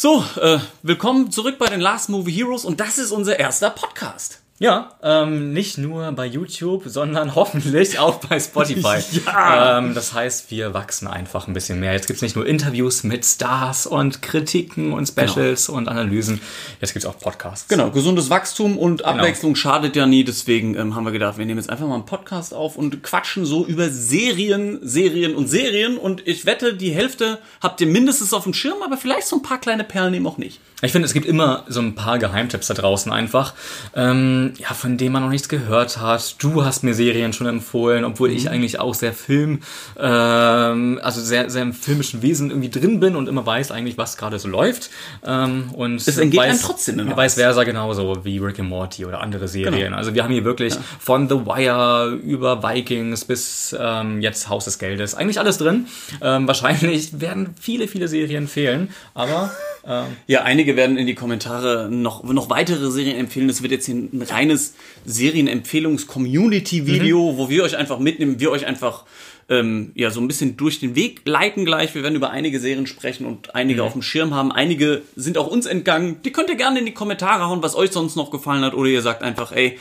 So, äh, willkommen zurück bei den Last Movie Heroes und das ist unser erster Podcast. Ja, ähm, nicht nur bei YouTube, sondern hoffentlich auch bei Spotify. Ja. Ähm, das heißt, wir wachsen einfach ein bisschen mehr. Jetzt gibt's nicht nur Interviews mit Stars und Kritiken und Specials und Analysen. Jetzt gibt's auch Podcasts. Genau, gesundes Wachstum und Abwechslung schadet ja nie. Deswegen ähm, haben wir gedacht, wir nehmen jetzt einfach mal einen Podcast auf und quatschen so über Serien, Serien und Serien. Und ich wette, die Hälfte habt ihr mindestens auf dem Schirm, aber vielleicht so ein paar kleine Perlen eben auch nicht. Ich finde, es gibt immer so ein paar Geheimtipps da draußen einfach, ähm, ja, von denen man noch nichts gehört hat. Du hast mir Serien schon empfohlen, obwohl Mhm. ich eigentlich auch sehr Film, ähm, also sehr, sehr im filmischen Wesen irgendwie drin bin und immer weiß eigentlich, was gerade so läuft. Ähm, und Es entgeht weiß, einem trotzdem immer Weiß was. versa genauso wie Rick and Morty oder andere Serien. Genau. Also wir haben hier wirklich von The Wire über Vikings bis ähm, jetzt Haus des Geldes. Eigentlich alles drin. Ähm, wahrscheinlich werden viele, viele Serien fehlen, aber ähm, Ja, einige werden in die Kommentare noch, noch weitere Serien empfehlen. Das wird jetzt hier ein reines Serienempfehlungs-Community-Video, wo wir euch einfach mitnehmen, wir euch einfach ähm, ja so ein bisschen durch den Weg leiten gleich. Wir werden über einige Serien sprechen und einige auf dem Schirm haben. Einige sind auch uns entgangen. Die könnt ihr gerne in die Kommentare hauen, was euch sonst noch gefallen hat. Oder ihr sagt einfach, ey,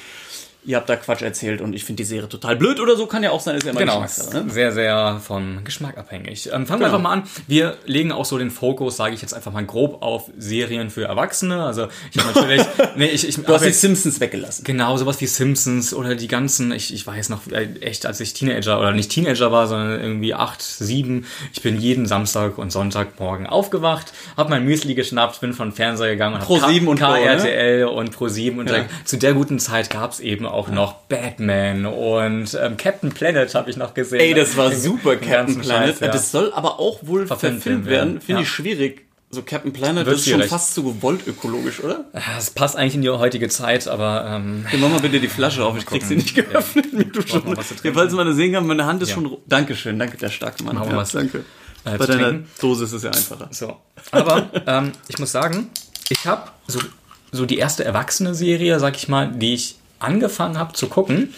ihr habt da Quatsch erzählt und ich finde die Serie total blöd oder so. Kann ja auch sein, ist ja immer Genau, Geschmackssache. Ne? sehr, sehr vom Geschmack abhängig. Ähm, fangen wir Genau. einfach mal an. Wir legen auch so den Fokus, sage ich jetzt einfach mal grob, auf Serien für Erwachsene. Also ich habe natürlich, nee, ich, ich Du hast die Simpsons weggelassen. Genau, sowas wie Simpsons oder die ganzen, ich, ich weiß noch äh, echt, als ich Teenager oder nicht Teenager war, sondern irgendwie acht, sieben, ich bin jeden Samstag und Sonntagmorgen aufgewacht, habe mein Müsli geschnappt, bin von Fernseher gegangen und hab Pro7 und Co, ne? KRTL und Pro7 und Ja. zu der guten Zeit gab's eben auch noch Batman und ähm, Captain Planet habe ich noch gesehen. Ey, das war super, Captain Planet. Scheiß, ja. Das soll aber auch wohl Verfilmt verfilmt werden, werden. Finde ja. ich schwierig. So Captain Planet Wird das ist schon schwierig. fast zu gewollt ökologisch, oder? Das passt eigentlich in die heutige Zeit, aber ähm, Hier, mach mal bitte die Flasche auf. Ich krieg sie nicht geöffnet. Mir du schon. mal was. Hier, falls man das sehen kann, meine Hand ist Ja. schon... Dankeschön, danke, der starke Mann. Machen wir was, danke. äh, Bei deiner trinken. Dose ist es ja einfacher. So. Aber ähm, ich muss sagen, ich habe so, so die erste erwachsene Serie, sag ich mal, die ich angefangen habe zu gucken,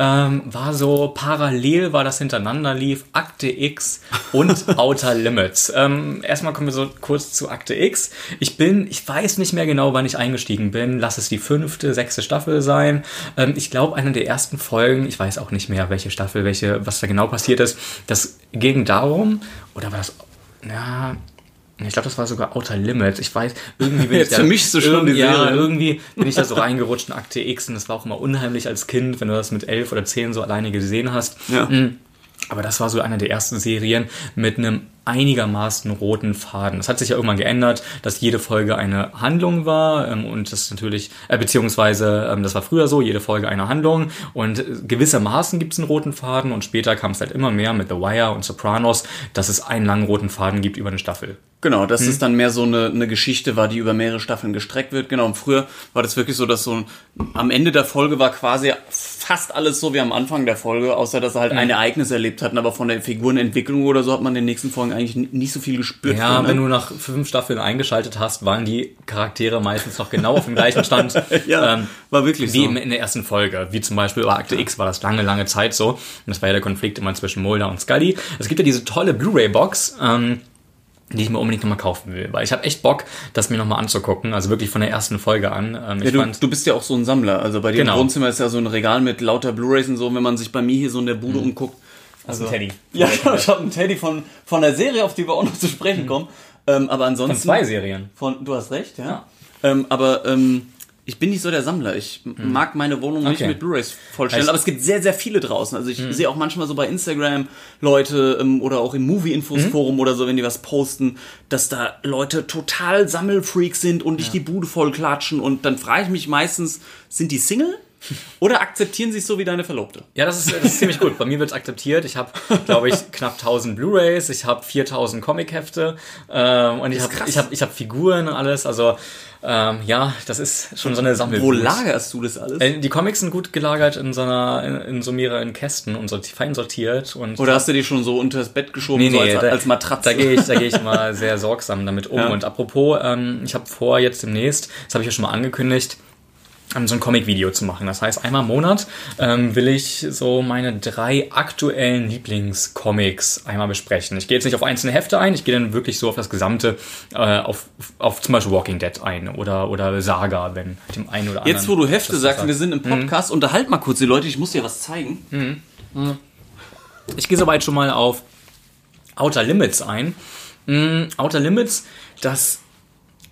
ähm, war so parallel, weil das hintereinander lief, Akte X und Outer Limits. Ähm, erstmal kommen wir so kurz zu Akte X. Ich bin, ich weiß nicht mehr genau, wann ich eingestiegen bin. Lass es die fünfte, sechste Staffel sein. Ähm, ich glaube, eine der ersten Folgen, ich weiß auch nicht mehr, welche Staffel, welche, was da genau passiert ist. Das ging darum, oder war das, ja, ich glaube, das war sogar Outer Limits. Ich weiß, irgendwie bin Jetzt ich da, vermischst du schon irgend- die Ja, irgendwie bin ich da so reingerutscht in Akte X und das war auch immer unheimlich als Kind, wenn du das mit elf oder zehn so alleine gesehen hast. Ja. Mhm. Aber das war so eine der ersten Serien mit einem einigermaßen roten Faden. Das hat sich ja irgendwann geändert, dass jede Folge eine Handlung war ähm, und das natürlich, äh, beziehungsweise ähm, das war früher so, jede Folge eine Handlung und gewissermaßen gibt es einen roten Faden und später kam es halt immer mehr mit The Wire und Sopranos, dass es einen langen roten Faden gibt über eine Staffel. Genau, Hm. dass es dann mehr so eine, eine Geschichte war, die über mehrere Staffeln gestreckt wird. Genau, und früher war das wirklich so, dass so ein, am Ende der Folge war quasi fast alles so wie am Anfang der Folge, außer dass er halt ein Ereignis erlebt hatten. Aber von der Figurenentwicklung oder so hat man in den nächsten Folgen eigentlich nicht so viel gespürt. Ja, von, ne? wenn du nach fünf Staffeln eingeschaltet hast, waren die Charaktere meistens noch genau auf dem gleichen Stand. Ja, ähm, war wirklich wie so. im- in der ersten Folge. Wie zum Beispiel bei Akte X war das lange, lange Zeit so. Und das war ja der Konflikt immer zwischen Mulder und Scully. Es gibt ja diese tolle Blu-ray-Box, ähm, die ich mir unbedingt nochmal kaufen will. Weil ich habe echt Bock, das mir nochmal anzugucken. Also wirklich von der ersten Folge an. Ähm, Ja, ich du, fand, du bist ja auch so ein Sammler. Also bei dir Genau. im Wohnzimmer ist ja so ein Regal mit lauter Blu-Rays und so. Wenn man sich bei mir hier so in der Bude umguckt. also, ein Teddy. Ja, ich habe einen Teddy von, von der Serie, auf die wir auch noch zu sprechen kommen. Ähm, aber ansonsten. Von zwei Serien. Von, du hast recht, ja. Ja. Ähm, aber ähm, ich bin nicht so der Sammler. Ich mag meine Wohnung nicht Okay. mit Blu-rays vollstellen. Ich- aber es gibt sehr, sehr viele draußen. Also ich sehe auch manchmal so bei Instagram Leute ähm, oder auch im Movie-Infos-Forum oder so, wenn die was posten, dass da Leute total Sammelfreaks sind und dich die Bude voll klatschen. Und dann frage ich mich meistens, sind die Single? Oder akzeptieren sie es so wie deine Verlobte? Ja, das ist, das ist ziemlich gut. Bei mir wird's akzeptiert. Ich habe, glaube ich, knapp 1000 Blu-rays, ich habe 4000 Comic-Hefte ähm, und ich habe ich hab, ich hab Figuren und alles. Also ähm, ja, das ist schon so eine Sammel. Wo lagerst du das alles? Äh, Die Comics sind gut gelagert in so einer, in, in so mehreren Kästen und sorti- fein sortiert und Oder hast du die schon so unter das Bett geschoben, so als, da, als Matratze? Da gehe ich, da gehe ich mal sehr sorgsam damit um. Ja. Und apropos, ähm, ich habe vor jetzt demnächst, das habe ich ja schon mal angekündigt, so ein Comic-Video zu machen. Das heißt, einmal im Monat ähm, will ich so meine drei aktuellen Lieblingscomics einmal besprechen. Ich gehe jetzt nicht auf einzelne Hefte ein, ich gehe dann wirklich so auf das gesamte, äh, auf, auf zum Beispiel Walking Dead ein oder, oder Saga, wenn dem einen oder anderen. Jetzt, wo du Hefte sagst, wir sind im Podcast, unterhalt mal kurz die Leute, ich muss dir was zeigen. Ich gehe soweit schon mal auf Outer Limits ein. Mm, Outer Limits, das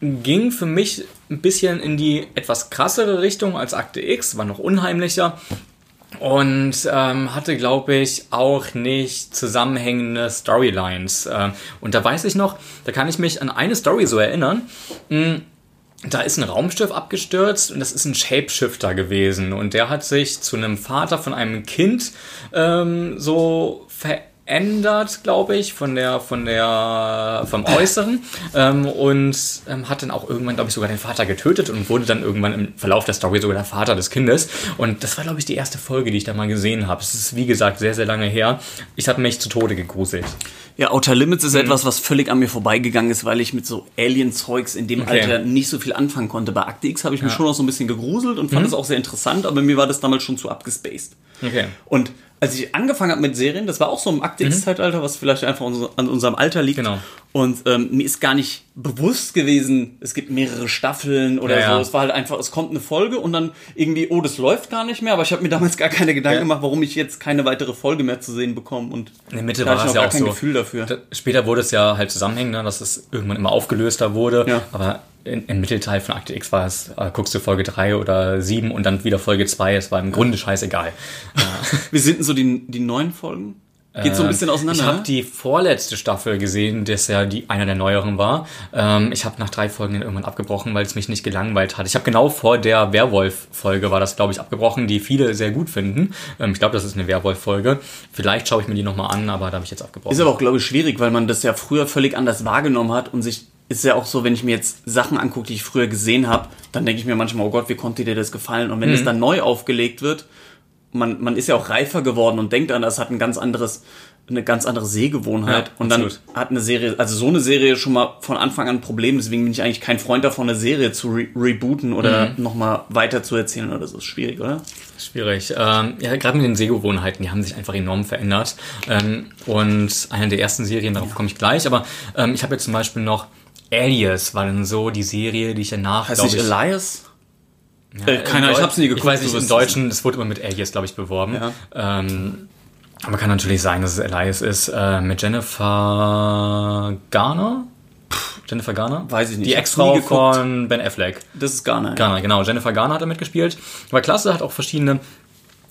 ging für mich ein bisschen in die etwas krassere Richtung als Akte X, war noch unheimlicher und ähm, hatte, glaube ich, auch nicht zusammenhängende Storylines. Ähm, und da weiß ich noch, da kann ich mich an eine Story so erinnern. Mm, da ist ein Raumschiff abgestürzt und das ist ein Shapeshifter gewesen und der hat sich zu einem Vater von einem Kind ähm, so verändert, glaube ich, von der von der vom Äußeren ähm, und ähm, hat dann auch irgendwann, glaube ich, sogar den Vater getötet und wurde dann irgendwann im Verlauf der Story sogar der Vater des Kindes und das war, glaube ich, die erste Folge, die ich da mal gesehen habe. Es ist wie gesagt sehr sehr lange her. Ich habe mich zu Tode gegruselt. Ja, Outer Limits ist etwas, was völlig an mir vorbeigegangen ist, weil ich mit so Alien-Zeugs in dem Okay. Alter nicht so viel anfangen konnte. Bei Akte X habe ich mich schon auch so ein bisschen gegruselt und fand es auch sehr interessant, aber mir war das damals schon zu abgespaced. Okay. Und als ich angefangen habe mit Serien, das war auch so im Akte X-Zeitalter, was vielleicht einfach an unserem Alter liegt. Genau. Und ähm, mir ist gar nicht bewusst gewesen, es gibt mehrere Staffeln oder Ja, so. ja. Es war halt einfach, es kommt eine Folge und dann irgendwie, oh, das läuft gar nicht mehr. Aber ich habe mir damals gar keine Gedanken Ja. gemacht, warum ich jetzt keine weitere Folge mehr zu sehen bekomme. Und In der Mitte da war ich es ja auch kein so. Gefühl dafür. Da, später wurde es ja halt zusammenhängend, ne, dass es irgendwann immer aufgelöster wurde. Aber in, im Mittelteil von Akte X war es, äh, guckst du Folge 3 oder 7 und dann wieder Folge 2. Es war im Grunde scheißegal. Wie sind denn so die, die neuen Folgen? Geht so ein bisschen auseinander. Ich habe ne? die vorletzte Staffel gesehen, das ja die einer der neueren war. Ähm, ich habe nach drei Folgen irgendwann abgebrochen, weil es mich nicht gelangweilt hat. Ich habe genau vor der Werwolf-Folge war das, glaube ich, abgebrochen, die viele sehr gut finden. Ähm, ich glaube, das ist eine Werwolf-Folge. Vielleicht schaue ich mir die nochmal an, aber da habe ich jetzt abgebrochen. Ist aber auch, glaube ich, schwierig, weil man das ja früher völlig anders wahrgenommen hat und sich ist ja auch so, wenn ich mir jetzt Sachen angucke, die ich früher gesehen habe, dann denke ich mir manchmal, oh Gott, wie konnte dir das gefallen? Und wenn Mhm. es dann neu aufgelegt wird, man, man ist ja auch reifer geworden und denkt an, das hat ein ganz anderes, eine ganz andere Sehgewohnheit. Ja, und dann absolut. hat eine Serie, also so eine Serie schon mal von Anfang an ein Problem, deswegen bin ich eigentlich kein Freund davon, eine Serie zu re rebooten oder Mhm. nochmal weiter zu erzählen oder so. Ist schwierig, oder? Schwierig. Ähm, ja, gerade mit den Sehgewohnheiten, die haben sich einfach enorm verändert. Ähm, und eine der ersten Serien, darauf komme ich gleich, aber ähm, ich habe jetzt zum Beispiel noch Alias, war dann so die Serie, die ich danach, Heißt glaube ich... Elias? Ja, Äh, keine im Ahnung, ich hab's nie geguckt, Ich weiß nicht, im wirst Deutschen, es wurde immer mit Alias, glaube ich, beworben. Ja. Ähm, aber kann natürlich sein, dass es Elias ist. Äh, mit Jennifer Garner? Pff, Jennifer Garner? Weiß ich nicht, Die Ex-Frau von Ben Affleck. Das ist Ghana. ja. Garner, genau. Jennifer Garner hat da mitgespielt. War klasse, hat auch verschiedene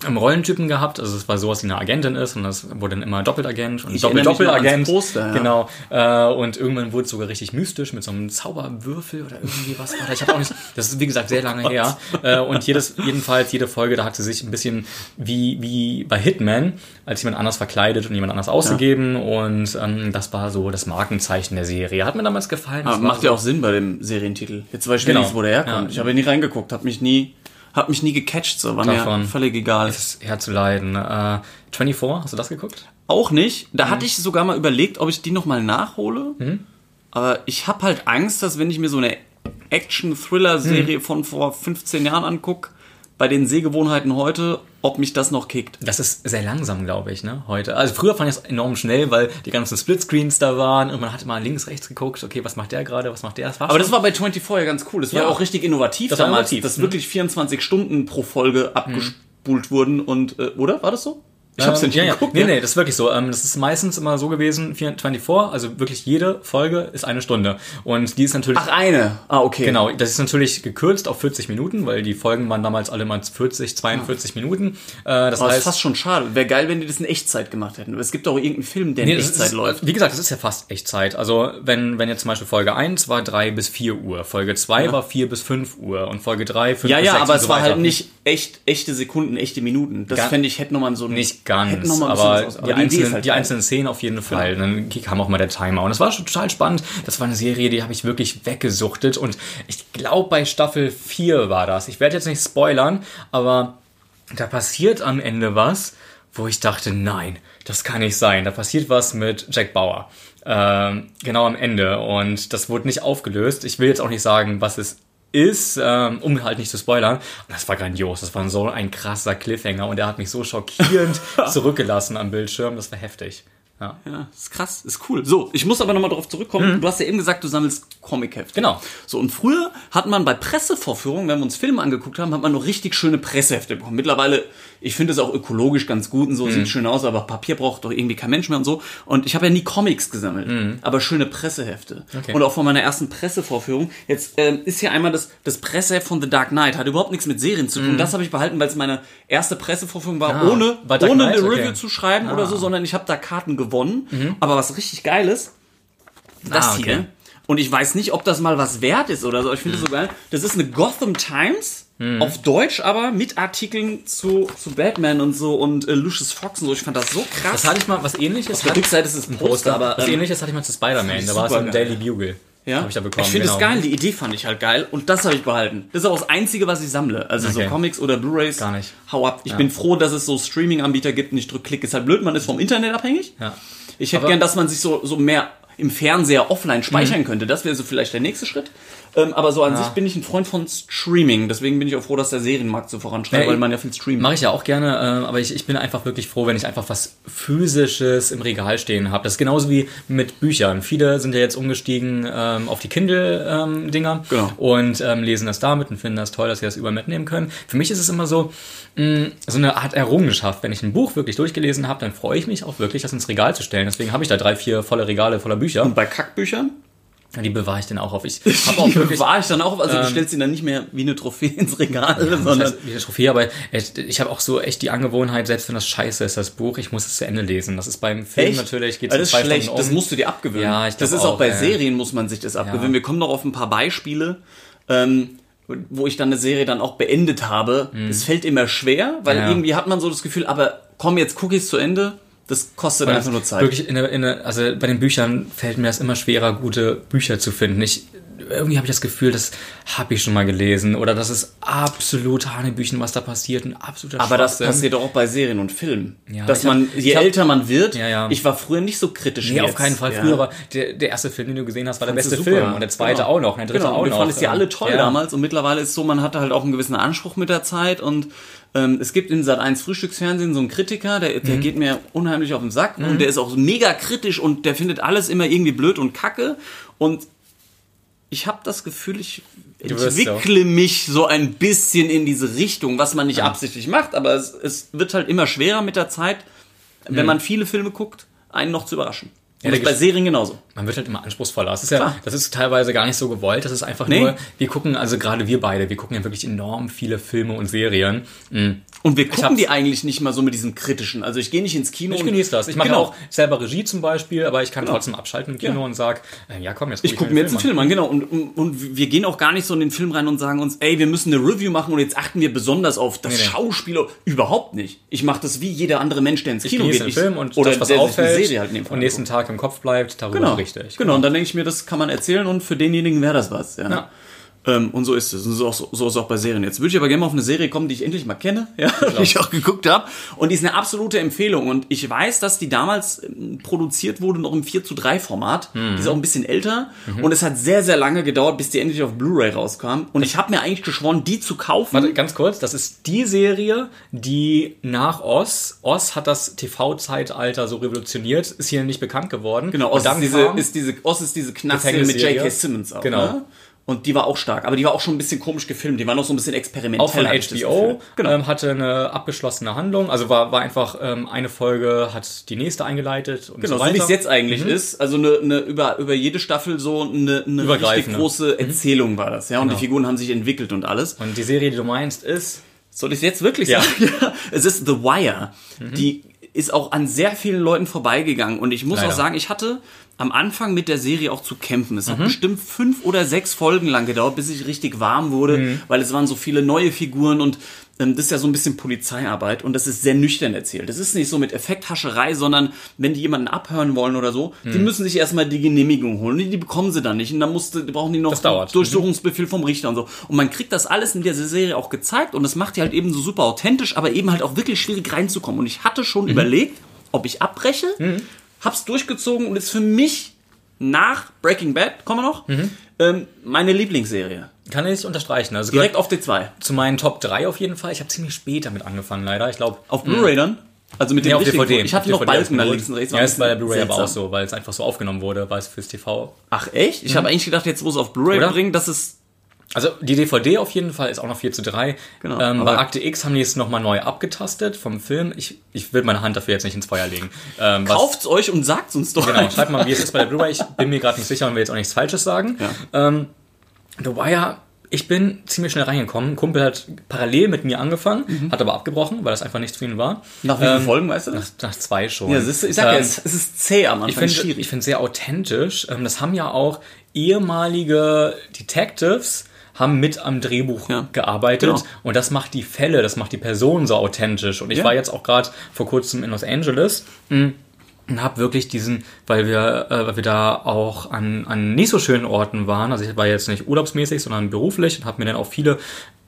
ähm, Rollentypen gehabt. Also es war sowas, wie eine Agentin ist und das wurde dann immer Doppelagent und Doppel-Doppelagent. Poster, ja. Genau. Äh, und irgendwann wurde es sogar richtig mystisch mit so einem Zauberwürfel oder irgendwie was war da. Ich habe auch nicht, das ist wie gesagt sehr lange her. Äh, und jedes, jedenfalls jede Folge, da hat sie sich ein bisschen wie, wie bei Hitman als jemand anders verkleidet und jemand anders ausgegeben. Und ähm, das war so das Markenzeichen der Serie. Hat mir damals gefallen. War macht so, ja auch Sinn bei dem Serientitel. Jetzt weiß ich Genau. wenigstens, wo der herkommt. Ja. Ich habe nie reingeguckt, habe mich nie, hab mich nie gecatcht, so war Davon. mir völlig egal. ist herzuleiden. Äh, 24, hast du das geguckt? Auch nicht. Mhm. Da hatte ich sogar mal überlegt, ob ich die nochmal nachhole. Aber ich habe halt Angst, dass wenn ich mir so eine Action-Thriller-Serie von vor 15 Jahren angucke, bei den Sehgewohnheiten heute, ob mich das noch kickt. Das ist sehr langsam, glaube ich, ne, heute. Also früher fand ich es enorm schnell, weil die ganzen Splitscreens da waren und man hat mal links, rechts geguckt, okay, was macht der gerade, was macht der? Das war Aber das war bei 24 ja ganz cool. Das war Ja. auch richtig innovativ Das damals, innovativ, dass mhm. wirklich 24 Stunden pro Folge abgespult wurden und, äh, oder? War das so? Ich hab's ja Ähm, nicht ja, ja. geguckt. Nee, ja. nee, das ist wirklich so. Ähm, das ist meistens immer so gewesen, 24, also wirklich jede Folge ist eine Stunde. Und die ist natürlich... Ach, eine. Ah, okay. Genau, das ist natürlich gekürzt auf 40 Minuten, weil die Folgen waren damals alle mal 40, 42 Minuten. Äh, das Aber das ist heißt, fast schon schade. Wäre geil, wenn die das in Echtzeit gemacht hätten. Es gibt auch irgendeinen Film, der in Nee, Echtzeit ist, läuft. Wie gesagt, das ist ja fast Echtzeit. Also wenn, wenn jetzt zum Beispiel Folge 1 war 3 bis 4 Uhr, Folge 2 war 4 bis 5 Uhr und Folge 3 5 Ja, bis ja, 6 aber und es so war halt nicht echt, echte Sekunden, echte Minuten. Das fände ich, hätte nochmal so Nicht ganz, aber, was aus- die, einzelnen, halt die einzelnen Szenen auf jeden Fall. Dann kam auch mal der Timer. Und das war schon total spannend. Das war eine Serie, die habe ich wirklich weggesuchtet. Und ich glaube, bei Staffel 4 war das. Ich werde jetzt nicht spoilern, aber da passiert am Ende was, wo ich dachte, nein, das kann nicht sein. Da passiert was mit Jack Bauer. Ähm, genau am Ende. Und das wurde nicht aufgelöst. Ich will jetzt auch nicht sagen, was es ist, ähm, um halt nicht zu spoilern, das war grandios, das war so ein krasser Cliffhanger und er hat mich so schockierend zurückgelassen am Bildschirm, das war heftig. Ja. Ja, ist krass, ist cool. So, ich muss aber nochmal darauf zurückkommen. Du hast ja eben gesagt, du sammelst Comichefte. Genau. So, und früher hat man bei Pressevorführungen, wenn wir uns Filme angeguckt haben, hat man noch richtig schöne Pressehefte bekommen. Mittlerweile, ich finde es auch ökologisch ganz gut und so, sieht schön aus, aber Papier braucht doch irgendwie kein Mensch mehr und so. Und ich habe ja nie Comics gesammelt, aber schöne Pressehefte. Okay. Und auch von meiner ersten Pressevorführung. Jetzt ähm, ist hier einmal das, das Presseheft von The Dark Knight, hat überhaupt nichts mit Serien zu tun. Das habe ich behalten, weil es meine erste Pressevorführung war, Ah, ohne, ohne eine okay. Review zu schreiben oder so, sondern ich habe da Karten gewonnen. Aber was richtig geil ist, das Ah, okay. hier. Und ich weiß nicht, ob das mal was wert ist oder so. Ich finde es so geil. Das ist eine Gotham Times. Auf Deutsch aber mit Artikeln zu, zu Batman und so und äh, Lucius Fox und so. Ich fand das so krass. Das hatte ich mal, was ähnliches. Auf der Rückseite ist es ein Poster, aber was ähm, ähnliches hatte ich mal zu Spider-Man, da war es im. Daily Bugle. ja, Habe ich da bekommen. ich finde es genau. geil. Die Idee fand ich halt geil und das habe ich behalten. Das ist auch das Einzige, was ich sammle. Also so Okay. Comics oder Blu-rays. Gar nicht. Hau ab. Ich bin froh, dass es so Streaming-Anbieter gibt und ich drücke Klick. Ist halt blöd, man ist vom Internet abhängig. Ja. Ich hätte Aber- gern, dass man sich so, so mehr im Fernseher offline Mhm. speichern könnte. Das wäre so vielleicht der nächste Schritt. Ähm, aber so an sich bin ich ein Freund von Streaming. Deswegen bin ich auch froh, dass der Serienmarkt so voranschreitet, Ja, weil man ja viel streamt. Mache ich ja auch gerne, äh, aber ich, ich bin einfach wirklich froh, wenn ich einfach was Physisches im Regal stehen habe. Das ist genauso wie mit Büchern. Viele sind ja jetzt umgestiegen ähm, auf die Kindle-Dinger Genau. und ähm, lesen das damit und finden das toll, dass sie das überall mitnehmen können. Für mich ist es immer so, mh, so eine Art Errungenschaft. Wenn ich ein Buch wirklich durchgelesen habe, dann freue ich mich auch wirklich, das ins Regal zu stellen. Deswegen habe ich da drei, vier volle Regale voller Bücher. Und bei Kackbüchern? Die bewahre ich dann auch auf. Ich habe auch Die wirklich bewahre ich dann auch. Also du stellst sie dann nicht mehr wie eine Trophäe ins Regal, Das sondern... heißt, wie eine Trophäe, aber ich, ich habe auch so echt die Angewohnheit, selbst wenn das scheiße ist, das Buch, ich muss es zu Ende lesen. Das ist beim Film Echt? natürlich, geht es das zwei schlecht. Stunden um. Das musst du dir abgewöhnen. Ja, ich das ist auch, auch, bei ja. Serien muss man sich das abgewöhnen. Ja. Wir kommen noch auf ein paar Beispiele, ähm, wo ich dann eine Serie dann auch beendet habe. Es fällt immer schwer, weil Mhm. Ja. irgendwie hat man so das Gefühl, aber komm, jetzt gucke ich es zu Ende. Das kostet einfach nur Zeit. Wirklich in der, in der, also bei den Büchern fällt mir das immer schwerer, gute Bücher zu finden. Ich, irgendwie habe ich das Gefühl, das habe ich schon mal gelesen oder das ist absolut Hanebüchen, was da passiert, ein absoluter Aber das passiert doch auch bei Serien und Filmen. Ja, Dass ich hab- man, ich je hab- älter man wird, Ja, ja. ich war früher nicht so kritisch Nee, auf keinen Fall. Früher war der, der erste Film, den du gesehen hast, war der Fandst beste du super. Film und der zweite Genau. auch noch und der dritte genau, auch und noch. wir fanden es ja alle toll damals und mittlerweile ist so, man hatte halt auch einen gewissen Anspruch mit der Zeit und ähm, es gibt in Sat 1 Frühstücksfernsehen so einen Kritiker, der, Mhm. der geht mir unheimlich auf den Sack und der ist auch mega kritisch und der findet alles immer irgendwie blöd und kacke. Und ich habe das Gefühl, ich entwickle mich so ein bisschen in diese Richtung, was man nicht absichtlich macht, aber es, es wird halt immer schwerer mit der Zeit, wenn man viele Filme guckt, einen noch zu überraschen. Und. Ja, ist bei Serien genauso. Man wird halt immer anspruchsvoller. Das ist ja, Klar. das ist teilweise gar nicht so gewollt. Das ist einfach Nee. nur, wir gucken, also gerade wir beide, wir gucken ja wirklich enorm viele Filme und Serien. Und wir gucken die eigentlich nicht mal so mit diesem kritischen. Also ich gehe nicht ins Kino. Ich und- genieße das. Ich mache Genau. auch selber Regie zum Beispiel, aber ich kann trotzdem abschalten im Kino und sag, äh, ja komm, jetzt Ich gucke mir jetzt einen Film an. an, genau. Und, und, und wir gehen auch gar nicht so in den Film rein und sagen uns, ey, wir müssen eine Review machen und jetzt achten wir besonders auf das Nee. Schauspieler. Überhaupt nicht. Ich mache das wie jeder andere Mensch, der ins Ich Kino genieße geht. den Ich- Film und oder das, was der auffällt Serie halt dem Fall und nächsten. Tag im Kopf bleibt, darüber Genau. richtig. Genau, und dann denke ich mir, das kann man erzählen und für denjenigen wäre das was. Ja. Ja. Ähm, und so ist es. Und so, ist- so ist es auch bei Serien. Jetzt würde ich aber gerne mal auf eine Serie kommen, die ich endlich mal kenne, ja, die ich auch geguckt habe. Und die ist eine absolute Empfehlung. Und ich weiß, dass die damals ähm, produziert wurde, noch im 4 zu 3 Format. Mhm. Die ist auch ein bisschen älter. Und es hat sehr, sehr lange gedauert, bis die endlich auf Blu-ray rauskam. Und ich habe mir eigentlich geschworen, die zu kaufen. Warte, ganz kurz, das ist die Serie, die nach Oz, Oz hat das TV-Zeitalter so revolutioniert, ist hier nicht bekannt geworden. Genau, Oz ist diese, ist diese, Oz ist diese Knastserie mit. J.K. Simmons auch. Genau. Ne? Und die war auch stark, aber die war auch schon ein bisschen komisch gefilmt. Die war noch so ein bisschen experimentell. auch von HBO. Genau. ähm, hatte eine abgeschlossene Handlung, also war, war einfach ähm, eine Folge, hat die nächste eingeleitet und Genau, so so wie es jetzt eigentlich ist. Also eine, eine über, über jede Staffel so eine, eine richtig große Erzählung war das. Ja, und Genau. die Figuren haben sich entwickelt und alles. Und die Serie, die du meinst, ist Soll ich es jetzt wirklich Ja. sagen? Ja. Es ist The Wire. Die ist auch an sehr vielen Leuten vorbeigegangen. Und ich muss Leider. auch sagen, ich hatte am Anfang mit der Serie auch zu kämpfen. Es hat bestimmt fünf oder sechs Folgen lang gedauert, bis ich richtig warm wurde, weil es waren so viele neue Figuren und ähm, das ist ja so ein bisschen Polizeiarbeit und das ist sehr nüchtern erzählt. Das ist nicht so mit Effekthascherei, sondern wenn die jemanden abhören wollen oder so, die müssen sich erstmal die Genehmigung holen. Die, die bekommen sie dann nicht und dann musste, brauchen die noch dauert. Durchsuchungsbefehl vom Richter und so. Und man kriegt das alles in dieser Serie auch gezeigt und das macht die halt eben so super authentisch, aber eben halt auch wirklich schwierig reinzukommen. Und ich hatte schon Mhm. überlegt, ob ich abbreche, hab's durchgezogen und ist für mich nach Breaking Bad, kommen wir noch, Mhm. ähm, meine Lieblingsserie. Kann ich unterstreichen. Also Direkt auf D2. zu meinen Top 3 auf jeden Fall. Ich habe ziemlich spät damit angefangen, leider. Ich glaube, Auf Blu-ray dann? Also mit dem Nee, auf DVD. Ich hatte noch Balken da links und rechts. Ja, ist bei der Blu-ray aber auch so, weil es einfach so aufgenommen wurde, weil es fürs TV. Ach echt? Ich habe eigentlich gedacht, jetzt wo es auf Blu-ray bringen, dass es Also die DVD auf jeden Fall ist auch noch 4 zu 3. Genau, ähm, bei Akte X haben die es nochmal neu abgetastet vom Film. Ich, ich will meine Hand dafür jetzt nicht ins Feuer legen. Ähm, was- kauft's euch und sagt's uns doch. Genau, schreibt mal, wie es ist bei der Blu-ray. Ich bin mir gerade nicht sicher und will jetzt auch nichts Falsches sagen. Ähm, The Wire, ich bin ziemlich schnell reingekommen. Ein Kumpel hat parallel mit mir angefangen, hat aber abgebrochen, weil das einfach nichts für ihn war. Nach wie vielen Folgen, weißt du das? Nach, nach zwei schon. Ja, du, ich sag ja, Ähm, es, es ist zäh am ich Anfang, finde ich finde sehr authentisch. Ähm, Das haben ja auch ehemalige Detectives haben mit am Drehbuch Ja. gearbeitet Genau. und das macht die Fälle, das macht die Person so authentisch. Und ich Ja. war jetzt auch gerade vor kurzem in Los Angeles mh, und habe wirklich diesen, weil wir, äh, weil wir da auch an, an nicht so schönen Orten waren. Also ich war jetzt nicht urlaubsmäßig, sondern beruflich und habe mir dann auch viele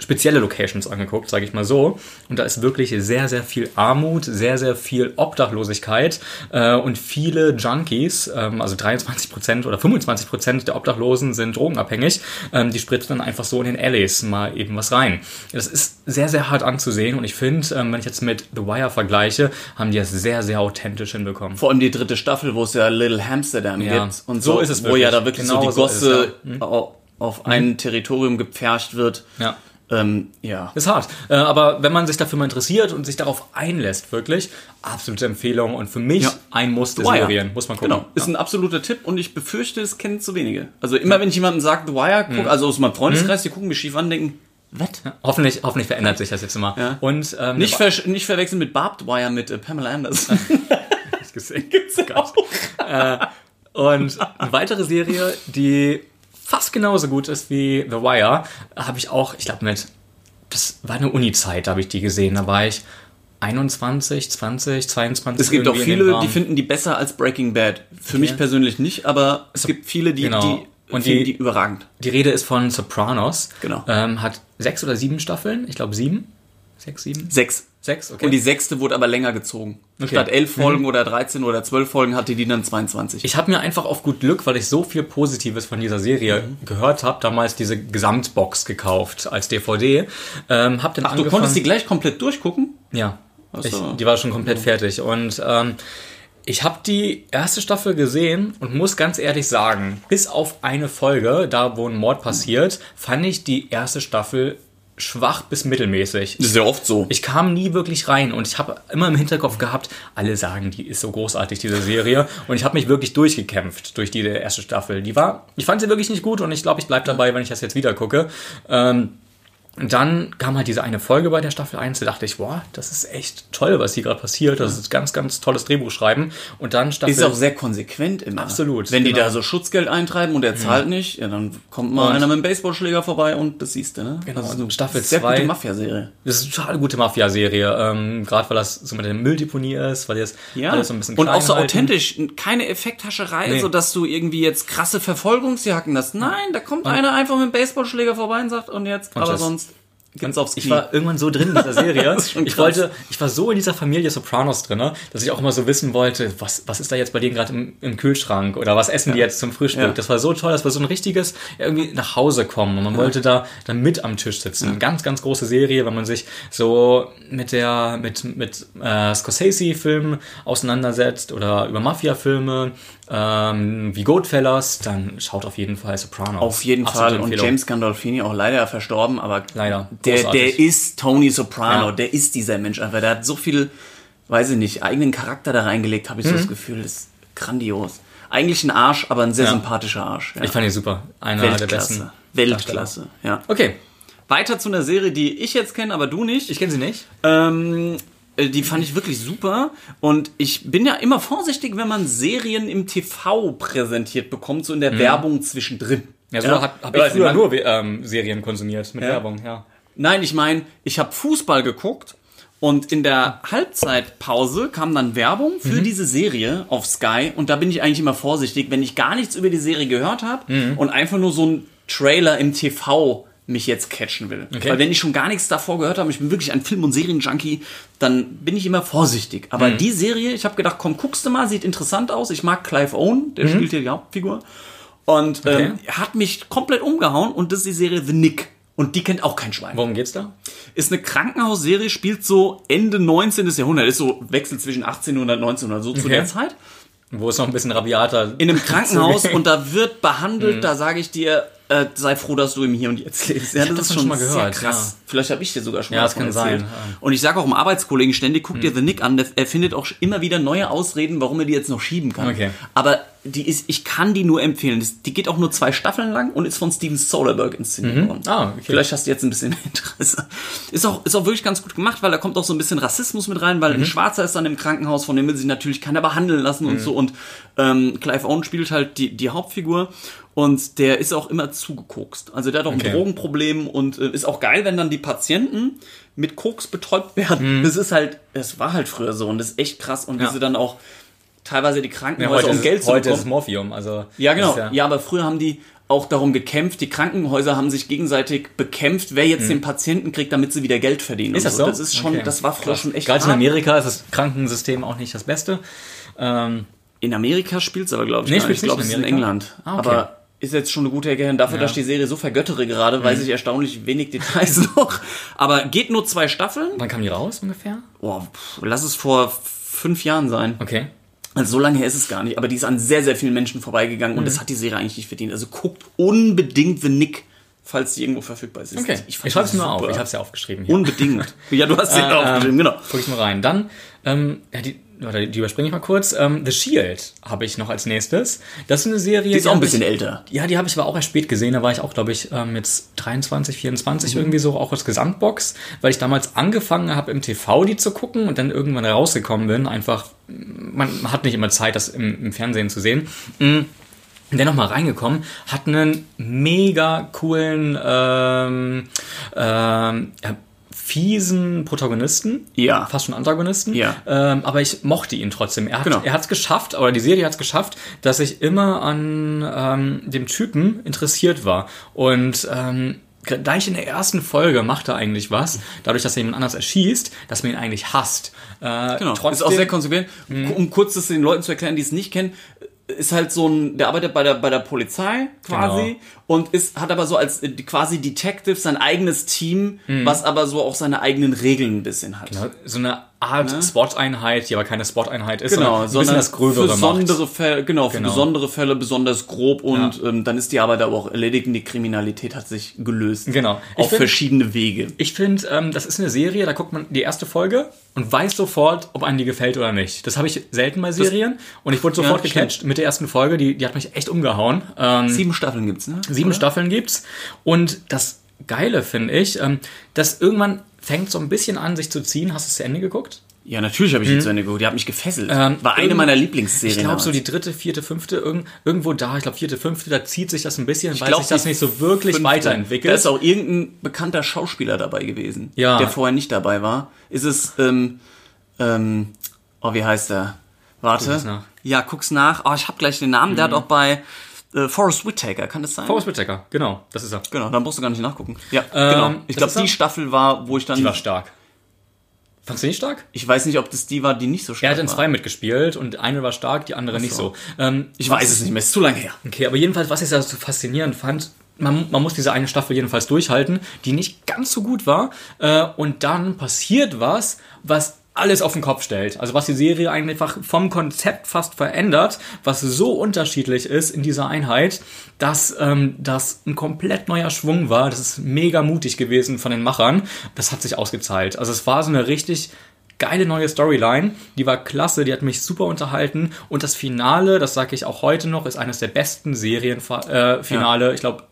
spezielle Locations angeguckt, sage ich mal so. Und da ist wirklich sehr, sehr viel Armut, sehr, sehr viel Obdachlosigkeit äh, und viele Junkies, ähm, also 23 Prozent oder 25 Prozent der Obdachlosen sind drogenabhängig. Ähm, die spritzen dann einfach so in den Alleys mal eben was rein. Das ist sehr, sehr hart anzusehen und ich finde, ähm, wenn ich jetzt mit The Wire vergleiche, haben die das sehr, sehr authentisch hinbekommen. Vor allem die dritte Staffel, wo es ja Little Amsterdam Ja. gibt. Und So so, ist es Wo ja wirklich. da wirklich Genau so die so Gosse. Mhm. au- auf ein Territorium gepfercht wird. Ja. Ähm, ja. Ist hart. Äh, aber wenn man sich dafür mal interessiert und sich darauf einlässt, wirklich, absolute Empfehlung und für mich Ja. ein Muss The Wire. Serien. Muss man gucken. Genau, ist ein absoluter Tipp und ich befürchte, es kennen zu wenige. Also immer wenn ich jemandem sagt, The Wire, guck, also aus meinem Freundeskreis, die gucken mich schief an, denken, was? Hoffentlich, hoffentlich verändert sich das jetzt immer. Ja. Und ähm, Nicht, ver nicht verwechseln mit Barbed Wire mit äh, Pamela Anderson. nicht gesehen. Gott. Äh, und eine weitere Serie, die fast genauso gut ist wie The Wire, habe ich auch, ich glaube mit, das war eine Uni-Zeit, da habe ich die gesehen. Da war ich 21, 20, 22. Es gibt auch viele, die finden die besser als Breaking Bad. Für mich persönlich nicht, aber es gibt viele, die, Genau. die Und finden die- die überragend. Die Rede ist von Sopranos. Genau. Ähm, hat sechs oder sieben Staffeln. Ich glaube sieben. Sechs, sieben? Sechs. Sechs, okay. Und die sechste wurde aber länger gezogen. Okay. Statt elf Folgen oder 13 oder 12 Folgen hatte die dann 22. ich habe mir einfach auf gut Glück, weil ich so viel Positives von dieser Serie Mhm. gehört habe, damals diese Gesamtbox gekauft als DVD. Ähm, hab dann Ach, du konntest die gleich komplett durchgucken? Ja, ich, die war schon komplett fertig. Und ähm, ich habe die erste Staffel gesehen und muss ganz ehrlich sagen, bis auf eine Folge, da wo ein Mord passiert, fand ich die erste Staffel schwach bis mittelmäßig. Das ist ja oft so. Ich kam nie wirklich rein und ich habe immer im Hinterkopf gehabt, alle sagen, die ist so großartig, diese Serie. Und ich habe mich wirklich durchgekämpft durch die erste Staffel. Die war, ich fand sie wirklich nicht gut und ich glaube, ich bleibe dabei, wenn ich das jetzt wieder gucke. Ähm, dann kam halt diese eine Folge bei der Staffel 1, da dachte ich, boah, das ist echt toll, was hier gerade passiert. Das ist ganz, ganz tolles Drehbuch schreiben. Und dann Staffel. ist auch sehr konsequent immer. Absolut, Wenn die genau. da so Schutzgeld eintreiben und er zahlt nicht, ja, dann kommt mal Und- einer mit einem Baseballschläger vorbei und das siehst du, ne? Genau, Das ist eine Staffel sehr zwei. gute Mafia-Serie. das ist eine total gute Mafia-Serie. Ähm, gerade weil das so mit der Mülldeponie ist, weil die das Ja, alles so ein bisschen und auch so halten. authentisch. Keine Effekthascherei, Nee. so dass du irgendwie jetzt krasse Verfolgungsjagden hast. Nein, da kommt einer einfach mit einem Baseballschläger vorbei und sagt, und jetzt, aber tschüss. sonst geht's aufs Knie. Ich war irgendwann so drin in dieser Serie. Ich wollte, ich war so in dieser Familie Sopranos drin, dass ich auch immer so wissen wollte, was, was ist da jetzt bei denen gerade im, im Kühlschrank oder was essen die jetzt zum Frühstück. Ja. Das war so toll, das war so ein richtiges irgendwie nach Hause kommen und man wollte da dann mit am Tisch sitzen. Ganz, ganz große Serie, wenn man sich so mit der mit mit äh, Scorsese-Filmen auseinandersetzt oder über Mafia-Filme ähm, wie Goodfellas, dann schaut auf jeden Fall Sopranos. Auf jeden Fall. Und. James Gandolfini auch leider verstorben, aber Leider. Der, der ist Tony Soprano, Ja. der ist dieser Mensch einfach. Der hat so viel, weiß ich nicht, eigenen Charakter da reingelegt, habe ich so das Gefühl. Das ist grandios. Eigentlich ein Arsch, aber ein sehr Mhm. Ja. sympathischer Arsch. Ja. Ich fand ihn super. Einer der Weltklasse. besten. Weltklasse, ja. Okay, Weiter zu einer Serie, die ich jetzt kenne, aber du nicht. ich kenne sie nicht. Ähm, äh, die fand ich wirklich super. Und ich bin ja immer vorsichtig, wenn man Serien im TV präsentiert bekommt, so in der Werbung zwischendrin. Mhm. Ja, so Ja. habe hab ich früher nur ähm, Serien konsumiert mit Ja. Werbung, ja. Nein, ich meine, ich habe Fußball geguckt und in der Halbzeitpause kam dann Werbung Mhm. für diese Serie auf Sky und da bin ich eigentlich immer vorsichtig, wenn ich gar nichts über die Serie gehört habe Mhm. und einfach nur so ein Trailer im TV mich jetzt catchen will. Okay. Weil wenn ich schon gar nichts davor gehört habe, ich bin wirklich ein Film- und Serienjunkie, dann bin ich immer vorsichtig. Aber Mhm. die Serie, ich habe gedacht, komm, guckst du mal, sieht interessant aus. Ich mag Clive Owen, der Mhm. spielt hier die Hauptfigur. Und Okay. ähm, hat mich komplett umgehauen und das ist die Serie The Nick. Und die kennt auch kein Schwein. Worum geht's da? Ist eine Krankenhausserie, spielt so Ende 19. Jahrhundert, ist so Wechsel zwischen 1800 und 1900, so zu Okay. der Zeit. Wo es noch ein bisschen rabiater In einem Krankenhaus und da wird behandelt, Mhm. da sage ich dir, äh, sei froh, dass du im Hier und Jetzt lebst. Ja, hab das ist schon mal sehr gehört, krass. Vielleicht habe ich dir sogar schon Ja, mal das kann erzählt. sein, ja. Mhm. Und ich sage auch im Arbeitskollegen ständig, guck dir The Nick an, der, er findet auch immer wieder neue Ausreden, warum er die jetzt noch schieben kann. Okay. Aber die ist, ich kann die nur empfehlen. Das, die geht auch nur zwei Staffeln lang und ist von Steven Soderbergh inszeniert worden. Ah, okay. Vielleicht hast du jetzt ein bisschen Interesse. Ist auch, ist auch wirklich ganz gut gemacht, weil da kommt auch so ein bisschen Rassismus mit rein, Mhm. weil ein Schwarzer ist dann im Krankenhaus, von dem will sich natürlich keiner behandeln lassen und so. Und ähm, Clive Owen spielt halt die, die Hauptfigur und der ist auch immer zugekokst. Also der hat auch Okay. ein Drogenproblem und äh, ist auch geil, wenn dann die Patienten mit Koks betäubt Mhm. werden. Das ist halt, das war halt früher so und das ist echt krass. Und wie Ja. sie dann auch teilweise die Ja, Krankenhäuser, heute um ist, Geld zu heute ist bekommen. Morphium. Also, Ja, genau. ist Ja. aber früher haben die auch darum gekämpft, die Krankenhäuser haben sich gegenseitig bekämpft, wer jetzt den Patienten kriegt, damit sie wieder Geld verdienen. Mhm. Ist das so? Das ist schon, Okay. das war früher Krass. schon echt Gerade in. Amerika ist das Krankensystem auch nicht das Beste. Ähm, In Amerika spielt es aber, glaube ich, Nee, gar nicht. Ich glaube, es nicht ist in? England. Ah, okay. Aber ist jetzt schon eine gute Ecke hin. Dafür, Ja. Mhm. dass ich die Serie so vergöttere gerade, weiß ich erstaunlich wenig Details noch. Aber geht nur zwei Staffeln. wann kam die raus ungefähr? Boah, lass es vor fünf Jahren sein. Okay. Also so lange her ist es gar nicht. Aber die ist an sehr, sehr vielen Menschen vorbeigegangen Mhm. und das hat die Serie eigentlich nicht verdient. Also guckt unbedingt The Nick, falls die irgendwo verfügbar ist. Okay. Ich, Ich, fand schreibe es die mir auf. Ich habe es ja aufgeschrieben hier. Unbedingt. ja, du hast sie Äh, aufgeschrieben, genau. Guck ich mal rein. Dann, ähm, ja, die, warte, die überspringe ich mal kurz. Ähm, The Shield habe ich noch als nächstes. Das ist eine Serie. Die ist auch ein bisschen ich, älter. Ja, die habe ich aber auch erst spät gesehen. Da war ich auch, glaube ich, ähm, jetzt 23, 24 Mhm. irgendwie so, auch als Gesamtbox, weil ich damals angefangen habe, im TV die zu gucken und dann irgendwann rausgekommen bin. Einfach, man hat nicht immer Zeit, das im, im Fernsehen zu sehen. Mm. Dennoch mal reingekommen, hat einen mega coolen, ähm, ähm, ja, fiesen Protagonisten. Ja. Fast schon Antagonisten. Ja. Ähm, aber ich mochte ihn trotzdem. Er hat Genau. er hat's geschafft, oder die Serie hat es geschafft, dass ich immer an ähm, dem Typen interessiert war. Und ähm, gleich in der ersten Folge macht er eigentlich was, dadurch, dass er jemand anders erschießt, dass man ihn eigentlich hasst. Äh, Genau. trotzdem, ist auch sehr konsequent. Mhm. Um kurz das den Leuten zu erklären, die es nicht kennen, ist halt so ein, der arbeitet bei der, bei der Polizei quasi Genau. und ist, hat aber so als äh, quasi Detective sein eigenes Team, was aber so auch seine eigenen Regeln ein bisschen hat. Mhm. so eine Art Spot-Einheit, die aber keine Spot-Einheit ist, Genau, sondern das Gröbere für macht. besondere Fälle, genau, für Genau. besondere Fälle besonders grob und Ja. ähm, dann ist die Arbeit aber auch erledigt und die Kriminalität hat sich gelöst. Genau. Ich Auf find- verschiedene Wege. Ich finde, ähm, das ist eine Serie, da guckt man die erste Folge und weiß sofort, ob einem die gefällt oder nicht. Das habe ich selten bei Serien und ich wurde sofort stimmt. gecatcht mit der ersten Folge, die, die hat mich echt umgehauen. Ähm, Sieben Staffeln gibt's, ne? sieben Oder? Staffeln gibt's und das Geile finde ich, ähm, dass irgendwann fängt so ein bisschen an, sich zu ziehen. Hast du es zu Ende geguckt? Ja, natürlich habe ich die zu Ende geguckt. Die hat mich gefesselt. Mhm. Ähm, War eine meiner Lieblingsserien. Ich glaube, so die dritte, vierte, fünfte, irgend, irgendwo da, ich glaube, vierte, fünfte, da zieht sich das ein bisschen, weil glaub, sich das nicht so wirklich fünfte. weiterentwickelt. Da ist auch irgendein bekannter Schauspieler dabei gewesen, Ja. der vorher nicht dabei war. Ist es, ähm, ähm, oh, wie heißt der? Warte. Guck's nach. Ja, guck's nach. Oh, ich habe gleich den Namen. Der hat auch bei äh, Forrest Whitaker, kann das sein? Forrest Whitaker, genau, das ist er. Genau, dann brauchst du gar nicht nachgucken. Ja, Ähm, genau. Ich glaube, er? die Staffel war, wo ich dann. Die war stark. Fandst du nicht stark? ich weiß nicht, ob das die war, die nicht so Er stark hat in war. zwei mitgespielt und eine war stark, die andere nicht so. Ähm, Ich weiß es nicht mehr, ist zu lange her. Okay, aber jedenfalls, was ich da so faszinierend fand, man, man muss diese eine Staffel jedenfalls durchhalten, die nicht ganz so gut war. Äh, und dann passiert was, was alles auf den Kopf stellt. Also was die Serie einfach vom Konzept fast verändert, was so unterschiedlich ist in dieser Einheit, dass ähm, das ein komplett neuer Schwung war. Das ist mega mutig gewesen von den Machern. Das hat sich ausgezahlt. Also es war so eine richtig geile neue Storyline, die war klasse, die hat mich super unterhalten und das Finale, das sage ich auch heute noch, ist eines der besten Serienfinale, äh, Finale. ich glaube,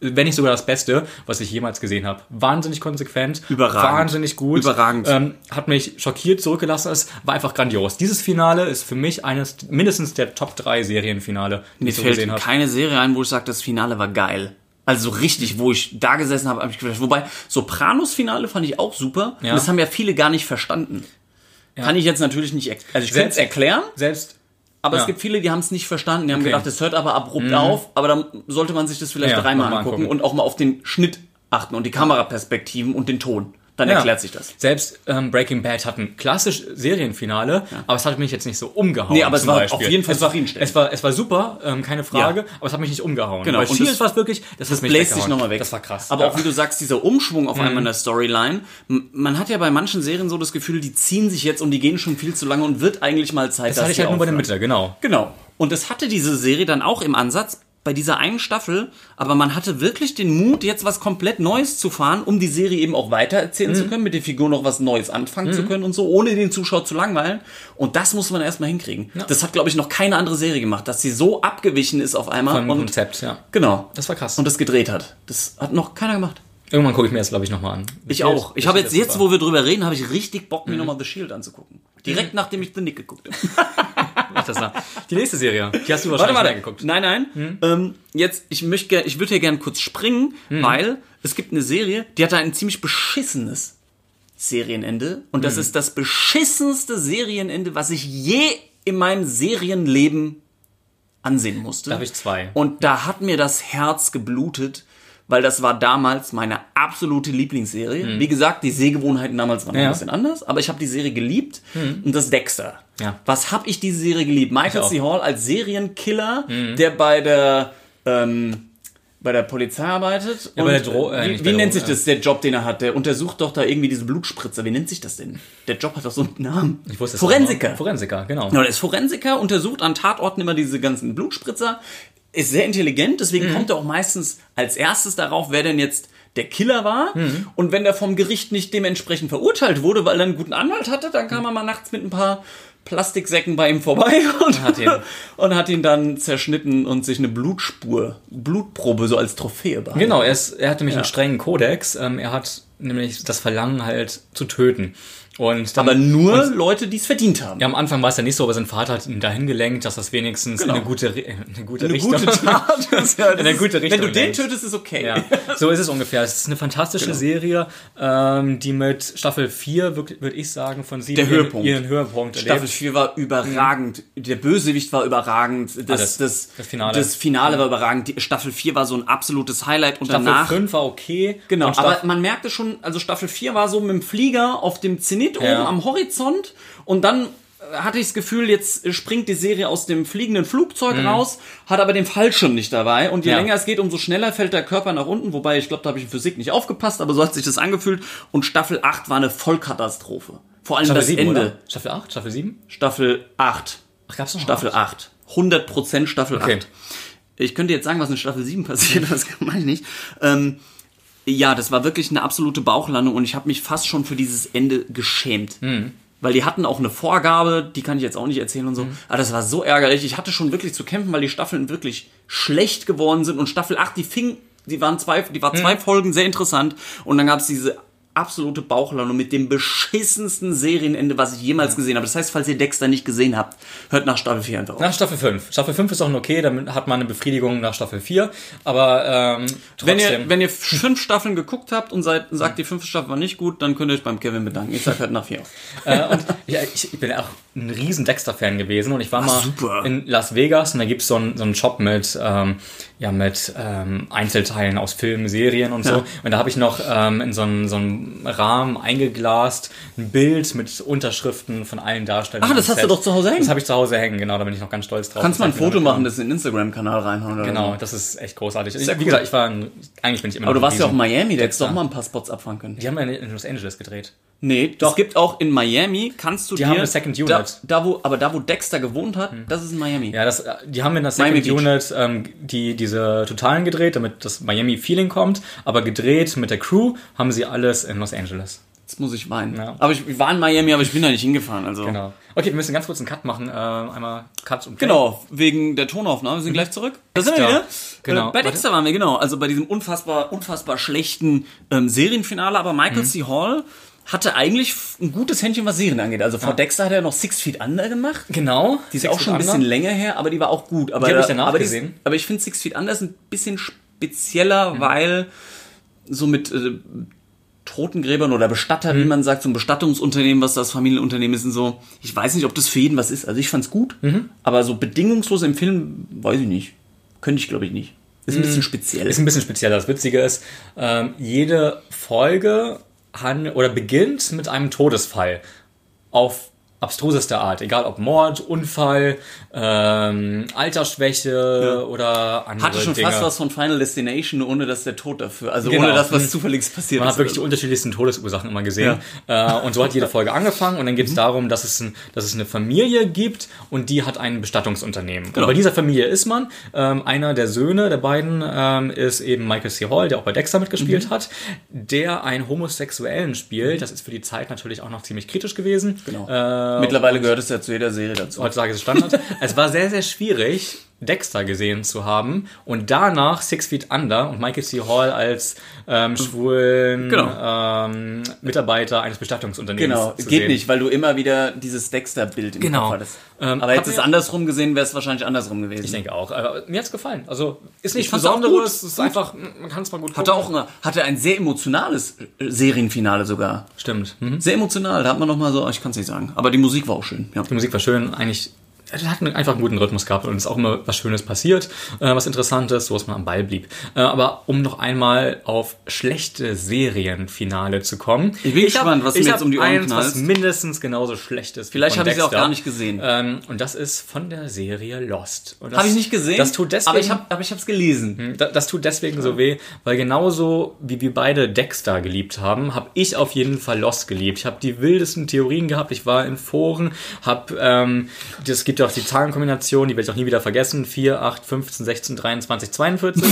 wenn nicht sogar das Beste, was ich jemals gesehen habe. Wahnsinnig konsequent, Überragend. wahnsinnig gut, Überragend. Ähm, hat mich schockiert zurückgelassen. Es war einfach grandios. Dieses Finale ist für mich eines mindestens der Top 3 Serienfinale, die Mir ich so fällt gesehen habe. keine Serie ein, wo ich sage, das Finale war geil. Also so richtig, wo ich da gesessen habe, habe ich gedacht. Wobei, Sopranos-Finale fand ich auch super. Ja. Und das haben ja viele gar nicht verstanden. Kann ich jetzt natürlich nicht, also ich könnte es erklären, Selbst aber Ja. es gibt viele, die haben es nicht verstanden. Die haben Okay. Mhm. gedacht, es hört aber abrupt auf, aber dann sollte man sich das vielleicht Ja, dreimal angucken angucken. und auch mal auf den Schnitt achten und die Kameraperspektiven und den Ton. Dann Ja. erklärt sich das. Selbst ähm, Breaking Bad hat ein klassisch Serienfinale, aber es hat mich jetzt nicht so umgehauen. Nee, aber es war Beispiel. auf jeden Fall es war, es war Es war super, ähm, keine Frage, aber es hat mich nicht umgehauen. Genau, Bei und das- war es wirklich, das, das bläst sich nochmal weg. Das war krass. Aber ja. Mhm. auch wie du sagst, dieser Umschwung auf einmal in der Storyline. Man hat ja bei manchen Serien so das Gefühl, die ziehen sich jetzt und die gehen schon viel zu lange und wird eigentlich mal Zeit, das dass hatte ich halt nur bei der. Mitte, genau. Genau. Und das hatte diese Serie dann auch im Ansatz bei dieser einen Staffel, aber man hatte wirklich den Mut, jetzt was komplett Neues zu fahren, um die Serie eben auch weitererzählen Mhm. zu können, mit den Figuren noch was Neues anfangen zu können und so, ohne den Zuschauer zu langweilen. Und das muss man erstmal hinkriegen. Das hat, glaube ich, noch keine andere Serie gemacht, dass sie so abgewichen ist auf einmal Vom und Konzept, ja. genau. Das war krass. Und das gedreht hat. Das hat noch keiner gemacht. Irgendwann gucke ich mir das, glaube ich, nochmal an. Ich auch. Ich habe jetzt, jetzt, wo wir drüber reden, habe ich richtig Bock, Mhm. mir nochmal The Shield anzugucken. Direkt nachdem ich The Nick geguckt habe. Mach das nach. Die nächste Serie, die hast du Warte, wahrscheinlich warte. mehr geguckt. Nein, nein. Ähm, jetzt, ich möchte, ich würde hier gerne kurz springen, weil es gibt eine Serie, die hat ein ziemlich beschissenes Serienende. Und das ist das beschissenste Serienende, was ich je in meinem Serienleben ansehen musste. Da habe ich zwei. Und da hat mir das Herz geblutet, weil das war damals meine absolute Lieblingsserie. Wie gesagt, die Sehgewohnheiten damals waren Mhm. Ja. ein bisschen anders, aber ich habe die Serie geliebt und das Dexter. Ja. Was habe ich diese Serie geliebt? Michael Ich C. Mhm. Hall als Serienkiller, der bei der ähm, bei der Polizei arbeitet. Ja, bei der Dro- äh, wie wie nennt sich das, der Job, den er hat? Der untersucht doch da irgendwie diese Blutspritzer. Wie nennt sich das denn? Der Job hat doch so einen Namen. Ich wusste es Forensiker. Forensiker, genau. Ja, der ist Forensiker, untersucht an Tatorten immer diese ganzen Blutspritzer, ist sehr intelligent, deswegen Mhm. kommt er auch meistens als erstes darauf, wer denn jetzt der Killer war. Mhm. Und wenn der vom Gericht nicht dementsprechend verurteilt wurde, weil er einen guten Anwalt hatte, dann kam er mal nachts mit ein paar Plastiksäcken bei ihm vorbei und hat ihn- und hat ihn dann zerschnitten und sich eine Blutspur, Blutprobe so als Trophäe behalten. Genau, er, ist, er hat nämlich einen strengen Kodex. Ähm, er hat nämlich das Verlangen halt zu töten. Und dann, Aber nur Leute, die es verdient haben. ja, am Anfang war es ja nicht so, aber sein Vater hat ihn dahin gelenkt, dass das wenigstens Genau. in eine gute, Ri- eine gute Eine Richtung gute Tat. Ja- in eine gute Richtung. Wenn du den tötest, ist okay. Ja, so ist es ungefähr. Es ist eine fantastische Genau. Serie, ähm, die mit Staffel 4, würde ich sagen, von sieben Der Höhepunkt. ihren Höhepunkt Staffel erlebt. 4 war überragend. Der Bösewicht war überragend. Das, Alles. das, Das Finale. das Finale war überragend. Die Staffel 4 war so ein absolutes Highlight. Und Staffel danach. 5 war okay. Genau, Und Staffel- aber man merkte schon, also Staffel 4 war so mit dem Flieger auf dem Zenit oben Ja. am Horizont und dann äh, hatte ich das Gefühl, jetzt springt die Serie aus dem fliegenden Flugzeug raus, hat aber den Fallschirm nicht dabei und je Mhm. Ja. länger es geht, umso schneller fällt der Körper nach unten, wobei ich glaube, da habe ich in Physik nicht aufgepasst, aber so hat sich das angefühlt und Staffel 8 war eine Vollkatastrophe. Vor allem Staffel das 7, Ende. oder? Staffel 8? Staffel 7? Staffel 8. Ach, gab's noch Staffel 8. 100% Staffel Okay. 8. Ich könnte jetzt sagen, was in Staffel 7 passiert, das kann ich nicht. Ähm, ja, das war wirklich eine absolute Bauchlandung und ich habe mich fast schon für dieses Ende geschämt. Hm. Weil die hatten auch eine Vorgabe, die kann ich jetzt auch nicht erzählen und so. Hm. Aber das war so ärgerlich. Ich hatte schon wirklich zu kämpfen, weil die Staffeln wirklich schlecht geworden sind. Und Staffel 8, die fing, die waren zwei, die war zwei Folgen sehr interessant. Und dann gab es diese absolute Bauchlandung mit dem beschissensten Serienende, was ich jemals gesehen habe. Das heißt, falls ihr Dexter nicht gesehen habt, hört nach Staffel 4 einfach auf. Nach Staffel 5. Staffel 5 ist auch okay, damit hat man eine Befriedigung nach Staffel 4. Aber ähm, Wenn trotzdem. ihr, wenn ihr fünf Staffeln geguckt habt und seid, sagt, die fünfte Staffel war nicht gut, dann könnt ihr euch beim Kevin bedanken. Ich sag halt nach vier. äh, und ja, ich, ich bin auch ein riesen Dexter-Fan gewesen und ich war mal super. in Las Vegas und da gibt's so einen so einen Shop mit, ähm, ja, mit ähm, Einzelteilen aus Filmen, Serien und so. Ja. Und da habe ich noch ähm, in so einen, so einen Rahmen eingeglast ein Bild mit Unterschriften von allen Darstellern. Ah, das hast du Set. doch zu Hause hängen. Das habe ich zu Hause hängen, genau, da bin ich noch ganz stolz drauf. Kannst Das mal ein Foto machen, das in den Instagram-Kanal reinhauen. Oder Genau, das ist echt großartig. Sehr Wie cool. gesagt, ich war ein, eigentlich bin ich immer Aber du warst ja auch in Miami, da hättest du doch mal ein paar Spots abfahren können. Die haben ja in Los Angeles gedreht. Nee, doch. Es gibt auch in Miami, kannst du Die dir... haben eine Second Unit. Da, da wo, aber da, wo Dexter gewohnt hat, das ist in Miami. Ja, das, die haben in der Miami Second Beach. Unit ähm, die, diese Totalen gedreht, damit das Miami-Feeling kommt. Aber gedreht mit der Crew haben sie alles in Los Angeles. Jetzt muss ich weinen. Ja. Aber ich, ich war in Miami, aber ich bin da nicht hingefahren. Also. Genau. Okay, wir müssen ganz kurz einen Cut machen. Äh, einmal Cut und Play. Genau, wegen der Tonaufnahme. Wir sind gleich zurück. Da sind wir wieder. Genau. Äh, bei Dexter waren wir, genau. Also bei diesem unfassbar, unfassbar schlechten ähm, Serienfinale. Aber Michael C. Hall hatte eigentlich ein gutes Händchen, was Serien angeht. Also vor Dexter hat er noch Six Feet Under gemacht. Genau. Die ist auch schon ein bisschen länger her, aber die war auch gut. Aber, Die hab ich danach aber gesehen. aber ich finde Six Feet Under ist ein bisschen spezieller, weil so mit äh, Totengräbern oder Bestatter, Mhm. wie man sagt, so ein Bestattungsunternehmen, was das Familienunternehmen ist und so. Ich weiß nicht, ob das für jeden was ist. Also ich fand's gut, Mhm. aber so bedingungslos im Film, weiß ich nicht. Könnte ich, glaube ich, nicht. Ist ein bisschen speziell. Mhm. Ist ein bisschen spezieller. Das Witzige ist, ähm, jede Folge oder beginnt mit einem Todesfall auf abstruseste Art, egal ob Mord, Unfall, ähm, Altersschwäche oder andere Hatte schon Dinge. fast was von Final Destination, ohne dass der Tod dafür, also Genau. ohne das, was zufällig passiert Man ist. hat wirklich die unterschiedlichsten Todesursachen immer gesehen. Äh, und so hat jede Folge angefangen und dann Mhm. geht es darum, dass es, ein, dass es eine Familie gibt und die hat ein Bestattungsunternehmen. Genau. Und bei dieser Familie ist man. Ähm, einer der Söhne der beiden ähm, ist eben Michael C. Hall, der auch bei Dexter mitgespielt Mhm. hat, der einen Homosexuellen spielt. Das ist für die Zeit natürlich auch noch ziemlich kritisch gewesen. Genau. Äh, Mittlerweile gehört es ja zu jeder Serie dazu. heutzutage ist es Standard. es war sehr, sehr schwierig, Dexter gesehen zu haben und danach Six Feet Under und Michael C. Hall als ähm, schwulen Genau. ähm, Mitarbeiter eines Bestattungsunternehmens Genau, geht sehen. nicht, weil du immer wieder dieses Dexter-Bild im Genau. Kopf hattest. Ähm, Aber hat hättest du es mir- andersrum gesehen, wäre es wahrscheinlich andersrum gewesen. Ich denke auch. Aber mir hat's gefallen. Also ist auch Besonderes. Es ist einfach, man kann es mal gut Hatte gucken. auch eine, hatte ein sehr emotionales äh, Serienfinale sogar. Stimmt. Mhm. Sehr emotional, da hat man noch mal so, ich kann es nicht sagen. Aber die Musik war auch schön. Ja. Die Musik war schön. Eigentlich es hat einfach einen guten Rhythmus gehabt und es ist auch immer was Schönes passiert, äh, was Interessantes, so dass man am Ball blieb. Äh, aber um noch einmal auf schlechte Serienfinale zu kommen. Ich bin hab- gespannt, was du ich mir hab jetzt um die Ohren eins, was knallst. mindestens genauso schlecht ist. Vielleicht habe ich sie auch gar nicht gesehen. Ähm, und das ist von der Serie Lost. Das- Habe ich nicht gesehen, Das tut deswegen, aber ich habe ich es gelesen. da- Das tut deswegen so weh, weil genauso wie wir beide Dexter geliebt haben, habe ich auf jeden Fall Lost geliebt. Ich habe die wildesten Theorien gehabt. Ich war in Foren, habe ähm, es gibt auch die Zahlenkombination, die werde ich auch nie wieder vergessen. 4, 8, 15, 16, 23, 42.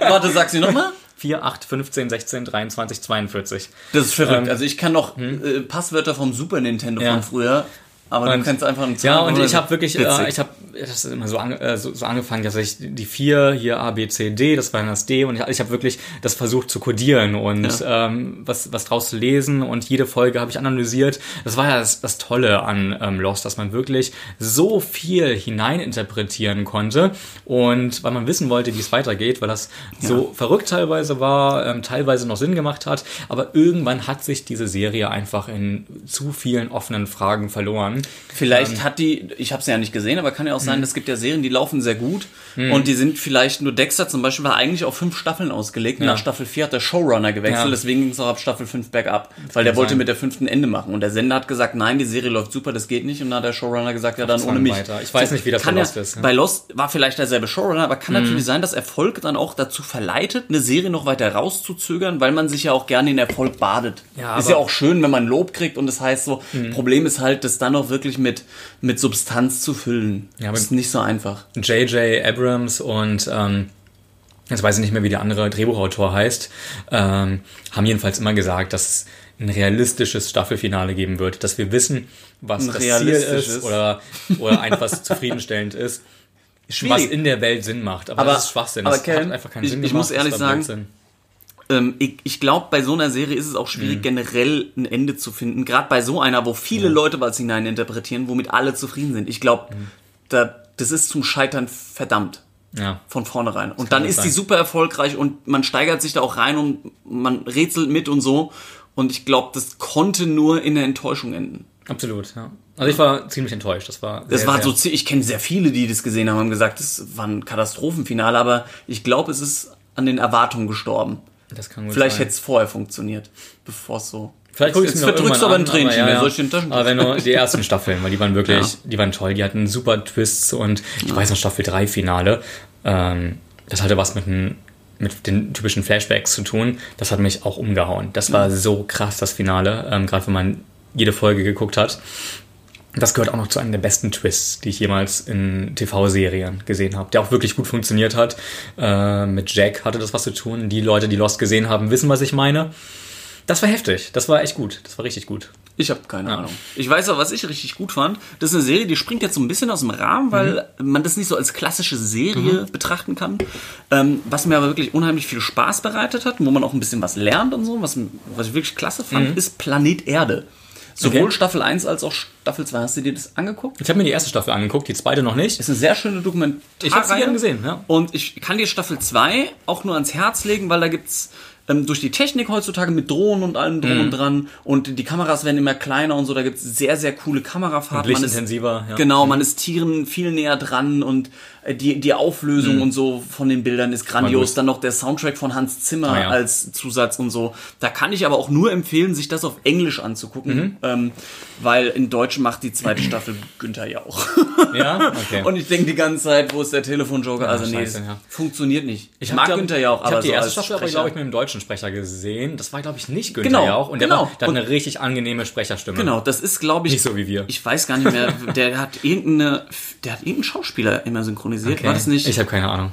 Warte, sag sie nochmal. 4, 8, 15, 16, 23, 42. Das ist verrückt. also ich kann noch hm? äh, Passwörter vom Super Nintendo Ja. von früher, aber du Und- kannst einfach einen Ja, und ich habe wirklich, äh, ich habe das ist immer so, ange, äh, so, so angefangen, dass ich die vier hier A, B, C, D, das war dann das D und ich, ich habe wirklich das versucht zu codieren und ähm, was, was draus zu lesen und jede Folge habe ich analysiert. Das war ja das, das Tolle an ähm, Lost, dass man wirklich so viel hineininterpretieren konnte und weil man wissen wollte, wie es weitergeht, weil das so verrückt teilweise war, ähm, teilweise noch Sinn gemacht hat, aber irgendwann hat sich diese Serie einfach in zu vielen offenen Fragen verloren. Vielleicht Ähm. hat die, ich habe sie ja nicht gesehen, aber kann ja auch sein, es gibt ja Serien, die laufen sehr gut und die sind vielleicht nur Dexter zum Beispiel war eigentlich auf fünf Staffeln ausgelegt. Nach Staffel 4 hat der Showrunner gewechselt, Ja. deswegen ging es auch ab Staffel 5 bergab, weil der wollte sein. mit der fünften Ende machen und der Sender hat gesagt, nein, die Serie läuft super, das geht nicht und dann hat der Showrunner gesagt, ja dann ohne mich. weiter. Ich weiß nicht, wie das bei ja, Lost ist, ja. Bei Lost war vielleicht derselbe Showrunner, aber Mhm. kann natürlich sein, dass Erfolg dann auch dazu verleitet, eine Serie noch weiter rauszuzögern, weil man sich ja auch gerne in Erfolg badet. Ja, ist ja auch schön, wenn man Lob kriegt und das heißt so, Problem ist halt, das dann auch wirklich mit, mit Substanz zu füllen. Ja, aber- das ist nicht so einfach. J.J. Abrams und ähm, jetzt weiß ich nicht mehr, wie der andere Drehbuchautor heißt, ähm, haben jedenfalls immer gesagt, dass es ein realistisches Staffelfinale geben wird, dass wir wissen, was Ein das Ziel ist oder, oder einfach zufriedenstellend ist. Was Schwierig. in der Welt Sinn macht. Aber, Aber- das ist Schwachsinn. aber das Ken, hat einfach keinen ich- Sinn ich gemacht. muss ehrlich sagen, Blödsinn. Ähm, ich ich glaube, bei so einer Serie ist es auch schwierig, Mhm. generell ein Ende zu finden. Gerade bei so einer, wo viele Leute was hineininterpretieren, womit alle zufrieden sind. Ich glaube, Mhm. da, das ist zum Scheitern verdammt. Ja. von vornherein. Und dann ist die sein. super erfolgreich und man steigert sich da auch rein und man rätselt mit und so. Und ich glaube, das konnte nur in der Enttäuschung enden. Absolut, ja. Also ich war ziemlich enttäuscht. Das war Das sehr, war sehr, so, ich kenne sehr viele, die das gesehen haben, haben gesagt, das war ein Katastrophenfinale, aber ich glaube, es ist an den Erwartungen gestorben. Das kann gut Vielleicht hätte es vorher funktioniert, bevor es so. Vielleicht mir noch verdrückst du aber ein Tränchen aber mehr. ja, Soll ich den Taschentuch- Aber wenn nur die ersten Staffeln, weil die waren wirklich, Ja. die waren toll. Die hatten super Twists und ich weiß noch Staffel 3 Finale. Ähm, das hatte was mit, den- mit den typischen Flashbacks zu tun. Das hat mich auch umgehauen. Das war so krass, das Finale. Ähm, Gerade wenn man jede Folge geguckt hat. Das gehört auch noch zu einem der besten Twists, die ich jemals in TV-Serien gesehen habe, der auch wirklich gut funktioniert hat. Äh, mit Jack hatte das was zu tun. Die Leute, die Lost gesehen haben, wissen, was ich meine. Das war heftig. Das war echt gut. Das war richtig gut. Ich habe keine Ahnung. Ich weiß auch, was ich richtig gut fand. Das ist eine Serie, die springt jetzt so ein bisschen aus dem Rahmen, weil man das nicht so als klassische Serie betrachten kann. Ähm, was mir aber wirklich unheimlich viel Spaß bereitet hat, wo man auch ein bisschen was lernt und so, was, was ich wirklich klasse fand, ist Planet Erde. Sowohl Okay. Staffel 1 als auch Staffel 2. Hast du dir das angeguckt? Ich habe mir die erste Staffel angeguckt, die zweite noch nicht. Ist eine sehr schöne Dokumentation. Ich habe sie gerne gesehen, ja. Und ich kann dir Staffel 2 auch nur ans Herz legen, weil da gibt's ähm, durch die Technik heutzutage mit Drohnen und allem drum Mhm. und dran und die Kameras werden immer kleiner und so, da gibt's sehr, sehr coole Kamerafahrten. Man ist- Lichtintensiver, ja. Genau, man ist Tieren viel näher dran und die, die Auflösung und so von den Bildern ist grandios. Dann noch der Soundtrack von Hans Zimmer Ah, ja. als Zusatz und so. Da kann ich aber auch nur empfehlen, sich das auf Englisch anzugucken, Mhm. ähm, weil in Deutsch macht die zweite Staffel Günther Jauch. Ja, okay. Und ich denke die ganze Zeit, wo ist der Telefonjoker? also nee, das ja. funktioniert nicht. Ich, mag glaub, Günther Jauch, Ich aber habe die so erste Staffel aber, Sprecher- glaube ich, mit dem deutschen Sprecher gesehen. Das war, glaube ich, nicht Günther Genau, Jauch. Und der, genau. war, der hat eine richtig angenehme Sprecherstimme. Genau, das ist, glaube ich. Nicht so wie wir. Ich weiß gar nicht mehr, der hat irgendeine, der hat irgendeinen Schauspieler immer synchronisiert. Okay. War das nicht Ich habe keine Ahnung.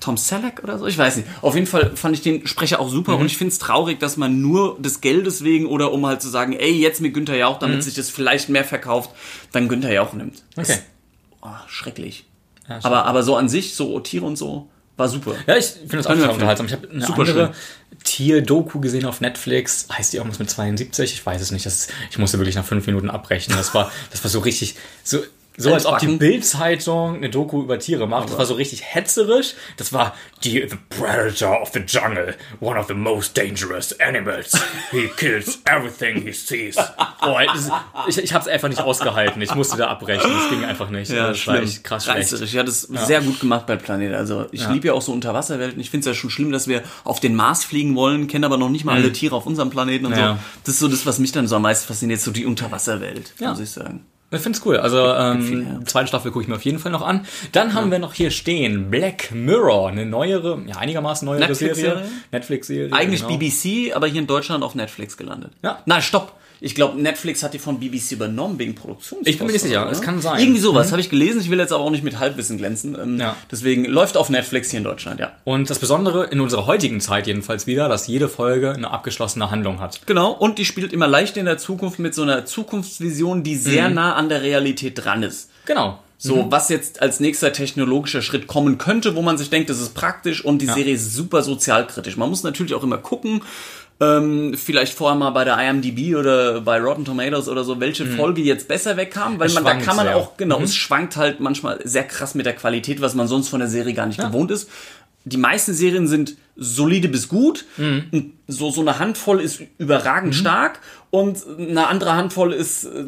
Tom Selleck oder so? Ich weiß nicht. Auf jeden Fall fand ich den Sprecher auch Mhm. super und ich finde es traurig, dass man nur des Geldes wegen oder um halt zu sagen, ey, jetzt mit Günther Jauch, damit sich das vielleicht mehr verkauft, dann Günther Jauch nimmt. Das- Mhm. Okay. Oh, schrecklich. Ja, aber, aber so an sich, so Tiere und so, war super. Ja, ich finde das auch total unterhaltsam. Ich habe eine Super andere Tier-Doku gesehen auf Netflix. Heißt die irgendwas mit 72? Ich weiß es nicht. Das, ich musste wirklich nach fünf Minuten abbrechen. Das war, das war so richtig, so, so als ob die. Bild-Zeitung eine Doku über Tiere macht. Das war so richtig hetzerisch. Das war die, the predator of the jungle. One of the most dangerous animals. He kills everything he sees. Oh, ich ich habe es einfach nicht ausgehalten. Ich musste da abbrechen. Das ging einfach nicht. das war echt krass schlecht. Reißerisch. Ja, das ist sehr gut gemacht bei Planet. Also ich liebe ja auch so Unterwasserwelten. Ich finde es ja schon schlimm, dass wir auf den Mars fliegen wollen, kennen aber noch nicht mal alle Tiere auf unserem Planeten und Mhm. Ja. so. Das ist so das, was mich dann so am meisten fasziniert, so die Unterwasserwelt, Ja. muss ich sagen. Ich finde es cool. Also, ähm, ja. zweite Staffel gucke ich mir auf jeden Fall noch an. Dann haben wir noch hier stehen Black Mirror, eine neuere, ja, einigermaßen neuere Netflix-Serie? Serie. Netflix-Serie. Eigentlich genau. BBC, aber hier in Deutschland auf Netflix gelandet. Ja. Nein, stopp. Ich glaube, Netflix hat die von BBC übernommen wegen Produktions. Ich bin mir nicht sicher, es kann sein. Irgendwie sowas habe ich gelesen. Ich will jetzt aber auch nicht mit Halbwissen glänzen. Ähm, Ja. Deswegen läuft auf Netflix hier in Deutschland, ja. Und das Besondere in unserer heutigen Zeit jedenfalls wieder, dass jede Folge eine abgeschlossene Handlung hat. Genau, und die spielt immer leicht in der Zukunft mit so einer Zukunftsvision, die sehr Mhm. nah an der Realität dran ist. Genau. So, was jetzt als nächster technologischer Schritt kommen könnte, wo man sich denkt, das ist praktisch und die Serie ist super sozialkritisch. Man muss natürlich auch immer gucken, ähm, vielleicht vorher mal bei der IMDb oder bei Rotten Tomatoes oder so, welche Folge jetzt besser wegkam, weil Mhm. Es man da kann man sehr. Mhm. auch, genau, es schwankt halt manchmal sehr krass mit der Qualität, was man sonst von der Serie gar nicht gewohnt ist. Die meisten Serien sind solide bis gut. Mhm. So, so eine Handvoll ist überragend stark und eine andere Handvoll ist äh,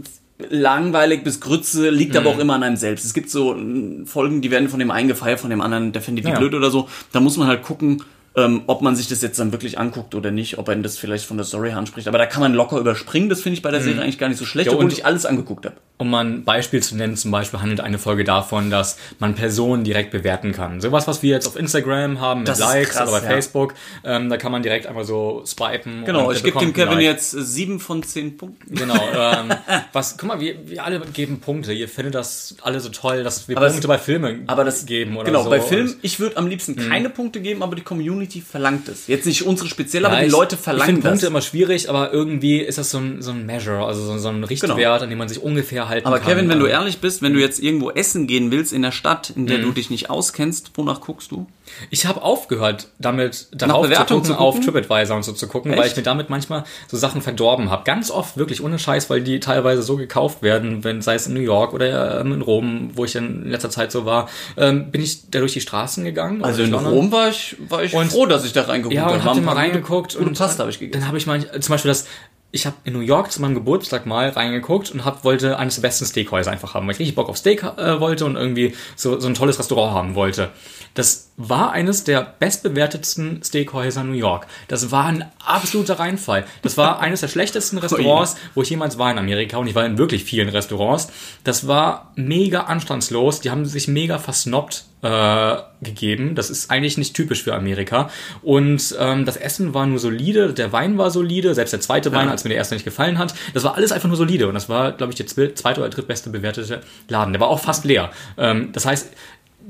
langweilig bis Grütze, liegt Mhm. aber auch immer an einem selbst. Es gibt so äh, Folgen, die werden von dem einen gefeiert, von dem anderen, der findet die Ja. blöd oder so. Da muss man halt gucken, ähm, ob man sich das jetzt dann wirklich anguckt oder nicht, ob einen das vielleicht von der Story her anspricht. Aber da kann man locker überspringen, das finde ich bei der Serie eigentlich gar nicht so schlecht, Mhm. Ja, obwohl ich alles angeguckt habe. Um mal ein Beispiel zu nennen, zum Beispiel handelt eine Folge davon, dass man Personen direkt bewerten kann. Sowas, was wir jetzt auf Instagram haben mit Das Likes krass, oder bei ja. Facebook, ähm, da kann man direkt einfach so swipen. Genau, ich gebe dem Kevin Like. jetzt äh, sieben von zehn Punkten. Genau, ähm, was, guck mal, wir, wir alle geben Punkte. Ihr findet das alle so toll, dass wir Aber Punkte es- bei Filmen Aber das geben oder genau so. bei Filmen. Ich würde am liebsten Mhm. keine Punkte geben, aber die Community verlangt es. Jetzt nicht unsere speziell, aber Ja, die ich- Leute Ich verlangen finde das. Punkte immer schwierig, aber irgendwie ist das so ein, so ein Measure, also so, so ein Richtwert, an dem man sich ungefähr halten aber kann. Kevin, wenn du Ähm, ehrlich bist, wenn du jetzt irgendwo essen gehen willst in der Stadt, in Mhm. der du dich nicht auskennst, wonach guckst du? Ich habe aufgehört, damit darauf zu gucken, zu gucken? auf TripAdvisor und so zu gucken, weil Echt? ich mir damit manchmal so Sachen verdorben habe. Ganz oft wirklich ohne Scheiß, weil die teilweise so gekauft werden, wenn sei es in New York oder ähm, in Rom, wo ich in letzter Zeit so war, ähm, bin ich da durch die Straßen gegangen. Also in London. Rom war ich, war ich Und- froh, dass ich da reingeguckt Ja, habe. und hab dann mal reingeguckt gute und Pasta habe ich gegessen. Dann habe ich mal zum Beispiel das. Ich habe in New York zu meinem Geburtstag mal reingeguckt und hab, wollte eines der besten Steakhäuser einfach haben, weil ich richtig Bock auf Steak äh, wollte und irgendwie so, so ein tolles Restaurant haben wollte. Das war eines der bestbewertetsten Steakhäuser New York. Das war ein absoluter Reinfall. Das war eines der schlechtesten Restaurants, wo ich jemals war in Amerika und ich war in wirklich vielen Restaurants. Das war mega anstandslos. Die haben sich mega versnobbt äh, gegeben. Das ist eigentlich nicht typisch für Amerika. Und ähm, das Essen war nur solide, der Wein war solide, selbst der zweite Wein, als mir der erste nicht gefallen hat. Das war alles einfach nur solide. Und das war, glaube ich, der zwe- zweite oder drittbeste bewertete Laden. Der war auch fast leer. Ähm, das heißt,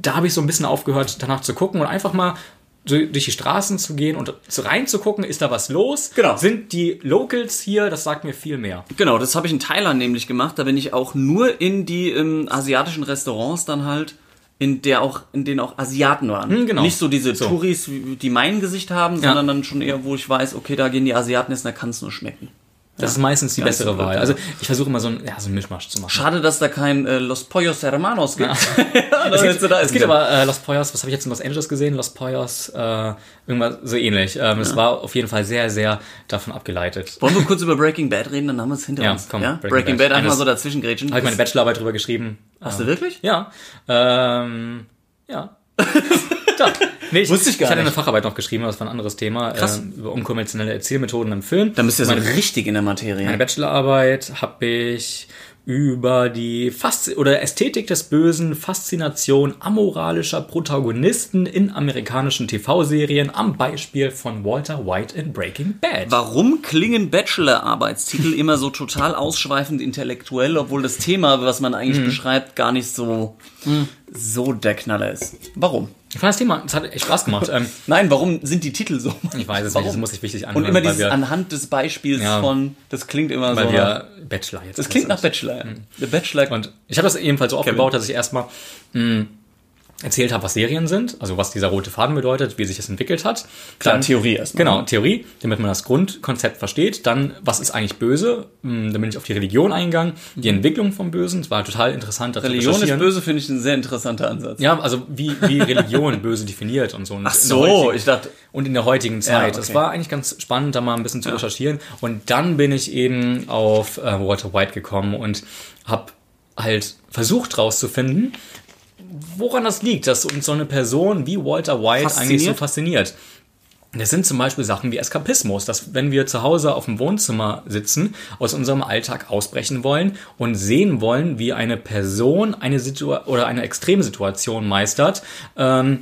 da habe ich so ein bisschen aufgehört, danach zu gucken und einfach mal so durch die Straßen zu gehen und reinzugucken, ist da was los? Genau. Sind die Locals hier? Das sagt mir viel mehr. Genau, das habe ich in Thailand nämlich gemacht. Da bin ich auch nur in die ähm, asiatischen Restaurants dann halt, in der auch, in denen auch Asiaten waren. Hm, genau. Nicht so diese So. Touris, die mein Gesicht haben, Ja. sondern dann schon eher, wo ich weiß, okay, da gehen die Asiaten essen, da kann es nur schmecken. Das ist meistens die Ganz bessere Wahl. ja. Also ich versuche immer so ein, ja, so ein Mischmasch zu machen. Schade, dass da kein äh, Los Pollos Hermanos gibt. Ja. Es gibt, es gibt aber äh, Los Poyos, was habe ich jetzt in Los Angeles gesehen? Los Poyos, äh, irgendwas so ähnlich. Ähm, Es war auf jeden Fall sehr, sehr davon abgeleitet. Wollen wir kurz über Breaking Bad reden, dann haben wir es hinter Ja, uns. komm, ja? Breaking Breaking, Bad. Bad, einfach so dazwischen grätschen. Habe ich meine Bachelorarbeit drüber geschrieben. Hast du wirklich? Ja. Ähm, ja. ja. Nee, ich, Wusste ich gar ich hatte eine. Facharbeit noch geschrieben, aber das war ein anderes Thema. Krass. Ähm, über unkonventionelle Erzählmethoden im Film. Dann bist du ja so meine, richtig in der Materie. meine Bachelorarbeit habe ich über die Faszi oder Ästhetik des Bösen, Faszination amoralischer Protagonisten in amerikanischen TV-Serien am Beispiel von Walter White in Breaking Bad. Warum klingen Bachelor-Arbeitstitel immer so total ausschweifend intellektuell, obwohl das Thema, was man eigentlich Mhm. beschreibt, gar nicht so, so der Knaller ist? Warum? Ich fand das Thema, es hat echt Spaß gemacht. ähm, Nein, warum sind die Titel so? ich weiß es Warum? nicht, das muss ich wichtig anhören. Und immer weil dieses wir, anhand des Beispiels Ja. von, das klingt immer weil so. wir Bachelor jetzt das klingt nach. Bachelor. ja. Der Bachelor. Und ich habe das ebenfalls so aufgebaut, dass ich erstmal mh, erzählt habe, was Serien sind, also was dieser rote Faden bedeutet, wie sich es entwickelt hat. Klar, Dann- Theorie erstmal. Genau, Theorie, damit man das Grundkonzept versteht. Dann, was ist eigentlich böse? Hm, Dann bin ich auf die Religion eingegangen, die Entwicklung vom Bösen. Es war total interessant. das Mhm. Religion ist böse, finde ich ein sehr interessanter Ansatz. Ja, also wie, wie Religion böse definiert und so. Und Ach so, heutigen- ich dachte, und in der heutigen Zeit. Ja, Es okay. war eigentlich ganz spannend, da mal ein bisschen zu recherchieren. Und dann bin ich eben auf äh, Walter White gekommen und habe halt versucht rauszufinden, woran das liegt, dass uns so eine Person wie Walter White eigentlich so Fasziniert? fasziniert. Das sind zum Beispiel Sachen wie Eskapismus, dass wenn wir zu Hause auf dem Wohnzimmer sitzen, aus unserem Alltag ausbrechen wollen und sehen wollen, wie eine Person eine Situation oder eine Extremsituation meistert, ähm,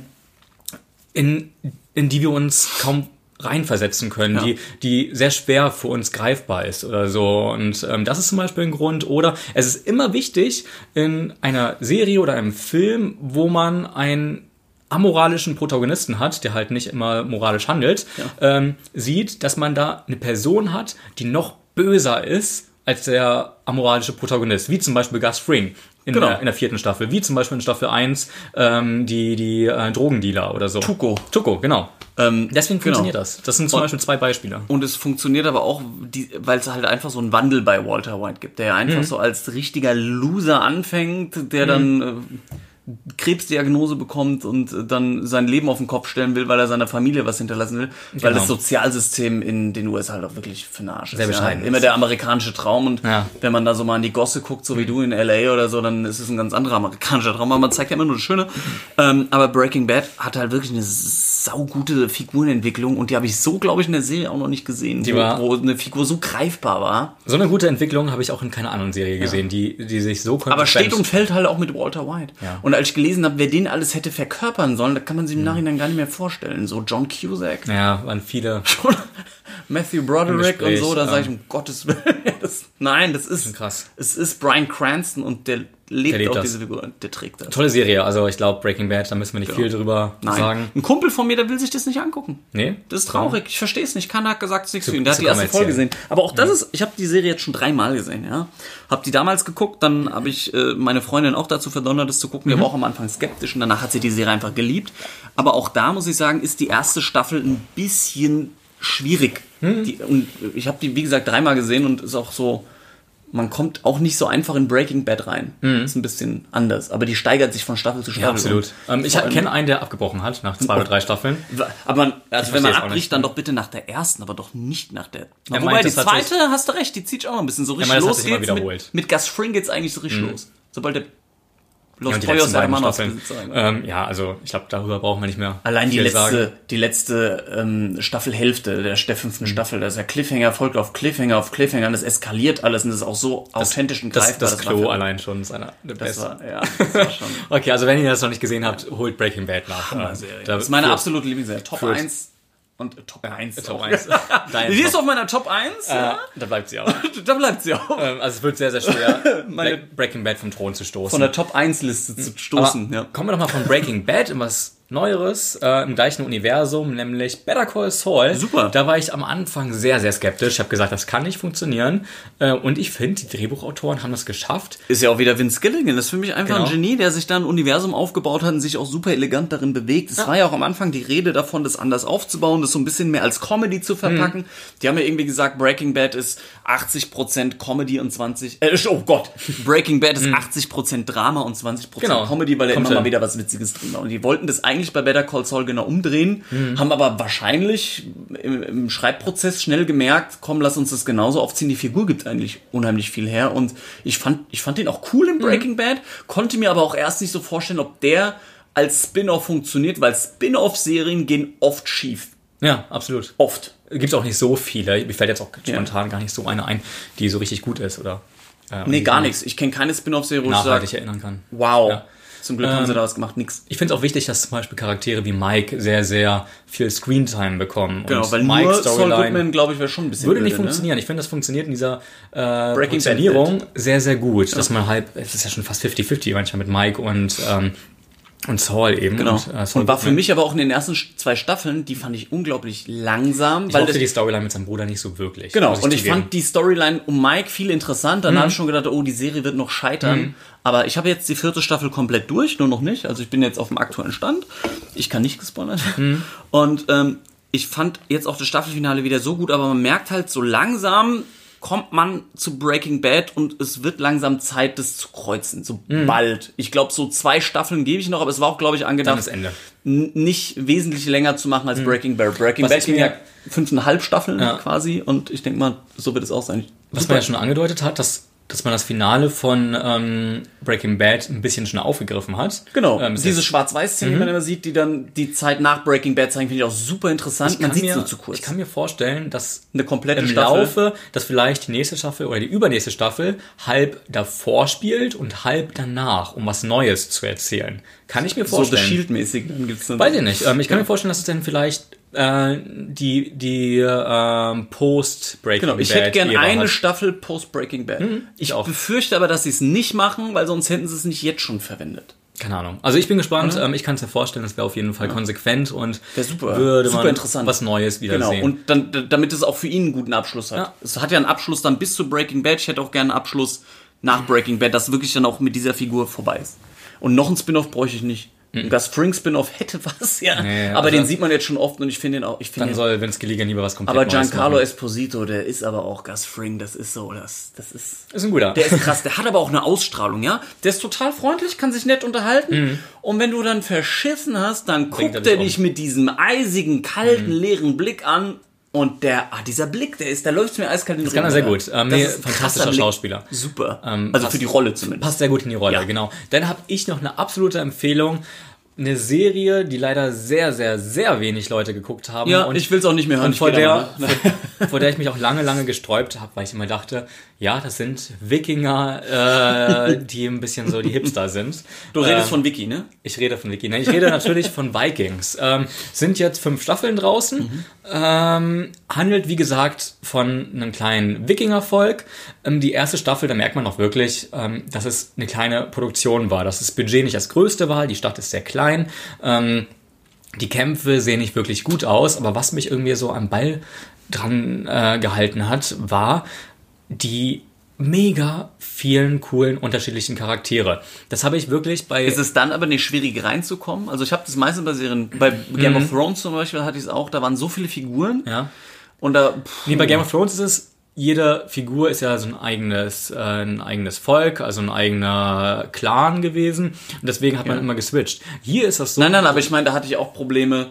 in, in die wir uns kaum reinversetzen können, Ja. die, die sehr schwer für uns greifbar ist oder so. Und ähm, das ist zum Beispiel ein Grund. Oder es ist immer wichtig in einer Serie oder einem Film, wo man einen amoralischen Protagonisten hat, der halt nicht immer moralisch handelt, ähm, sieht, dass man da eine Person hat, die noch böser ist als der amoralische Protagonist, wie zum Beispiel Gus Fring in, Genau. der, in der vierten Staffel, wie zum Beispiel in Staffel 1 ähm, die, die äh, Drogendealer oder so. Tuco. Tuco, genau. Ähm, Deswegen genau. funktioniert das. Das sind zum Und- Beispiel zwei Beispiele. Und es funktioniert aber auch, weil es halt einfach so einen Wandel bei Walter White gibt, der ja einfach Mhm. so als richtiger Loser anfängt, der dann äh, Krebsdiagnose bekommt und dann sein Leben auf den Kopf stellen will, weil er seiner Familie was hinterlassen will, weil Genau. das Sozialsystem in den USA halt auch wirklich für den Arsch ist. Sehr bescheiden ja. Immer der amerikanische Traum und Ja. wenn man da so mal an die Gosse guckt, so wie du in LA oder so, dann ist es ein ganz anderer amerikanischer Traum, aber man zeigt ja immer nur das Schöne. Ähm, aber Breaking Bad hat halt wirklich eine saugute Figurenentwicklung und die habe ich so, glaube ich, in der Serie auch noch nicht gesehen, Die wo, war- wo eine Figur so greifbar war. So eine gute Entwicklung habe ich auch in keiner anderen Serie gesehen, die, die sich so. Aber steht und fällt halt auch mit Walter White. Ja. Und als ich gelesen habe, wer den alles hätte verkörpern sollen, da kann man sich im Nachhinein gar nicht mehr vorstellen. So John Cusack, Ja, waren viele... Matthew Broderick und so, da sage ich ähm, um Gottes Willen. Das, nein, das ist krass. Es ist Brian Cranston und der lebt, lebt auch das. diese Figur, der trägt das. Tolle Serie, also ich glaube Breaking Bad, da müssen wir nicht viel drüber Nein. sagen. Ein Kumpel von mir, der will sich das nicht angucken. Nee? Das ist traurig. Ich verstehe es nicht. Keiner hat gesagt, es ist nichts für ihn. Der hat die erste Folge gesehen. Aber auch das ist, ich habe die Serie jetzt schon dreimal gesehen, ja. Hab die damals geguckt, dann habe ich äh, meine Freundin auch dazu verdonnert, das zu gucken. Die war auch am Anfang skeptisch und danach hat sie die Serie einfach geliebt. Aber auch da muss ich sagen, ist die erste Staffel ein bisschen schwierig. Die, und ich habe die, wie gesagt, dreimal gesehen und ist auch so, man kommt auch nicht so einfach in Breaking Bad rein. Ist ein bisschen anders. Aber die steigert sich von Staffel zu Staffel. Ja, absolut. Ähm, ich kenne einen, der abgebrochen hat nach zwei oder drei Staffeln. aber man, also wenn man abbricht, dann doch bitte nach der ersten, aber doch nicht nach der. Er Wobei meint, die zweite, hast du recht, die zieht auch noch ein bisschen so richtig meint, los. geht's wiederholt. Mit, mit Gus Fring geht's eigentlich so richtig los. Sobald der Los Ja, die Pollos Hermanos. Ähm, ja, also ich glaube, darüber brauchen wir nicht mehr Allein die letzte, sagen. die letzte ähm, Staffelhälfte der, der fünften Staffel, da ist ja Cliffhanger, folgt auf Cliffhanger, auf Cliffhanger, und das eskaliert alles und das ist auch so authentisch und Das, greifbar. das war Klo für- allein schon ist einer der Das besten. war, ja, das war schon. Okay, also wenn ihr das noch nicht gesehen habt, holt Breaking Bad nach. Äh, Das da ist meine absolute Lieblingsserie. Top Führt. 1 und äh, Top 1. Top 1. Dein Die ist auf meiner Top 1. Äh, da bleibt sie auch. Da bleibt sie auch. Ähm, also es wird sehr, sehr schwer, Meine- Breaking Bad vom Thron zu stoßen. Von der Top 1 Liste zu stoßen. Aber ja. kommen wir doch mal von Breaking Bad in was Neueres äh, im gleichen Universum, nämlich Better Call Saul. Super. Da war ich am Anfang sehr, sehr skeptisch. Ich habe gesagt, das kann nicht funktionieren. Äh, und ich finde, die Drehbuchautoren haben das geschafft. Ist ja auch wieder Vince Gilligan. Das ist für mich einfach Genau. ein Genie, der sich da ein Universum aufgebaut hat und sich auch super elegant darin bewegt. Es war ja auch am Anfang die Rede davon, das anders aufzubauen, das so ein bisschen mehr als Comedy zu verpacken. Mhm. Die haben ja irgendwie gesagt, Breaking Bad ist 80% Comedy und 20, äh, oh Gott, Breaking Bad ist 80% Drama und 20% Mhm. Genau. Comedy, weil da immer mal wieder was Witziges drin war. Und die wollten das eigentlich bei Better Call Saul genau umdrehen, Mhm. haben aber wahrscheinlich im, im Schreibprozess schnell gemerkt, komm, lass uns das genauso aufziehen. Die Figur gibt eigentlich unheimlich viel her. Und ich fand, ich fand den auch cool Mhm. in Breaking Bad, konnte mir aber auch erst nicht so vorstellen, ob der als Spin-off funktioniert, weil Spin-off-Serien gehen oft schief. Ja, absolut. Oft. Gibt auch nicht so viele. Mir fällt jetzt auch spontan gar nicht so eine ein, die so richtig gut ist, oder? Äh, Nee, gar nichts. Ich kenne keine Spin-off-Serie, wo ich sage, erinnern kann. wow, Ja. Zum Glück haben sie da was gemacht. Nix. Ich finde es auch wichtig, dass zum Beispiel Charaktere wie Mike sehr, sehr viel Screentime bekommen. Genau, Und weil Mikes nur Saul Goodman, glaube ich, wäre schon ein bisschen würde nicht öde, ne? funktionieren. Ich finde, das funktioniert in dieser äh, Breaking Positionierung sehr, sehr gut. Dass man halt, es ist ja schon fast 50-50 manchmal mit Mike und, ähm, und Saul eben. Genau. Und, äh, Saul Und war für mich aber auch in den ersten zwei Staffeln, die fand ich unglaublich langsam. Ich weil mochte die Storyline mit seinem Bruder nicht so wirklich. Genau, muss und ich fand die Storyline um Mike viel interessant. Dann habe ich schon gedacht, oh, die Serie wird noch scheitern. Aber ich habe jetzt die vierte Staffel komplett durch, nur noch nicht. Also ich bin jetzt auf dem aktuellen Stand. Ich kann nicht gespoilert. Und ähm, ich fand jetzt auch das Staffelfinale wieder so gut, aber man merkt halt, so langsam kommt man zu Breaking Bad und es wird langsam Zeit, das zu kreuzen. So bald. Ich glaube, so zwei Staffeln gebe ich noch, aber es war auch, glaube ich, angedacht, nicht wesentlich länger zu machen als Breaking Bad. Breaking Bad ging ja fünfeinhalb Staffeln Ja. quasi und ich denke mal, so wird es auch sein. Was man ja schon angedeutet hat, dass, dass man das Finale von ähm, Breaking Bad ein bisschen schon aufgegriffen hat. Genau, Ähm, es diese Schwarz-Weiß-Szene, die man immer sieht, die dann die Zeit nach Breaking Bad zeigen, finde ich auch super interessant. Man kann sieht nur zu kurz. Ich kann mir vorstellen, dass Eine komplette im Staffel. Laufe, dass vielleicht die nächste Staffel oder die übernächste Staffel halb davor spielt und halb danach, um was Neues zu erzählen. Kann ich mir so The vorstellen. Shield-mäßig, dann gibt's dann Weiß ich nicht. Ähm, ich kann mir vorstellen, dass es dann vielleicht äh, die, die ähm, Post-Breaking Genau, ich hätte gern eine hat. Staffel post Breaking Bad. ich ich auch. befürchte aber, dass sie es nicht machen, weil sonst hätten sie es nicht jetzt schon verwendet. Keine Ahnung. Also ich bin gespannt. Ähm, ich kann es mir vorstellen, das wäre auf jeden Fall konsequent und Wär super. würde Super man interessant. was Neues wieder Genau, sehen. und dann, damit es auch für ihn einen guten Abschluss hat. Ja. Es hat ja einen Abschluss dann bis zu Breaking Bad. Ich hätte auch gerne einen Abschluss nach Breaking Bad, dass wirklich dann auch mit dieser Figur vorbei ist. Und noch einen Spin-off bräuchte ich nicht. Ein Gus Fring Spin-off hätte was, ja. Nee, aber also- den sieht man jetzt schon oft und ich finde den auch, ich finde dann den, soll Vince Gilligan lieber was komplett aber Giancarlo machen. Esposito, der ist aber auch Gus Fring, das ist so, das, das ist, ist ein guter. der ist krass, der hat aber auch eine Ausstrahlung, ja. Der ist total freundlich, kann sich nett unterhalten. Und wenn du dann verschissen hast, dann Mhm. Bringt guckt er dich um. dich mit diesem eisigen, kalten, leeren Blick an. Und der, ah, dieser Blick, der ist, da läuft mir eiskalt in den Das kann er sehr gut. Ähm, nee, fantastischer. Schauspieler. Super. Ähm, also passt- für die Rolle zumindest. Passt sehr gut in die Rolle, Ja. genau. Dann habe ich noch eine absolute Empfehlung. Eine Serie, die leider sehr, sehr, sehr wenig Leute geguckt haben. Ja, und ich will's auch nicht mehr hören. Und vor der, mal, vor, vor der ich mich auch lange, lange gesträubt habe, weil ich immer dachte, ja, das sind Wikinger, äh, die ein bisschen so die Hipster sind. Du redest Ähm, von Vicky, ne? Ich rede von Wiki. Ne? Ich rede natürlich von Vikings. Ähm, sind jetzt fünf Staffeln draußen. Mhm. Ähm, handelt, wie gesagt, von einem kleinen Wikingervolk. Ähm, die erste Staffel, da merkt man auch wirklich, ähm, dass es eine kleine Produktion war. Dass das Budget nicht das größte war. Die Stadt ist sehr klein. Ähm, die Kämpfe sehen nicht wirklich gut aus. Aber was mich irgendwie so am Ball dran äh, gehalten hat, war die mega vielen coolen unterschiedlichen Charaktere. Das habe ich wirklich bei Ist es dann aber nicht schwierig reinzukommen? Also ich habe das meistens bei Serien, bei Game of Thrones zum Beispiel hatte ich es auch, da waren so viele Figuren Mhm. ja. und da, pff, Nee, bei Game of Thrones ist es, jede Figur ist ja so ein eigenes, äh, ein eigenes Volk, also ein eigener Clan gewesen. Und deswegen hat man immer geswitcht. Hier ist das so. Nein, nein, aber ich meine, da hatte ich auch Probleme,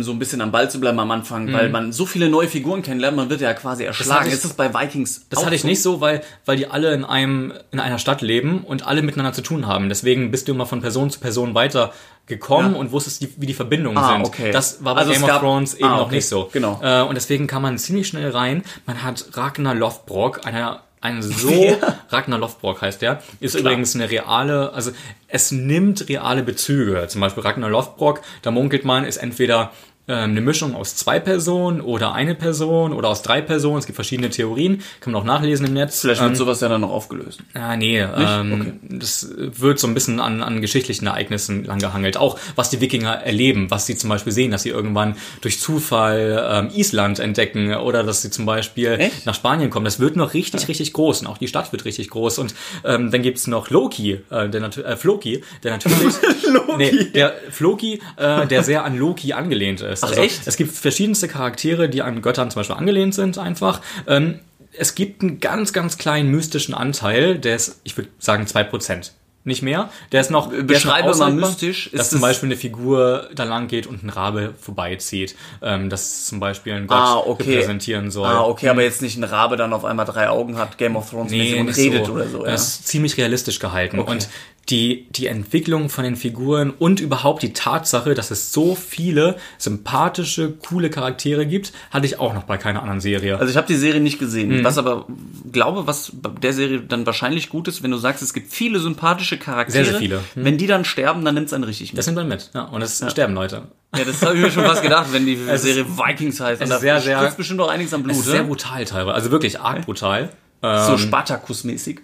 so ein bisschen am Ball zu bleiben am Anfang, weil man so viele neue Figuren kennenlernt, man wird ja quasi erschlagen. ich- ist das bei Vikings Das hatte ich so? nicht so, weil, weil die alle in einem, in einer Stadt leben und alle miteinander zu tun haben. Deswegen bist du immer von Person zu Person weitergekommen Ja. und wusstest, die, wie die Verbindungen Ah, sind. okay. Das war bei Also Game of gab- Thrones eben Ah, noch okay. nicht so. Genau. Äh, und deswegen kann man ziemlich schnell rein. Man hat Ragnar Lothbrok, einer ein so, Wer? Ragnar Lothbrok heißt der, ist übrigens eine reale, also es nimmt reale Bezüge. Zum Beispiel Ragnar Lothbrok, da munkelt man, ist entweder eine Mischung aus zwei Personen oder eine Person oder aus drei Personen. Es gibt verschiedene Theorien, kann man auch nachlesen im Netz. Vielleicht wird sowas ja dann noch aufgelöst. Ah, nee, ähm, das wird so ein bisschen an, an geschichtlichen Ereignissen langgehangelt. Auch was die Wikinger erleben, was sie zum Beispiel sehen, dass sie irgendwann durch Zufall ähm, Island entdecken oder dass sie zum Beispiel Echt? nach Spanien kommen. Das wird noch richtig, richtig groß und auch die Stadt wird richtig groß. Und ähm, dann gibt's noch Loki, äh, der äh, Floki, der natürlich Loki. Nee, der Floki, äh, der sehr an Loki angelehnt ist. Also echt? Es gibt verschiedenste Charaktere, die an Göttern zum Beispiel angelehnt sind, einfach. Ähm, es gibt einen ganz, ganz kleinen mystischen Anteil, der ist, ich würde sagen, 2%. Nicht mehr. Der ist noch. der ist noch Beschreibe mal mystisch. Dass Ist zum Beispiel eine Figur da lang geht und ein Rabe vorbeizieht. Ähm, das zum Beispiel ein Gott Ah, okay. repräsentieren soll. Ah, okay, aber jetzt nicht ein Rabe dann auf einmal drei Augen hat, Game of Thrones mäßig und redet so. oder so. Ja. Das ist ziemlich realistisch gehalten. Und die, die Entwicklung von den Figuren und überhaupt die Tatsache, dass es so viele sympathische, coole Charaktere gibt, hatte ich auch noch bei keiner anderen Serie. Also ich habe die Serie nicht gesehen. Mhm. Was aber glaube, was bei der Serie dann wahrscheinlich gut ist, wenn du sagst, es gibt viele sympathische Charaktere. Sehr, sehr viele. Mhm. Wenn die dann sterben, dann nimmt es einen richtig mit. das nimmt man mit. Ja, und es sterben Leute. ja, das habe ich mir schon fast gedacht, wenn die Es Serie Vikings heißt. Und ist sehr, sehr- bestimmt auch einiges am Blut, Es ist sehr ne? brutal teilweise. Also wirklich arg brutal. So Spartacus-mäßig.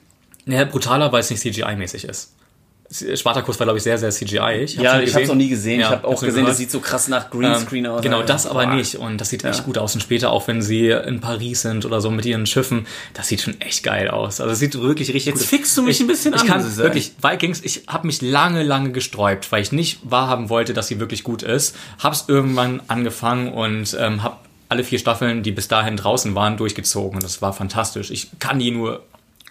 Ja, brutaler, weil es nicht CGI-mäßig ist. Spartacus war, glaube ich, sehr, sehr CGI. Ich Ja, ich habe es noch nie gesehen. Ja, ich habe auch gesehen, das gehört. sieht so krass nach Greenscreen Ähm, aus. Genau, Ja. das aber Boah. nicht. Und das sieht echt gut aus. Und später auch, wenn sie in Paris sind oder so mit ihren Schiffen, das sieht schon echt geil aus. Also es sieht wirklich richtig Jetzt gut fickst du mich ich, ein bisschen Ich an, kann wirklich, Vikings, ich habe mich lange, lange gesträubt, weil ich nicht wahrhaben wollte, dass sie wirklich gut ist. Hab's irgendwann angefangen und ähm, hab alle vier Staffeln, die bis dahin draußen waren, durchgezogen. Und das war fantastisch. Ich kann die nur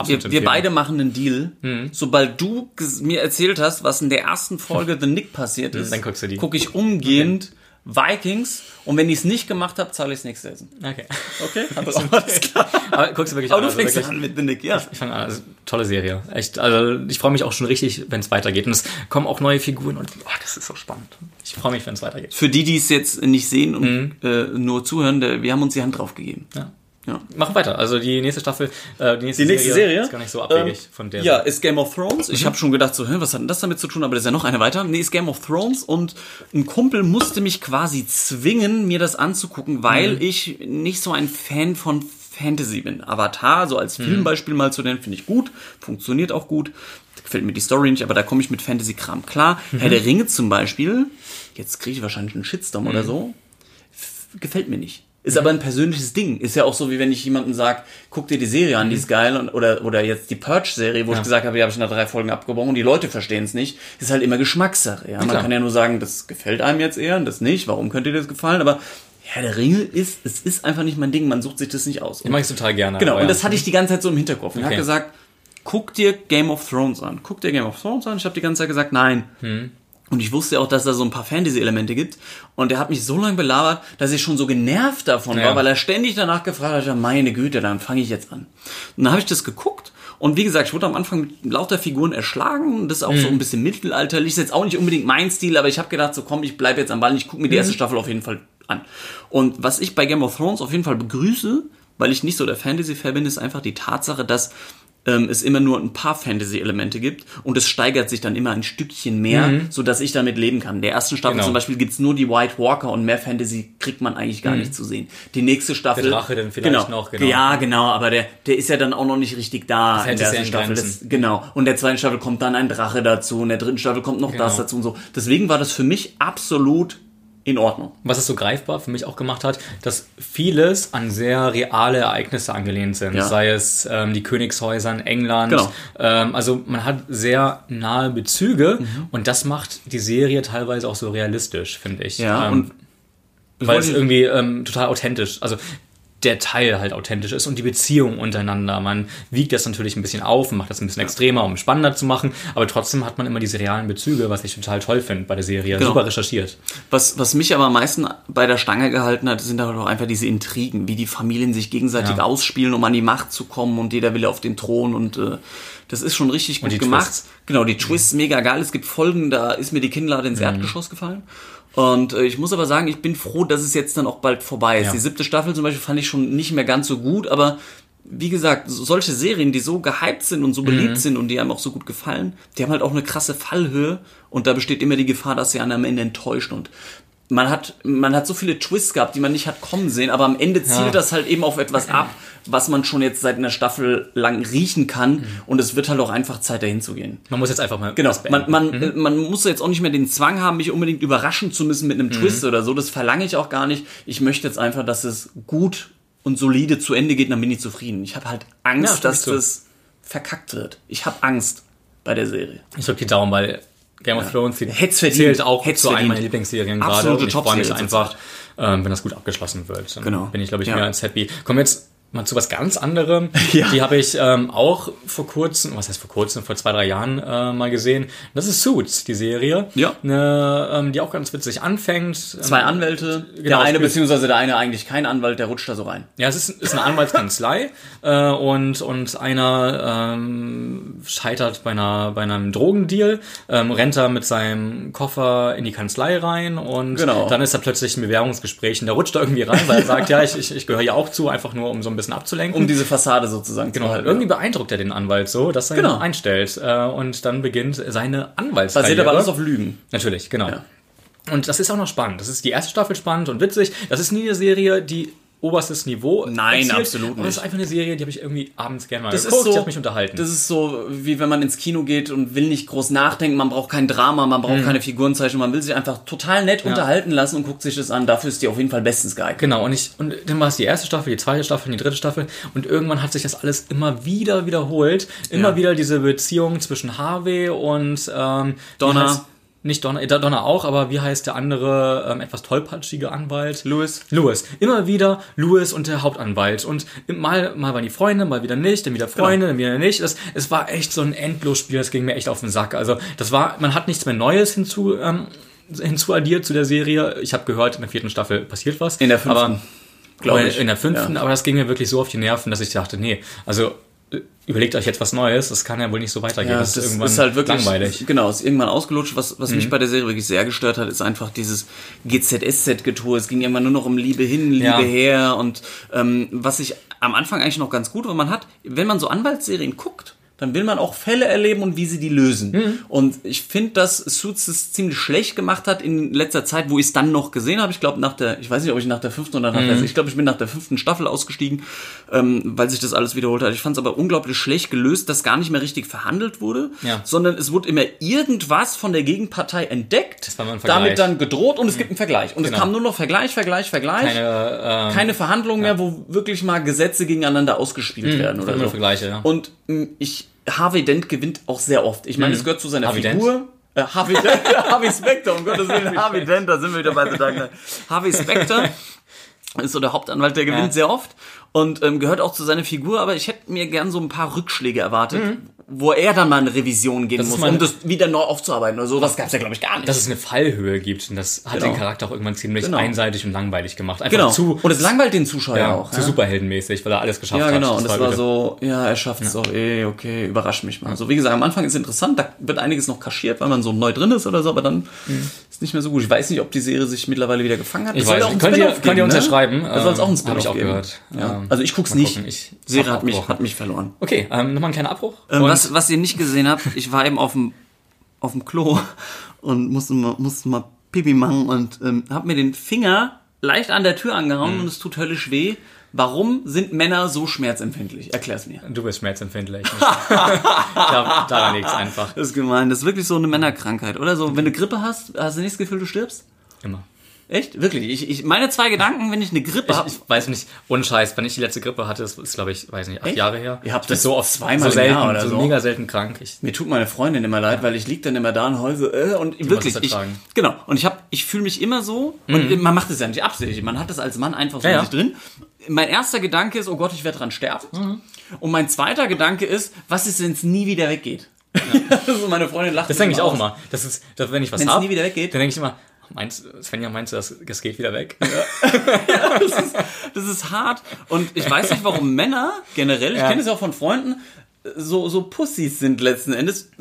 Wir, wir beide machen einen Deal. Mhm. Sobald du mir erzählt hast, was in der ersten Folge The Nick passiert ist, Mhm, Dann guckst du die. gucke ich umgehend Vikings und wenn ich es nicht gemacht habe, zahle ich das nächste Essen. Okay. Okay? Alles klar. Aber guckst du wirklich Aber an. du also fängst wirklich- an mit The Nick, ja. Ich fange an, also, tolle Serie. Echt, also ich freue mich auch schon richtig, wenn es weitergeht. Und es kommen auch neue Figuren und oh, das ist so spannend. Ich freue mich, wenn es weitergeht. Für die, die es jetzt nicht sehen und äh, nur zuhören, der, wir haben uns die Hand drauf gegeben. Mhm. Ja. Ja. Machen weiter. Also die nächste Staffel, äh, die nächste, Die nächste Serie ist gar nicht so abwegig Ähm, von der. Ja, ist Game of Thrones. Ich habe schon gedacht, so, hä, was hat denn das damit zu tun? Aber das ist ja noch eine weiter. Nee, ist Game of Thrones und ein Kumpel musste mich quasi zwingen, mir das anzugucken, weil Mhm. ich nicht so ein Fan von Fantasy bin. Avatar, so als Mhm. Filmbeispiel mal zu nennen, finde ich gut, funktioniert auch gut. Gefällt mir die Story nicht, aber da komme ich mit Fantasy-Kram klar. Mhm. Herr der Ringe zum Beispiel, jetzt kriege ich wahrscheinlich einen Shitstorm Mhm. oder so, f- gefällt mir nicht. Ist aber ein persönliches Ding. Ist ja auch so, wie wenn ich jemandem sage, guck dir die Serie an, die ist geil. Und, oder, oder jetzt die Purge-Serie, wo ich gesagt habe, die habe ich nach drei Folgen abgebrochen und die Leute verstehen es nicht. Ist halt immer Geschmackssache. Ja? Man klar. kann ja nur sagen, das gefällt einem jetzt eher und das nicht. Warum könnte dir das gefallen? Aber ja, der Ringe ist, es ist einfach nicht mein Ding. Man sucht sich das nicht aus. Ich mag es total gerne. Genau, und ja. das hatte ich die ganze Zeit so im Hinterkopf. Und er Okay. hat gesagt, guck dir Game of Thrones an. Guck dir Game of Thrones an. Ich habe die ganze Zeit gesagt, nein. Hm. Und ich wusste auch, dass da so ein paar Fantasy-Elemente gibt. Und er hat mich so lange belabert, dass ich schon so genervt davon Ja. war, weil er ständig danach gefragt hat, ja, meine Güte, dann fange ich jetzt an. Und dann habe ich das geguckt. Und wie gesagt, ich wurde am Anfang mit lauter Figuren erschlagen. Das ist auch so Mhm. ein bisschen mittelalterlich. Ist jetzt auch nicht unbedingt mein Stil, aber ich habe gedacht, so komm, ich bleibe jetzt am Ball. Ich gucke mir die Mhm. erste Staffel auf jeden Fall an. Und was ich bei Game of Thrones auf jeden Fall begrüße, weil ich nicht so der Fantasy-Fan bin, ist einfach die Tatsache, dass ähm, es immer nur ein paar Fantasy-Elemente gibt und es steigert sich dann immer ein Stückchen mehr, so dass ich damit leben kann. In der ersten Staffel Mhm. Genau. zum Beispiel gibt's nur die White Walker und mehr Fantasy kriegt man eigentlich gar nicht zu sehen. Die nächste Staffel. Der Drache dann vielleicht genau, noch, genau. Ja, genau, aber der, der ist ja dann auch noch nicht richtig da hält in der ersten Staffel. Das, genau. Und der zweiten Staffel kommt dann ein Drache dazu, in der dritten Staffel kommt noch das Genau. dazu und so. Deswegen war das für mich absolut in Ordnung. was es so greifbar für mich auch gemacht hat, dass vieles an sehr reale Ereignisse angelehnt sind. Ja. Sei es ähm, die Königshäuser in England. Genau. Ähm, also man hat sehr nahe Bezüge Mhm. und das macht die Serie teilweise auch so realistisch, finde ich. Ja, ähm, weil es irgendwie ähm, total authentisch, also der Teil halt authentisch ist und die Beziehung untereinander. Man wiegt das natürlich ein bisschen auf und macht das ein bisschen extremer, um spannender zu machen, aber trotzdem hat man immer diese realen Bezüge, was ich total toll finde bei der Serie. Genau. Super recherchiert. Was, was mich aber am meisten bei der Stange gehalten hat, sind aber auch einfach diese Intrigen, wie die Familien sich gegenseitig Ja. ausspielen, um an die Macht zu kommen und jeder will auf den Thron und äh, das ist schon richtig gut gemacht. Twists. Genau, die Twists mega geil. Es gibt Folgen, da ist mir die Kinnlade Mhm. ins Erdgeschoss gefallen. Und äh, ich muss aber sagen, ich bin froh, dass es jetzt dann auch bald vorbei ist. Ja. Die siebte Staffel zum Beispiel fand ich schon nicht mehr ganz so gut, aber wie gesagt, so- solche Serien, die so gehypt sind und so beliebt Mhm. sind und die einem auch so gut gefallen, die haben halt auch eine krasse Fallhöhe und da besteht immer die Gefahr, dass sie einen am Ende enttäuschen und man hat, man hat so viele Twists gehabt, die man nicht hat kommen sehen, aber am Ende zielt Ja. das halt eben auf etwas ab, was man schon jetzt seit einer Staffel lang riechen kann Mhm. und es wird halt auch einfach Zeit dahin zu gehen. Man muss jetzt einfach mal Genau, man, man, äh, man muss jetzt auch nicht mehr den Zwang haben, mich unbedingt überraschen zu müssen mit einem Mhm. Twist oder so. Das verlange ich auch gar nicht. Ich möchte jetzt einfach, dass es gut und solide zu Ende geht, dann bin ich zufrieden. Ich habe halt Ja, Angst, stimme dass das verkackt wird. Ich habe Angst bei der Serie. Ich drücke die Daumen, weil Game of Thrones die Hätt's verdient. zählt auch Hätt's zu verdient. meiner Lieblingsserien gerade. Und ich freue mich einfach, ähm, wenn das gut abgeschlossen wird. Dann Genau. bin ich, glaube ich, mehr als happy. Kommen wir jetzt mal zu was ganz anderem. Ja. Die habe ich ähm, auch vor kurzem, was heißt vor kurzem, vor zwei, drei Jahren äh, mal gesehen. Das ist Suits, die Serie. Ja. Eine, ähm, die auch ganz witzig anfängt. Zwei Anwälte, der genau, eine spielt- beziehungsweise der eine eigentlich kein Anwalt, der rutscht da so rein. Ja, es ist, ist eine Anwaltskanzlei äh, und, und einer ähm, scheitert bei, einer, bei einem Drogendeal, ähm, rennt da mit seinem Koffer in die Kanzlei rein und Genau. dann ist er plötzlich ein Bewerbungsgespräch und der rutscht da irgendwie rein, weil er sagt, ja, ich, ich, ich gehöre ja auch zu, einfach nur um so ein bisschen abzulenken. Um diese Fassade sozusagen Genau, zu halten. irgendwie beeindruckt er den Anwalt so, dass er Genau. ihn einstellt äh, und dann beginnt seine Anwaltskarriere. Basiert aber alles auf Lügen. Natürlich, genau. Ja. Und das ist auch noch spannend. Das ist die erste Staffel spannend und witzig. Das ist nie eine Serie, die oberstes Niveau Nein, erzielt. absolut Aber das ist nicht. einfach eine Serie, die habe ich irgendwie abends gerne mal Das geguckt, ist so, die hat mich unterhalten. Das ist so, wie wenn man ins Kino geht und will nicht groß nachdenken, man braucht kein Drama, man braucht keine Figurenzeichnung, man will sich einfach total nett unterhalten lassen und guckt sich das an. Dafür ist die auf jeden Fall bestens geeignet. Genau, und, ich, und dann war es die erste Staffel, die zweite Staffel, die dritte Staffel und irgendwann hat sich das alles immer wieder wiederholt. Immer Ja. wieder diese Beziehung zwischen Harvey und ähm, Donna. Nicht Donner, äh, Donner auch, aber wie heißt der andere ähm, etwas tollpatschige Anwalt? Louis. Louis. Immer wieder Louis und der Hauptanwalt. Und mal, mal waren die Freunde, mal wieder nicht, dann wieder Freunde, dann wieder nicht. Das, es war echt so ein Endlosspiel, das ging mir echt auf den Sack. Also das war, man hat nichts mehr Neues hinzu, ähm, hinzuaddiert zu der Serie. Ich habe gehört, in der vierten Staffel passiert was. In der fünften, Aber, glaube ich. In der fünften, Ja. aber das ging mir wirklich so auf die Nerven, dass ich dachte, nee, also überlegt euch jetzt was Neues, das kann ja wohl nicht so weitergehen. Ja, das das ist irgendwann ist halt wirklich langweilig. Mhm. Genau, ist irgendwann ausgelutscht. Was, was mich bei der Serie wirklich sehr gestört hat, ist einfach dieses GZSZ-Getue. Es ging immer nur noch um Liebe hin, Liebe Ja. her und ähm, was ich am Anfang eigentlich noch ganz gut, weil man hat, wenn man so Anwaltsserien guckt, dann will man auch Fälle erleben und wie sie die lösen. Mhm. Und ich finde, dass Suits es ziemlich schlecht gemacht hat in letzter Zeit, wo ich es dann noch gesehen habe. Ich glaube nach der, ich weiß nicht, ob ich nach der fünften oder nach Mhm. der, ich glaube, ich bin nach der fünften Staffel ausgestiegen, ähm, weil sich das alles wiederholt hat. Ich fand es aber unglaublich schlecht gelöst, dass gar nicht mehr richtig verhandelt wurde, Ja. sondern es wurde immer irgendwas von der Gegenpartei entdeckt, damit dann gedroht und es gibt einen Vergleich. Und Genau. es kam nur noch Vergleich, Vergleich, Vergleich. Keine, ähm, Keine Verhandlungen mehr, wo wirklich mal Gesetze gegeneinander ausgespielt werden oder so. Vergleiche, ja. Und mh, ich, Harvey Dent gewinnt auch sehr oft. Ich meine, es gehört zu seiner Harvey Dent? Figur. Äh, Harvey Dent, Harvey Specter, um Gottes Willen, Harvey Dent, da sind wir wieder bei The Dark Knight. Harvey Specter ist so der Hauptanwalt, der gewinnt Ja. sehr oft und ähm, gehört auch zu seiner Figur, aber ich hätte mir gern so ein paar Rückschläge erwartet, wo er dann mal eine Revision gehen Mhm. ist muss, um das wieder neu aufzuarbeiten oder so. Das gab's ja, glaube ich, gar nicht. dass es eine Fallhöhe gibt und das hat Genau. den Charakter auch irgendwann ziemlich Genau. einseitig und langweilig gemacht. Einfach genau. zu, und es langweilt den Zuschauer ja, auch. zu ja? superheldenmäßig, weil er alles geschafft Ja, hat. genau. Und das war wieder- so, ja, er schafft es auch eh, okay, überrascht mich mal. So, wie gesagt, am Anfang ist interessant, da wird einiges noch kaschiert, weil man so neu drin ist oder so, aber dann ist nicht mehr so gut. Ich weiß nicht, ob die Serie sich mittlerweile wieder gefangen hat. Ich weiß ja auch Könnt ihr- Spin-off könnt ihr geben, unterschreiben? Ne? Da soll es auch einen Ähm, Spin-off hab ich auch geben. gehört. Ja. Ähm, Also ich guck's nicht. Ich Serie hat mich, hat mich verloren. Okay, ähm, nochmal ein kleiner Abbruch. Ähm, was, was ihr nicht gesehen habt, ich war eben auf dem, auf dem Klo und musste mal, musste mal Pipi machen und ähm, hab mir den Finger leicht an der Tür angehauen Mhm. und es tut höllisch weh. Warum sind Männer so schmerzempfindlich? Erklär's mir. Du bist schmerzempfindlich. ich glaube, daran liegt es einfach. Das ist gemein. Das ist wirklich so eine Männerkrankheit, oder? So, wenn du Grippe hast, hast du nicht das Gefühl, du stirbst? Immer. Echt? Wirklich? Ich, ich, meine zwei Gedanken, wenn ich eine Grippe Ich, habe. ich weiß nicht, ohne Scheiß, wenn ich die letzte Grippe hatte, das ist, glaube ich, weiß nicht, acht Echt? Jahre her. Ihr habt ich das so oft zweimal so selten, oder so, so? mega selten krank. Ich, Mir tut meine Freundin immer leid, weil ich lieg dann immer da und heul so, äh, und wirklich, das ich, genau. Und ich habe, ich fühle mich immer so, und man macht es ja nicht absichtlich, man hat das als Mann einfach so Ja, in ja. drin. Mein erster Gedanke ist, oh Gott, ich werde dran sterben. Mhm. Und mein zweiter Gedanke ist, was ist, wenn es nie wieder weggeht? also meine Freundin lacht das denke ich immer auch aus. mal. Das ist, dass, wenn ich was habe, nie wieder weggeht? dann denke ich immer, meinst, Svenja, meinst du, das, das geht wieder weg? Das ist hart. Und ich weiß nicht, warum Männer generell, ich Ja. kenne es ja auch von Freunden, so, so Pussys sind letzten Endes.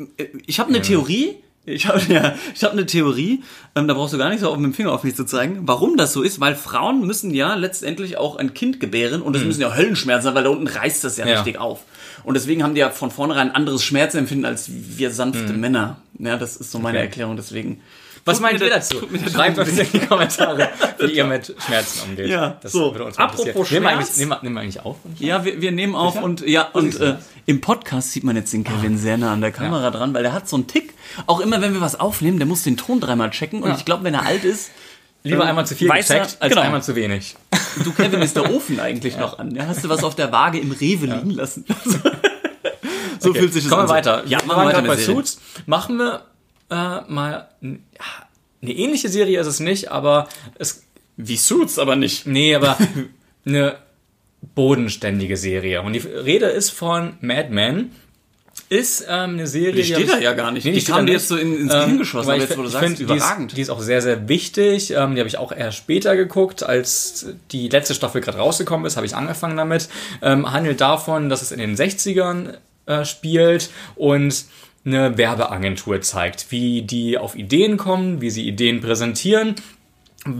Ich habe eine Theorie. Ich habe ja, ich habe eine Theorie, ähm, da brauchst du gar nicht so auf mit dem Finger auf mich zu zeigen, warum das so ist, weil Frauen müssen ja letztendlich auch ein Kind gebären und es müssen ja Höllenschmerzen sein, weil da unten reißt das ja, Ja. richtig auf. Und deswegen haben die ja von vornherein ein anderes Schmerzempfinden als wir sanfte Männer. Ja, das ist so meine Okay. Erklärung, deswegen. Was Tut meint ihr dazu? Schreibt uns in die Kommentare, wie ihr mit Schmerzen umgeht. Ja, das so. würde uns Apropos interessieren. Nehmen wir Schmerz. eigentlich, nehmen wir, nehmen wir eigentlich auf? Ja, wir, wir nehmen auf und ja, und äh, im Podcast sieht man jetzt den Kevin sehr nah an der Kamera dran, weil der hat so einen Tick. Auch immer, wenn wir was aufnehmen, der muss den Ton dreimal checken. Und Ja. ich glaube, wenn er alt ist, Lieber ähm, einmal zu viel weiß er- gecheckt, als genau. einmal zu wenig. Du, Kevin, ist der Ofen eigentlich noch an? Ja, hast du was auf der Waage im Rewe liegen lassen? so fühlt sich das Kommen an. wir weiter. Ja, machen wir weiter bei. Suits. Machen wir äh, mal ja, eine ähnliche Serie ist es nicht, aber es Wie Suits, aber nicht. nee, aber eine bodenständige Serie. Und die Rede ist von Mad Men. Ist ähm, eine Serie, Die steht hab da ich- ja gar nicht. Nee, die dir nicht. jetzt so in, ins Gehirn geschossen, weil aber jetzt, wo du sagst, find, überragend. Die ist, die ist auch sehr, sehr wichtig. Ähm, die habe ich auch eher später geguckt, als die letzte Staffel gerade rausgekommen ist, habe ich angefangen damit. Ähm, handelt davon, dass es in den 60ern äh, spielt und eine Werbeagentur zeigt, wie die auf Ideen kommen, wie sie Ideen präsentieren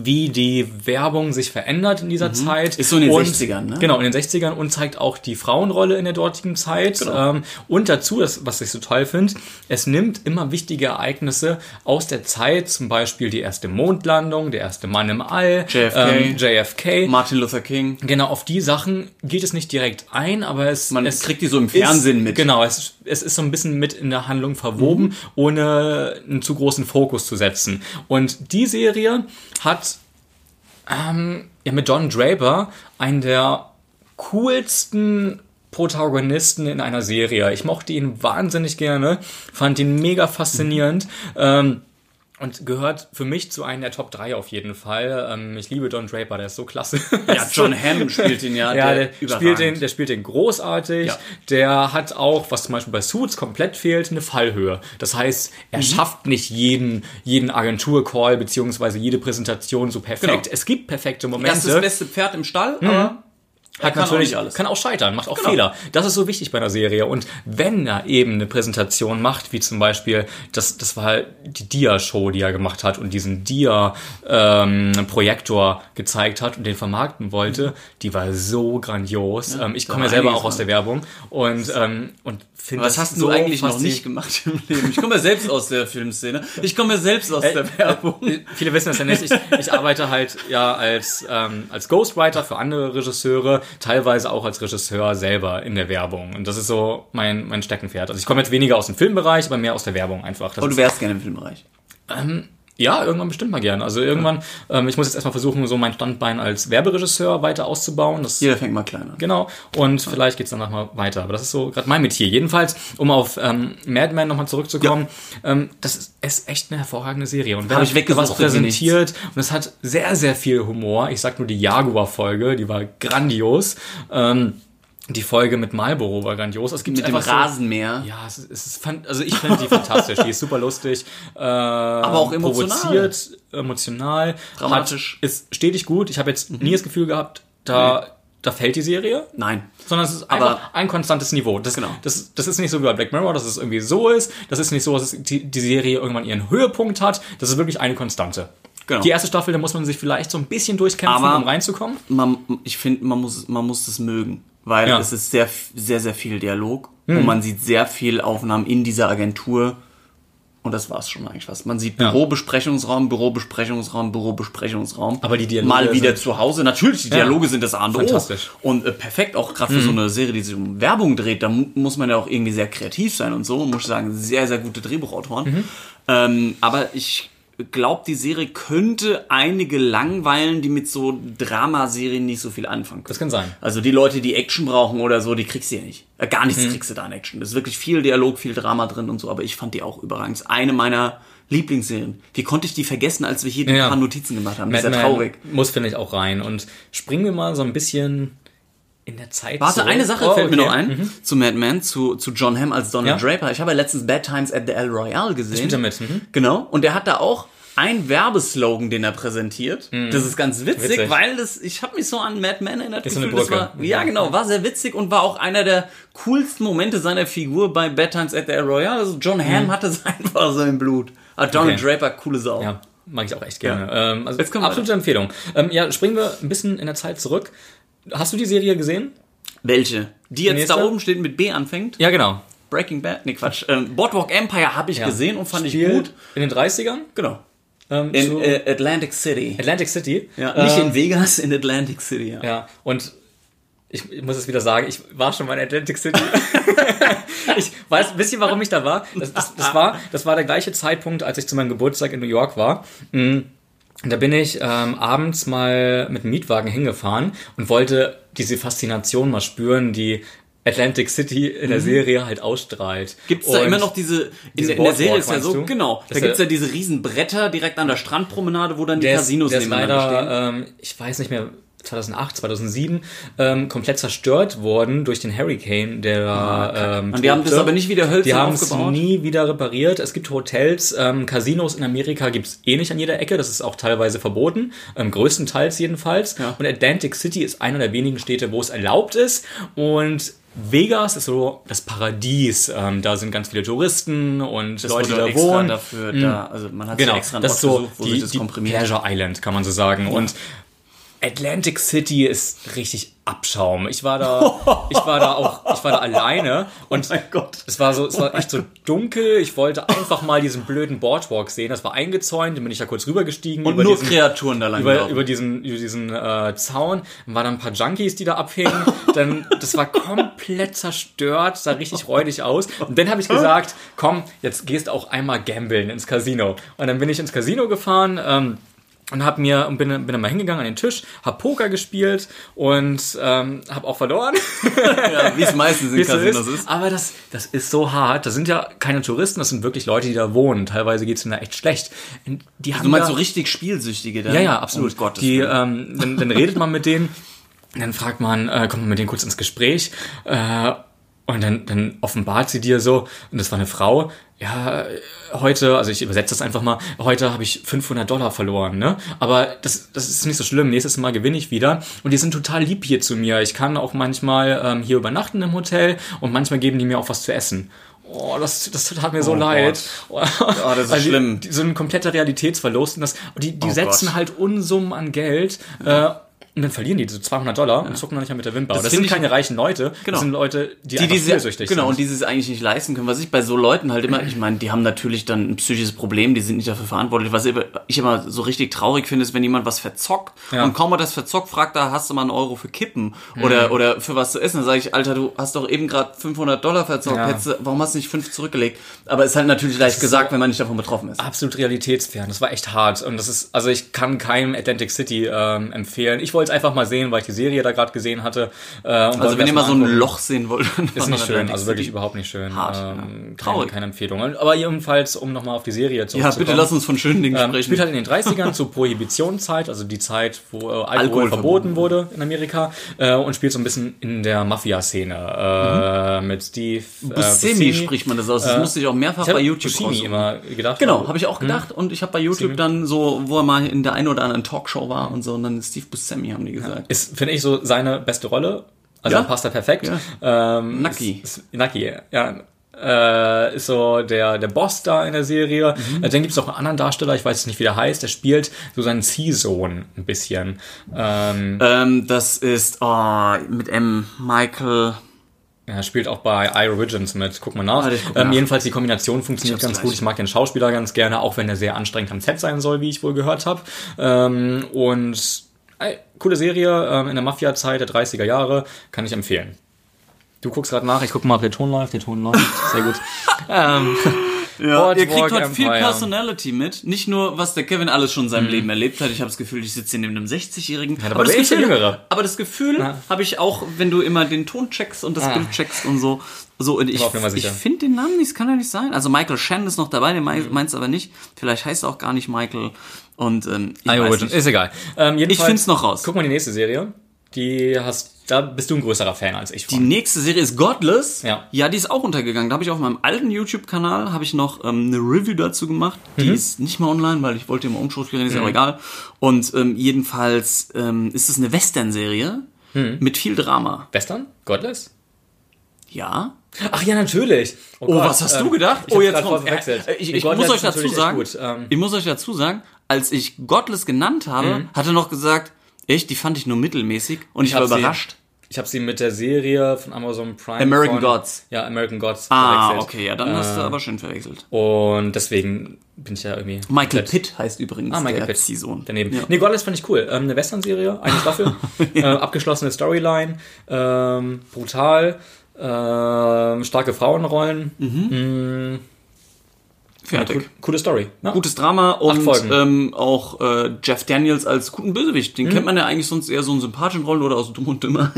wie die Werbung sich verändert in dieser Zeit. Mhm. Ist so in den und, 60ern, ne? Genau, in den 60ern und zeigt auch die Frauenrolle in der dortigen Zeit. Genau. Ähm, und dazu, das, was ich so toll finde, es nimmt immer wichtige Ereignisse aus der Zeit, zum Beispiel die erste Mondlandung, der erste Mann im All, JFK. ähm, JFK. Martin Luther King. Genau, auf die Sachen geht es nicht direkt ein, aber es, Man es kriegt die so im Fernsehen ist, mit. Genau, es, es ist so ein bisschen mit in der Handlung verwoben, Mhm. ohne einen zu großen Fokus zu setzen. Und die Serie hat ähm, ja, mit John Draper einen der coolsten Protagonisten in einer Serie. Ich mochte ihn wahnsinnig gerne, fand ihn mega faszinierend. Ähm, und gehört für mich zu einem der Top 3 auf jeden Fall. Ähm, ich liebe Don Draper, der ist so klasse. Ja, John Hamm spielt ihn ja. Ja, der, überragend. spielt den, der spielt den großartig. Ja. Der hat auch, was zum Beispiel bei Suits komplett fehlt, eine Fallhöhe. Das heißt, Mhm. er schafft nicht jeden, jeden Agentur-Call beziehungsweise jede Präsentation so perfekt. Genau. Es gibt perfekte Er ist Momente. das beste Pferd im Stall, aber hat kann auch natürlich nicht alles. kann auch scheitern, macht auch Genau. Fehler. Das ist so wichtig bei einer Serie. Und wenn er eben eine Präsentation macht, wie zum Beispiel, das, das war die Dia-Show, die er gemacht hat und diesen Dia-Projektor gezeigt hat und den vermarkten wollte, die war so grandios. ähm, ich komme ja selber auch aus der Werbung und, ähm, und finde Was hast so du eigentlich noch nicht gemacht im Leben? Ich komme ja selbst aus der Filmszene. Ich komme ja selbst aus der Werbung. Viele wissen das ja nicht. Ich, ich arbeite halt ja als, ähm, als Ghostwriter für andere Regisseure, teilweise auch als Regisseur selber in der Werbung. Und das ist so mein, mein Steckenpferd. Also ich komme jetzt weniger aus dem Filmbereich, aber mehr aus der Werbung einfach. Das Aber du wärst gerne im Filmbereich. Ja, irgendwann bestimmt mal gern. Also irgendwann, ähm, ich muss jetzt erstmal versuchen, so mein Standbein als Werberegisseur weiter auszubauen. Das Jeder fängt mal klein an. Genau. Und vielleicht geht's danach mal weiter. Aber das ist so gerade mein Metier. Jedenfalls, um auf ähm, Mad Men nochmal zurückzukommen, ähm, das ist, ist echt eine hervorragende Serie. Und wenn Hab ich weggesucht, was präsentiert und es hat sehr, sehr viel Humor. Ich sag nur die Jaguar-Folge, die war grandios. Ähm, die Folge mit Marlboro war grandios. Es gibt Mit dem einfach so- Rasenmäher. ja, es es ist fan- also ich finde die fantastisch. Die ist super lustig, äh, aber auch emotional. provoziert, emotional, Dramatisch. Hat, ist stetig gut. Ich habe jetzt nie das Gefühl gehabt, da da fällt die Serie, Nein. sondern es ist Aber- einfach ein konstantes Niveau. Das, Genau. das, das ist nicht so wie bei Black Mirror, dass es irgendwie so ist. Das ist nicht so, dass die, die Serie irgendwann ihren Höhepunkt hat. Das ist wirklich eine Konstante. Genau. Die erste Staffel, da muss man sich vielleicht so ein bisschen durchkämpfen, Aber- um reinzukommen. Man, ich finde, man muss, man muss das mögen. Weil Ja. Hm. es ist sehr, sehr, sehr viel Dialog. Und man sieht sehr viel Aufnahmen in dieser Agentur. Und das war's schon eigentlich fast. Man sieht Ja. Bürobesprechungsraum, Bürobesprechungsraum, Bürobesprechungsraum. Aber die Dialoge Mal wieder zu Hause. Natürlich, die Dialoge sind das A und O. Fantastisch. Mhm. Und äh, perfekt, auch gerade für so eine Serie, die sich um Werbung dreht, da mu muss man ja auch irgendwie sehr kreativ sein und so. Muss ich sagen, sehr, sehr gute Drehbuchautoren. Mhm. Ähm, aber ich glaube, die Serie könnte einige langweilen, die mit so Dramaserien nicht so viel anfangen können. Das kann sein. Also die Leute, die Action brauchen oder so, die kriegst du ja nicht. Äh, gar Mhm. nichts kriegst du da an Action. Das ist wirklich viel Dialog, viel Drama drin und so, aber ich fand die auch überragend. Eine meiner Lieblingsserien. Wie konnte ich die vergessen, als wir hier Ja. ein paar Notizen gemacht haben? Das ist ja traurig. muss, finde ich, auch rein. Und springen wir mal so ein bisschen in der Zeit Warte, zurück. eine Sache Oh, fällt mir okay. noch ein zu Mad Men, zu, zu John Hamm als Donald Ja. Draper. Ich habe ja letztens Bad Times at the El Royale gesehen. Spielt er mit, mhm. Genau. Und der hat da auch einen Werbeslogan, den er präsentiert. Das ist ganz witzig, Mhm. Witzig. weil das, ich habe mich so an Mad Men erinnert. Ist so eine gefühlt. Brücke. War, ja, genau, war sehr witzig und war auch einer der coolsten Momente seiner Figur bei Bad Times at the El Royale. Also John Hamm hatte es einfach so im Blut. Ah, Donald Okay. Draper, coole Sau. Ja, mag ich auch echt gerne. Ähm, also Jetzt kommen wir absolute Empfehlung. Ähm, ja, springen wir ein bisschen in der Zeit zurück. Hast du die Serie gesehen? Welche? Die jetzt Nächste? da oben steht mit B anfängt? Ja, genau. Breaking Bad? Nee, Quatsch. Ähm, Boardwalk Empire habe ich Ja. gesehen und fand ich Spielt gut. In den 30ern? Genau. Ähm, In zu äh, Atlantic City. Atlantic City. Ja, nicht Ähm, in Vegas, in Atlantic City. Ja. Ja, und ich, ich muss es wieder sagen, ich war schon mal in Atlantic City. ich weiß, wisst ihr, warum ich da war? Das, das, das, war? das war der gleiche Zeitpunkt, als ich zu meinem Geburtstag in New York war. Mm. Da bin ich ähm, abends mal mit dem Mietwagen hingefahren und wollte diese Faszination mal spüren, die Atlantic City in der Serie halt ausstrahlt. Gibt's da Und immer noch diese, in, Diese der- in der Serie ist ja so, du? genau, da Das gibt's ist- ja diese riesen Bretter direkt an der Strandpromenade, wo dann die der Casinos ist, der ist nebeneinander stehen. leider, ähm, ich weiß nicht mehr, 2008, 2007 ähm, komplett zerstört worden durch den Hurricane, der ähm, Und die haben das aber nicht wieder hölzern Die haben es nie wieder repariert. Es gibt Hotels, ähm, Casinos in Amerika gibt's eh nicht an jeder Ecke. Das ist auch teilweise verboten, ähm, größtenteils jedenfalls. Ja. Und Atlantic City ist einer der wenigen Städte, wo es erlaubt ist. Und Vegas ist so das Paradies. Ähm, da sind ganz viele Touristen und Das Leute, die da wohnen. dafür, da, also man hat Genau, extra das ist so die, die komprimiert. Pleasure Island, kann man so sagen. Und Atlantic City ist richtig Abschaum. Ich war da, ich war da auch, ich war da alleine und Oh mein Gott. es war so, es war echt so dunkel. Ich wollte einfach mal diesen blöden Boardwalk sehen. Das war eingezäunt, dann bin ich da kurz rübergestiegen. Und über nur diesen, Kreaturen da lang über, über diesen, über diesen äh, Zaun. Dann waren da ein paar Junkies, die da abhingen. Dann, das war komplett zerstört, sah richtig räudig aus. Und dann habe ich gesagt, komm, jetzt gehst du auch einmal gambeln ins Casino. Und dann bin ich ins Casino gefahren. Ähm, und hab mir und bin, bin dann mal hingegangen an den Tisch, hab Poker gespielt und ähm, hab auch verloren. ja, wie es meistens in Casinos ist. Aber das, das ist so hart. Das sind ja keine Touristen, das sind wirklich Leute, die da wohnen. Teilweise geht's ihnen da echt schlecht. Die haben Du meinst da, so richtig Spielsüchtige dann? ja, ja, absolut. Gottes die, ähm, dann, dann redet man mit denen, dann fragt man, äh, kommt man mit denen kurz ins Gespräch äh, und dann, dann offenbart sie dir so, und das war eine Frau, ja, heute, also ich übersetze das einfach mal, heute habe ich 500 Dollar verloren, ne? Aber das, das ist nicht so schlimm, nächstes Mal gewinne ich wieder. Und die sind total lieb hier zu mir. Ich kann auch manchmal ähm, hier übernachten im Hotel und manchmal geben die mir auch was zu essen. Oh, das, das tat mir so Oh leid. Oh, das ist die- schlimm. Die, so ein kompletter Realitätsverlust. Und das, und die, die Oh setzen Gott. halt Unsummen an Geld. Äh, und dann verlieren die so 200 Dollar und zucken noch nicht mal mit der Wimper. Das, das sind keine reichen Leute. Genau. Das sind Leute, die, die diese, spielsüchtig genau, sind. und die es eigentlich nicht leisten können. Was ich bei so Leuten halt immer, ich meine, die haben natürlich dann ein psychisches Problem, die sind nicht dafür verantwortlich. Was ich immer so richtig traurig finde, ist, wenn jemand was verzockt Ja. und kaum mal das verzockt, fragt da, hast du mal einen Euro für Kippen oder, oder für was zu essen? Dann sage ich, Alter, du hast doch eben gerade 500 Dollar verzockt, Ja. hättest warum hast du nicht fünf zurückgelegt? Aber ist halt natürlich leicht gesagt, wenn man nicht davon betroffen ist. absolut realitätsfern. Das war echt hart. Und das ist, also ich kann keinem Atlantic City ähm, empfehlen. Ich wollte es einfach mal sehen, weil ich die Serie da gerade gesehen hatte. Äh, Also wenn ihr mal so ein. Loch sehen wollt, Ist nicht schön, also wirklich überhaupt nicht schön. Hart, ähm, ja. keine, Traurig. keine Empfehlung. Aber jedenfalls, um nochmal auf die Serie zu Ja, bitte lass uns von schönen Dingen Ähm, sprechen. spielt halt in den 30ern zur Prohibitionszeit, also die Zeit, wo äh, Alkohol, Alkohol verboten wurde in Amerika äh, und spielt so ein bisschen in der Mafia-Szene äh, mit Steve äh, Buscemi spricht man das aus. Das Äh, musste ich auch mehrfach Ich bei YouTube Buscemi immer gedacht. Genau, habe ich auch gedacht. Und ich habe bei YouTube dann so, wo er mal in der einen oder anderen Talkshow war und so, und dann Steve Buscemi haben die gesagt. Ist, finde ich, so seine beste Rolle. Also Ja. passt er perfekt. Ja. Ähm, Nucky. Ist, ist, Nucky, ja. Äh, ist so der, der Boss da in der Serie. Mhm. Äh, dann gibt es auch einen anderen Darsteller, ich weiß jetzt nicht, wie der heißt, der spielt so seinen Ziehsohn ein bisschen. Ähm, Ähm, das ist oh, mit M. Michael. Er spielt auch bei iOrigins mit. Guck mal nach. Ich guck ähm, nach. Jedenfalls die Kombination funktioniert ganz gleich. gut. Ich mag den Schauspieler ganz gerne, auch wenn er sehr anstrengend am Set sein soll, wie ich wohl gehört habe. Ähm, und coole Serie ähm, in der Mafia-Zeit der 30er Jahre kann ich empfehlen. Du guckst gerade nach, ich guck mal, ob der Ton läuft. Der Ton läuft. Sehr gut. ähm, Ja, ihr kriegt heute viel. Personality mit. Nicht nur, was der Kevin alles schon in seinem Leben erlebt hat. Ich habe das Gefühl, ich sitze neben einem 60-Jährigen. Mhm. aber ist der Jüngere. aber das Gefühl Ja. habe ich auch, wenn du immer den Ton checkst und das Ah. Bild checkst und so. So, und ich, ich finde den Namen nicht, das kann ja nicht sein. Also Michael Shannon ist noch dabei, den Mhm. meinst aber nicht. Vielleicht heißt er auch gar nicht Michael. Und ähm, ich nicht. ist egal. Ähm, jedenfalls, find's noch raus. Guck mal die nächste Serie. Die hast, da bist du ein größerer Fan als ich Die von. nächste Serie ist Godless. Ja. Ja, die ist auch untergegangen. Da habe ich auf meinem alten YouTube-Kanal habe ich noch ähm, eine Review dazu gemacht. Die Mhm. ist nicht mehr online, weil ich wollte immer Umschrift kriegen, ist ja auch egal. Und ähm, jedenfalls ähm, ist es eine Western-Serie Mhm. mit viel Drama. Western? Godless? Ja. Ach ja, natürlich. Oh, Gott, was hast ähm, du gedacht? Ich oh, jetzt kommt verwechselt. äh, Ich, ich muss euch dazu sagen. Ähm, ich muss euch dazu sagen, als ich Godless genannt habe, Mhm. hat er noch gesagt, echt, die fand ich nur mittelmäßig und ich, war hab sie- überrascht. Ich habe sie mit der Serie von Amazon Prime. American von, Gods. Ja, American Gods. Ah, verwechselt. okay, ja, dann hast du Äh, aber schön verwechselt. Und deswegen bin ich ja irgendwie. Michael Pitt heißt übrigens Ah, Michael der Pitt. Ziehsohn. Daneben. Ja. Nee, Godless fand ich cool. Ähm, eine Western-Serie, eine Staffel, äh, abgeschlossene Storyline, ähm, brutal, ähm, starke Frauenrollen. Mhm. Fertig. Cool, coole Story. Ja. Gutes Drama und ähm, auch äh, Jeff Daniels als guten Bösewicht. Den kennt man ja eigentlich sonst eher so in sympathischen Rollen oder aus Dumm und Dümmer.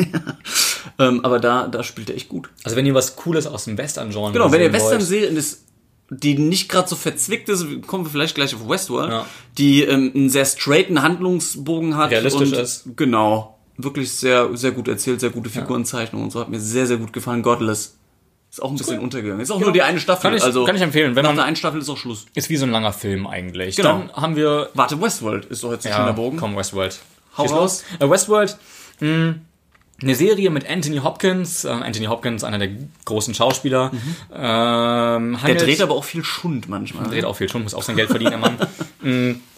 ähm, aber da, da spielt er echt gut. Also wenn ihr was Cooles aus dem Western-Genre Genau, wenn ihr Western-Serien ist, die nicht gerade so verzwickt ist, kommen wir vielleicht gleich auf Westworld, Ja. die ähm, einen sehr straighten Handlungsbogen hat. Realistisch und, ist. Genau. Wirklich sehr, sehr gut erzählt, sehr gute Figurenzeichnung und so. Hat mir sehr, sehr gut gefallen. Godless. Ist auch ein bisschen untergegangen. Ist auch nur die eine Staffel. Kann ich- also kann ich empfehlen, wenn nach man- der einen Staffel ist auch Schluss. ist wie so ein langer Film eigentlich. Genau. Dann haben wir Warte, Westworld ist doch jetzt ein ja, schöner Bogen. komm Westworld. Hau Schieß raus. los. Äh, Westworld, mh, eine Serie mit Anthony Hopkins. Ähm, Anthony Hopkins, einer der großen Schauspieler. Ähm, Mhm. Der handelt- dreht aber auch viel Schund manchmal. dreht auch viel schon, muss auch sein Geld verdienen, der Mann.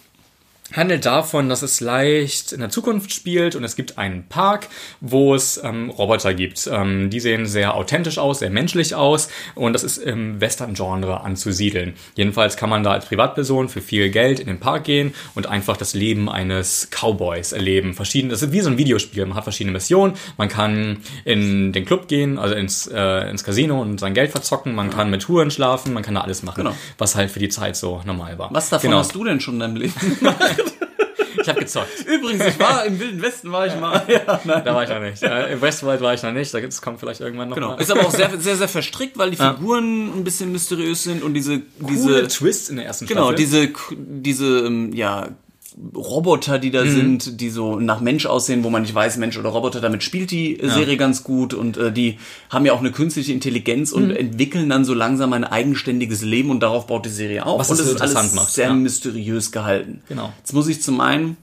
Handelt davon, dass es leicht in der Zukunft spielt und es gibt einen Park, wo es ähm, Roboter gibt. Ähm, die sehen sehr authentisch aus, sehr menschlich aus und das ist im Western-Genre anzusiedeln. Jedenfalls kann man da als Privatperson für viel Geld in den Park gehen und einfach das Leben eines Cowboys erleben. Verschiedene, das ist wie so ein Videospiel. Man hat verschiedene Missionen. Man kann in den Club gehen, also ins, äh, ins Casino und sein Geld verzocken. Man kann mit Touren schlafen. Man kann da alles machen, Genau. was halt für die Zeit so normal war. Was davon Genau. hast du denn schon in deinem Leben? Ich habe gezockt. Übrigens, ich war im Wilden Westen, war ich mal. Ja. Da war ich noch nicht. Im Westworld war ich noch nicht. Das kommt vielleicht irgendwann noch Genau. mal. Ist aber auch sehr, sehr, sehr verstrickt, weil die Figuren ein bisschen mysteriös sind und diese, Coole diese, Twists in der ersten genau, Staffel. diese, diese, ähm, ja, Roboter, die Mhm. da sind, die so nach Mensch aussehen, wo man nicht weiß, Mensch oder Roboter, damit spielt die äh, Serie ganz gut und äh, die haben ja auch eine künstliche Intelligenz und Mhm. entwickeln dann so langsam ein eigenständiges Leben und darauf baut die Serie auf. Was und das ist alles interessant macht, sehr ja. mysteriös gehalten. Genau. Jetzt muss ich zu meinem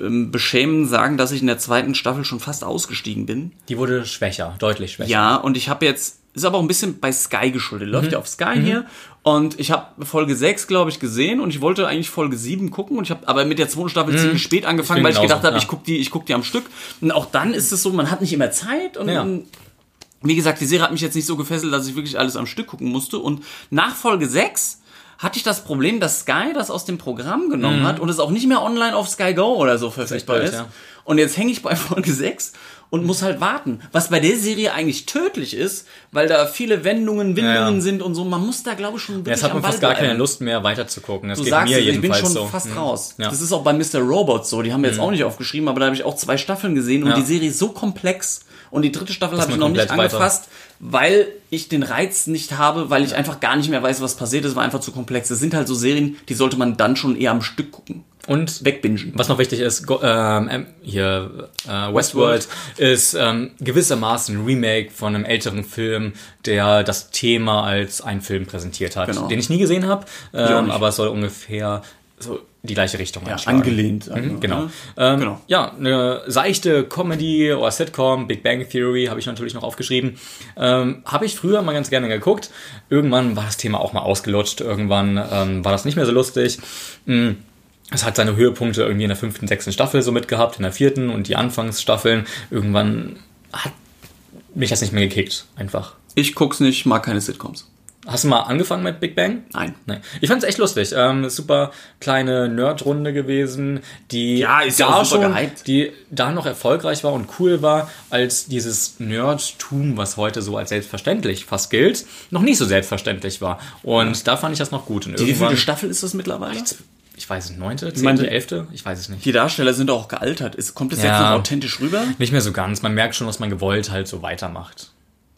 ähm, Beschämen sagen, dass ich in der zweiten Staffel schon fast ausgestiegen bin. Die wurde schwächer, deutlich schwächer. Ja, und ich habe jetzt, ist aber auch ein bisschen bei Sky geschuldet. Mhm. Läuft ja auf Sky hier. Und ich habe Folge 6, glaube ich, gesehen und ich wollte eigentlich Folge 7 gucken und ich habe aber mit der zweiten Staffel ziemlich spät angefangen, Mhm. bin weil ich gedacht habe, ja. ich guck die, ich guck die am Stück. Und auch dann ist es so, man hat nicht immer Zeit und Ja. wie gesagt, die Serie hat mich jetzt nicht so gefesselt, dass ich wirklich alles am Stück gucken musste. Und nach Folge 6 hatte ich das Problem, dass Sky das aus dem Programm genommen hat und es auch nicht mehr online auf Sky Go oder so verfügbar blöd, ist. ja. Und jetzt hänge ich bei Folge 6 und muss halt warten. Was bei der Serie eigentlich tödlich ist, weil da viele Wendungen, Windungen Ja. sind und so. Man muss da, glaube ich, schon wirklich Jetzt hat man fast gar keine bleiben. Lust mehr weiter zu gucken. Das Du geht sagst mir es, ich bin jedenfalls schon so. fast Mhm. raus. Ja. Mhm. Das ist auch bei Mr. Robots so. Die haben wir jetzt auch nicht aufgeschrieben, aber da habe ich auch zwei Staffeln gesehen und Ja. die Serie ist so komplex. Und die dritte Staffel habe ich noch nicht komplett weiter- angefasst, weil ich den Reiz nicht habe, weil ich einfach gar nicht mehr weiß, was passiert ist, war einfach zu komplex. Das sind halt so Serien, die sollte man dann schon eher am Stück gucken. Und Wegbingen. was noch wichtig ist, go, ähm, hier äh, Westworld ist ähm, gewissermaßen ein Remake von einem älteren Film, der das Thema als einen Film präsentiert hat, Genau. den ich nie gesehen habe, ähm, aber es soll ungefähr so die gleiche Richtung Ja, einschlagen. angelehnt. sagen wir, Genau. ne? Ähm, Genau. Ja, eine seichte Comedy oder Sitcom, Big Bang Theory habe ich natürlich noch aufgeschrieben. Ähm, habe ich früher mal ganz gerne geguckt. Irgendwann war das Thema auch mal ausgelutscht. Irgendwann ähm, war das nicht mehr so lustig. Mm. Es hat seine Höhepunkte irgendwie in der fünften, sechsten Staffel so mitgehabt, in der vierten und die Anfangsstaffeln. Irgendwann hat mich das nicht mehr gekickt, einfach. Ich guck's nicht, mag keine Sitcoms. Hast du mal angefangen mit Big Bang? Nein. Nee. Ich fand es echt lustig. Ähm, super kleine Nerd-Runde gewesen, die Ja, ist ja da auch super schon, gehypt. die da noch erfolgreich war und cool war, als dieses Nerdtum, was heute so als selbstverständlich fast gilt, noch nicht so selbstverständlich war. Und da fand ich das noch gut. Und Wie irgendwann, viele Staffel ist das mittlerweile? ich weiß nicht, neunte, zehnte, die- elfte? Ich weiß es nicht. Die Darsteller sind auch gealtert. Kommt das Ja. jetzt noch authentisch rüber? Nicht mehr so ganz. Man merkt schon, dass man gewollt halt so weitermacht.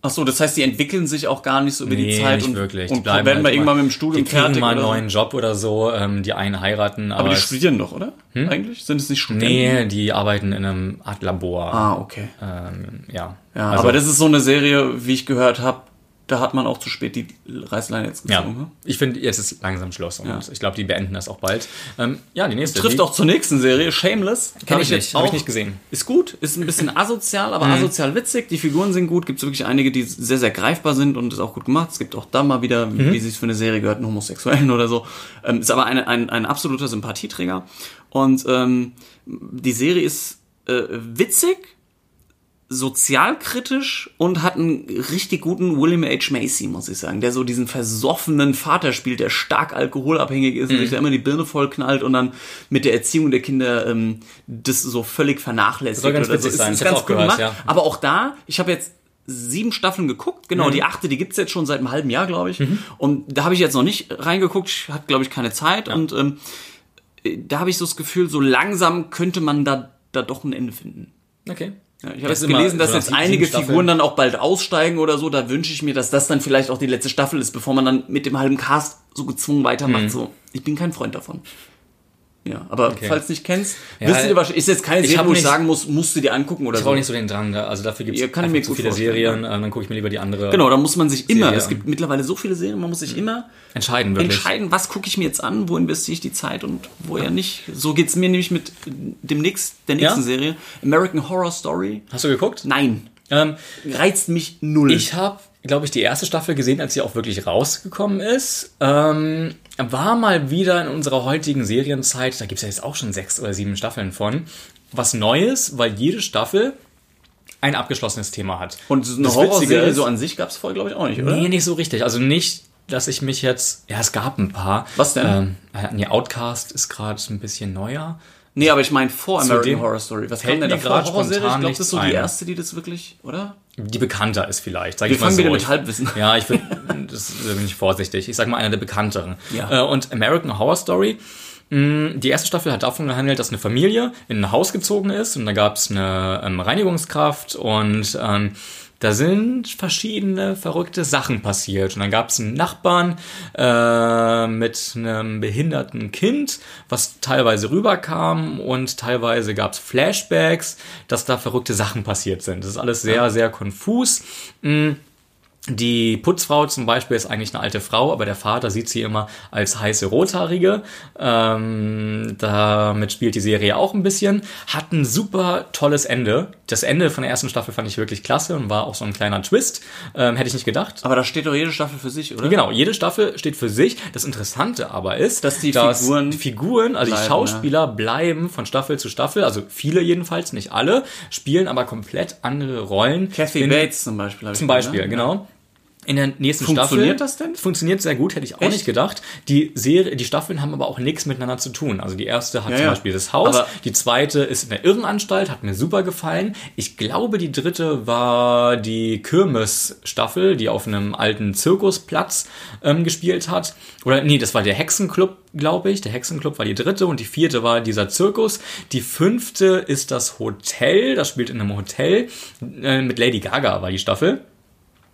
Ach so, das heißt, die entwickeln sich auch gar nicht so über die Nee, Zeit nicht und, wirklich. Die und bleiben werden halt wir immer- irgendwann mit dem Studium Die kriegen fertig mal einen neuen Job oder so, ähm, die einen heiraten, aber, Aber die studieren doch, oder? Eigentlich sind es nicht Studenten. Nee, die arbeiten in einem Art Labor. Ah, okay. Ähm, ja. Ja, Also, aber das ist so eine Serie, wie ich gehört habe, da hat man auch zu spät die Reißleine jetzt ja. gezogen. ne? Ich finde, jetzt ist langsam Schluss und Ja. ich glaube, die beenden das auch bald. Ähm, ja, die nächste. Trifft die, auch zur nächsten Serie, Shameless. Kenn Hab ich nicht, hab ich nicht gesehen. Ist gut, ist ein bisschen asozial, aber Mhm. asozial witzig. Die Figuren sind gut, gibt es wirklich einige, die sehr, sehr greifbar sind und ist auch gut gemacht. Es gibt auch da mal wieder, Mhm. wie sich für eine Serie gehört, einen Homosexuellen oder so. Ähm, ist aber eine, ein, ein absoluter Sympathieträger. Und ähm, die Serie ist äh, witzig, sozialkritisch und hat einen richtig guten William H. Macy, muss ich sagen, der so diesen versoffenen Vater spielt, der stark alkoholabhängig ist und sich da immer die Birne voll knallt und dann mit der Erziehung der Kinder ähm, das so völlig vernachlässigt. Soll ganz oder so. witzig sein. Ist, ist ganz auch gut gehört, gemacht. ja. Aber auch da, ich habe jetzt sieben Staffeln geguckt, genau, die achte, die gibt's jetzt schon seit einem halben Jahr, glaube ich. Und da habe ich jetzt noch nicht reingeguckt, ich hatte, glaube ich, keine Zeit und ähm, da habe ich so das Gefühl, so langsam könnte man da, da doch ein Ende finden. Okay. Ja, ich habe jetzt gelesen, dass so jetzt einige Staffeln. Figuren dann auch bald aussteigen oder so. Da wünsche ich mir, dass das dann vielleicht auch die letzte Staffel ist, bevor man dann mit dem halben Cast so gezwungen weitermacht. So, ich bin kein Freund davon. Ja, aber falls du nicht kennst, Ja, wisst ihr wahrscheinlich, ist jetzt keine ich Serie, wo ich sagen muss, musst du dir angucken oder Ich so. brauche nicht so den Drang, da. also dafür gibt Ja, es kann ich mir zu viele vorstellen, Serien, äh, dann gucke ich mir lieber die andere Genau, da muss man sich immer, Serie es gibt mittlerweile so viele Serien, man muss sich immer entscheiden, wirklich. entscheiden, was gucke ich mir jetzt an, wo investiere ich die Zeit und wo ja nicht. So geht's mir nämlich mit dem nächsten, der nächsten Ja? Serie. American Horror Story. Hast du geguckt? Nein. Ähm, Reizt mich null. Ich habe, glaube ich, die erste Staffel gesehen, als sie auch wirklich rausgekommen ist. Ähm, war mal wieder in unserer heutigen Serienzeit, da gibt es ja jetzt auch schon sechs oder sieben Staffeln von, was Neues, weil jede Staffel ein abgeschlossenes Thema hat. Und so eine Horrorserie so an sich gab's vorher, glaube ich, auch nicht, oder? Nee, nicht so richtig. Also nicht, dass ich mich jetzt. Ja, es gab ein paar. Was denn? Ähm, äh, nee, Outcast ist gerade ein bisschen neuer. Nee, aber ich meine vor American Horror Story. Was kam denn da vor? Horrorserie? Ich glaube, das ist so die erste, die das wirklich, oder? Die bekannter ist vielleicht, sag Wir ich mal fangen so. wieder mit Halbwissen. Ja, ich bin, das da bin ich vorsichtig. Ich sag mal einer der bekannteren. Ja. Äh, Und American Horror Story. mh, Die erste Staffel hat davon gehandelt, dass eine Familie in ein Haus gezogen ist und da gab es eine ähm, Reinigungskraft und ähm, da sind verschiedene verrückte Sachen passiert. Und dann gab es einen Nachbarn äh, mit einem behinderten Kind, was teilweise rüberkam und teilweise gab es Flashbacks, dass da verrückte Sachen passiert sind. Das ist alles sehr, sehr konfus. Mm. Die Putzfrau zum Beispiel ist eigentlich eine alte Frau, aber der Vater sieht sie immer als heiße Rothaarige. Ähm, damit spielt die Serie auch ein bisschen. Hat ein super tolles Ende. Das Ende von der ersten Staffel fand ich wirklich klasse und war auch so ein kleiner Twist. Ähm, hätte ich nicht gedacht. Aber da steht doch jede Staffel für sich, oder? Genau, jede Staffel steht für sich. Das Interessante aber ist, Dass die Figuren die Figuren, also bleiben, die Schauspieler bleiben von Staffel zu Staffel, also viele jedenfalls, nicht alle, spielen aber komplett andere Rollen. Kathy in- Bates zum Beispiel. Zum gehört, Beispiel, ne? genau. In der nächsten Funktioniert Staffel. das denn? Funktioniert sehr gut, hätte ich auch Echt? nicht gedacht. Die Serie, die Staffeln haben aber auch nichts miteinander zu tun. Also die erste hat Ja, zum ja. Beispiel das Haus, Aber- die zweite ist in der Irrenanstalt, hat mir super gefallen. Ich glaube, die dritte war die Kirmes-Staffel, die auf einem alten Zirkusplatz ähm, gespielt hat. Oder nee, das war der Hexenclub, glaube ich. Der Hexenclub war die dritte und die vierte war dieser Zirkus. Die fünfte ist das Hotel, das spielt in einem Hotel. Äh, mit Lady Gaga war die Staffel.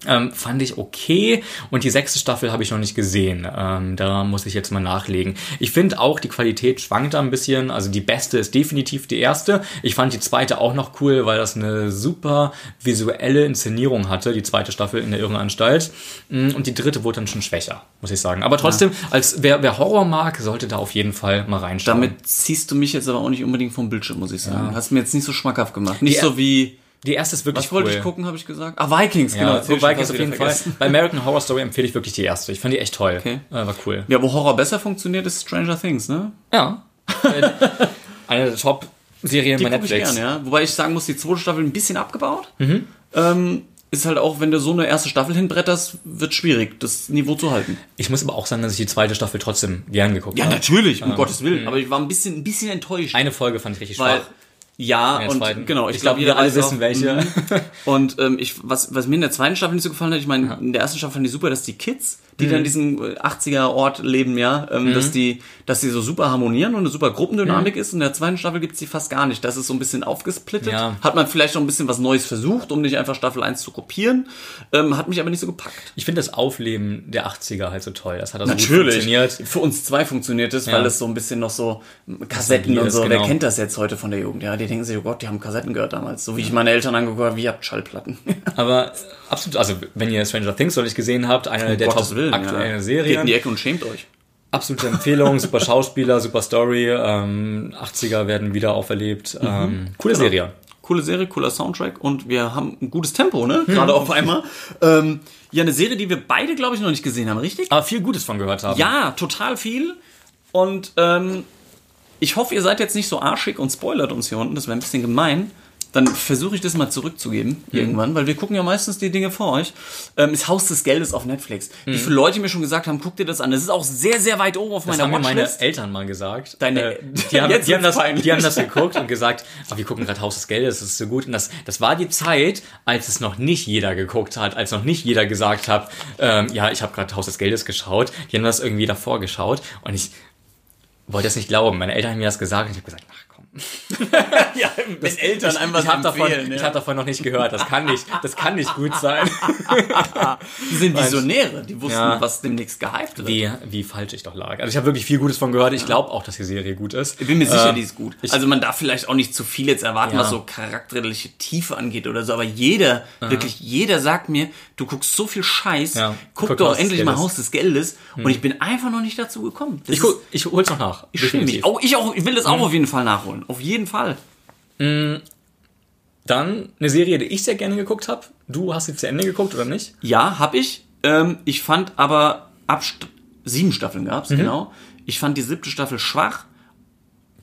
Ähm, fand ich okay und die sechste Staffel habe ich noch nicht gesehen. Ähm, da muss ich jetzt mal nachlegen. Ich finde auch, die Qualität schwankt da ein bisschen. Also die beste ist definitiv die erste. Ich fand die zweite auch noch cool, weil das eine super visuelle Inszenierung hatte, die zweite Staffel in der Irrenanstalt. Mm, Und die dritte wurde dann schon schwächer, muss ich sagen. Aber trotzdem, als wer, wer Horror mag, sollte da auf jeden Fall mal reinschauen. Damit ziehst du mich jetzt aber auch nicht unbedingt vom Bildschirm, muss ich sagen. Hast mir jetzt nicht so schmackhaft gemacht. Nicht Die- so wie. Die erste ist wirklich Was wollte cool. ich gucken, habe ich gesagt? Ah, Vikings, genau. Ja, ich schon Vikings auf jeden Fall. Bei American Horror Story empfehle ich wirklich die erste. Ich fand die echt toll. Okay. Äh, war cool. Ja, wo Horror besser funktioniert, ist Stranger Things, ne? Ja. Äh, Eine der Top-Serien bei gucke ich Netflix. gern, ja. Wobei ich sagen muss, die zweite Staffel ein bisschen abgebaut. Mhm. Ähm, ist halt auch, wenn du so eine erste Staffel hinbretterst, wird schwierig, das Niveau zu halten. Ich muss aber auch sagen, dass ich die zweite Staffel trotzdem gern geguckt Ja, habe. natürlich, um Gottes Willen. Aber ich war ein bisschen, ein bisschen enttäuscht. Eine Folge fand ich richtig schwach. Ja, und zweiten. genau, ich, Ich glaube, glaub, wir alle wissen, auch, welche. mhm. Und ähm, ich, was, was mir in der zweiten Staffel nicht so gefallen hat, ich meine, in der ersten Staffel fand ich super, dass die Kids, die Mhm. da in diesem äh, 80er-Ort leben, ja, ähm, dass die, dass die so super harmonieren und eine super Gruppendynamik ist. Und in der zweiten Staffel gibt's die fast gar nicht. Das ist so ein bisschen aufgesplittet. Ja. Hat man vielleicht noch ein bisschen was Neues versucht, um nicht einfach Staffel 1 zu kopieren. Ähm, hat mich aber nicht so gepackt. Ich finde das Aufleben der 80er halt so toll. Das hat also gut funktioniert. Für uns zwei funktioniert es, weil Ja. es so ein bisschen noch so Kassetten und ist, so. Wer genau. kennt das jetzt heute von der Jugend? Ja, die denken sich, oh Gott, die haben Kassetten gehört damals. So wie ich meine Eltern angeguckt habe, wie ihr habt Schallplatten. Aber absolut, also wenn ihr Stranger Things noch nicht gesehen habt, eine der Gottes top Willen, aktuellen ja. Serien. Geht in die Ecke und schämt euch. Absolute Empfehlung, super Schauspieler, super Story, ähm, 80er werden wieder auferlebt. Mhm. Ähm, coole Genau. Serie. Coole Serie, cooler Soundtrack und wir haben ein gutes Tempo, ne? Mhm. Gerade auf einmal. Ähm, ja, eine Serie, die wir beide, glaube ich, noch nicht gesehen haben, richtig? Aber viel Gutes von gehört haben. Ja, total viel. Und ähm, ich hoffe, ihr seid jetzt nicht so arschig und spoilert uns hier unten. Das wäre ein bisschen gemein. Dann versuche ich das mal zurückzugeben Mhm. irgendwann, weil wir gucken ja meistens die Dinge vor euch. Ähm, ist Haus des Geldes auf Netflix. Wie viele Leute mir schon gesagt haben, guck dir das an. Das ist auch sehr, sehr weit oben auf Mhm. Das meiner haben meine. Eltern mal gesagt. Deine- äh, die, haben, die, haben das, die haben das geguckt und gesagt, ah, wir gucken gerade Haus des Geldes, das ist so gut. Und das, das war die Zeit, als es noch nicht jeder geguckt hat, als noch nicht jeder gesagt hat, ähm, ja, ich habe gerade Haus des Geldes geschaut. Die haben das irgendwie davor geschaut und ich wollte das nicht glauben. Meine Eltern haben mir das gesagt und ich habe gesagt, ach. ja, wenn Eltern einem was ich habe davon, empfehlen. ich ja. hab davon noch nicht gehört. Das kann nicht, das kann nicht gut sein. Die sind Visionäre. Die wussten, Ja. was demnächst gehypt wird. Wie, wie falsch ich doch lag. Also ich habe wirklich viel Gutes von gehört. Ich glaube auch, dass die Serie gut ist. Ich bin mir sicher, Ähm, die ist gut. also man darf vielleicht auch nicht zu viel jetzt erwarten, Ja. was so charakterliche Tiefe angeht oder so, aber jeder, wirklich jeder sagt mir, du guckst so viel Scheiß, guck, Guck doch endlich mal. Haus des Geldes und ich bin einfach noch nicht dazu gekommen. Das Ich, guck, ich hol's noch nach. ich schäme mich. Auch, ich, auch, ich will das auch auf jeden Fall nachholen. Auf jeden Fall. Dann eine Serie, die ich sehr gerne geguckt habe. Du hast sie zu Ende geguckt oder nicht? Ja, hab ich. Ähm, ich fand aber ab St sieben Staffeln gab's, genau. Ich fand die siebte Staffel schwach.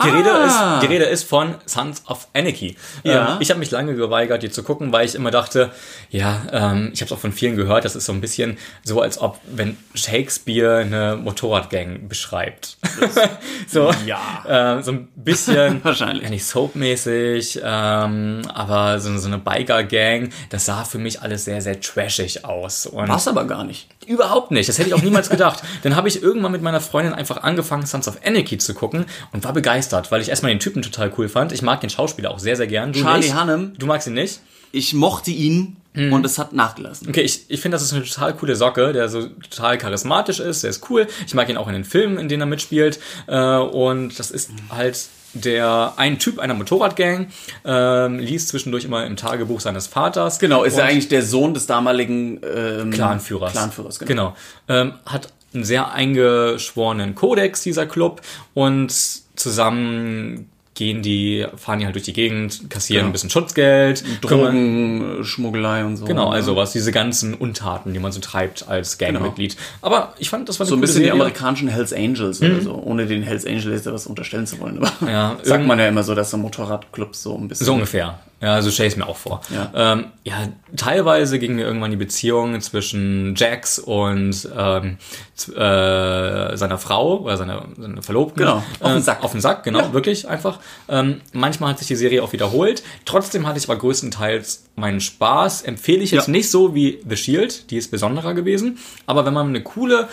Die, Rede Ah. ist, die Rede ist von Sons of Anarchy. Ja. Ähm, ich habe mich lange geweigert, die zu gucken, weil ich immer dachte, ja, ähm, ich habe es auch von vielen gehört, das ist so ein bisschen so, als ob, wenn Shakespeare eine Motorradgang beschreibt. so, Ja. äh, so ein bisschen, Wahrscheinlich. ja nicht soapmäßig, ähm, aber so, so eine Biker-Gang, das sah für mich alles sehr, sehr trashig aus. War's aber gar nicht. Überhaupt nicht. Das hätte ich auch niemals gedacht. Dann habe ich irgendwann mit meiner Freundin einfach angefangen, Sons of Anarchy zu gucken und war begeistert, weil ich erstmal den Typen total cool fand. Ich mag den Schauspieler auch sehr, sehr gern. Du Charlie nicht? Hunnam. Du magst ihn nicht? Ich mochte ihn und es hat nachgelassen. Okay, ich, ich finde, das ist eine total coole Socke, der so total charismatisch ist, der ist cool. Ich mag ihn auch in den Filmen, in denen er mitspielt. Äh, und das ist halt der ein Typ einer Motorradgang, ähm, liest zwischendurch immer im Tagebuch seines Vaters. Genau, ist ja eigentlich der Sohn des damaligen ähm, Clanführers. Clanführers, genau. Genau. Ähm, hat einen sehr eingeschworenen Kodex, dieser Club, und zusammen gehen die, fahren die halt durch die Gegend, kassieren Genau. ein bisschen Schutzgeld, kümmern- Drogen, Schmuggelei und so. Genau, ne? also was, diese ganzen Untaten, die man so treibt als Gangmitglied. Aber ich fand, das war So ein bisschen die Serie. amerikanischen Hells Angels oder so, ohne den Hells Angels etwas unterstellen zu wollen. Aber Ja, sagt man ja immer so, dass so Motorradclubs so ein bisschen. So ungefähr. Ja, so stelle ich es mir auch vor. Ja. Ähm, ja, teilweise ging mir irgendwann die Beziehung zwischen Jax und ähm, äh, seiner Frau oder seiner, seiner Verlobten. Genau, auf den äh, Sack. Auf den Sack, genau, wirklich einfach. Ähm, manchmal hat sich die Serie auch wiederholt. Trotzdem hatte ich aber größtenteils meinen Spaß. Empfehle ich jetzt Ja. nicht so wie The Shield, die ist besonderer gewesen. Aber wenn man eine coole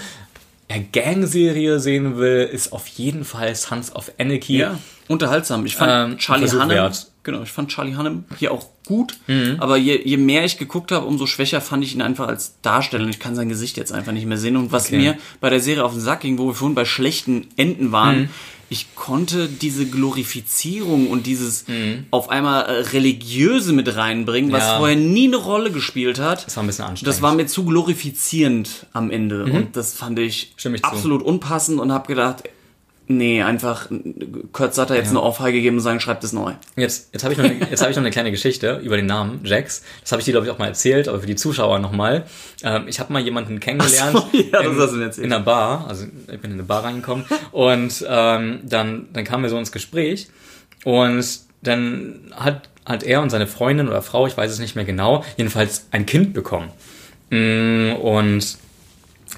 ja, Gang-Serie sehen will, ist auf jeden Fall Sons of Anarchy. Ja, unterhaltsam. Ich fand Ähm, Charlie wert. Genau, ich fand Charlie Hunnam hier auch gut, Mhm. aber je, je mehr ich geguckt habe, umso schwächer fand ich ihn einfach als Darsteller und ich kann sein Gesicht jetzt einfach nicht mehr sehen und was Okay. mir bei der Serie auf den Sack ging, wo wir vorhin bei schlechten Enden waren, Mhm. ich konnte diese Glorifizierung und dieses Mhm. auf einmal äh, religiöse mit reinbringen, was Ja. vorher nie eine Rolle gespielt hat. Das war ein bisschen anstrengend. Das war mir zu glorifizierend am Ende und das fand ich Mhm. Zu. absolut unpassend und habe gedacht, nee, einfach Kurt Sutter jetzt eine Ohrfeige geben und sagen, schreibt es neu. Jetzt, jetzt habe ich, noch eine- jetzt hab ich noch eine kleine Geschichte über den Namen Jax. Das habe ich dir, glaube ich, auch mal erzählt, aber für die Zuschauer nochmal. Ähm, ich habe mal jemanden kennengelernt so, ja, das in, in einer Bar. Also ich bin in eine Bar reingekommen und ähm, dann, dann kamen wir so ins Gespräch und dann hat, hat er und seine Freundin oder Frau, ich weiß es nicht mehr genau, jedenfalls ein Kind bekommen. Mm, Und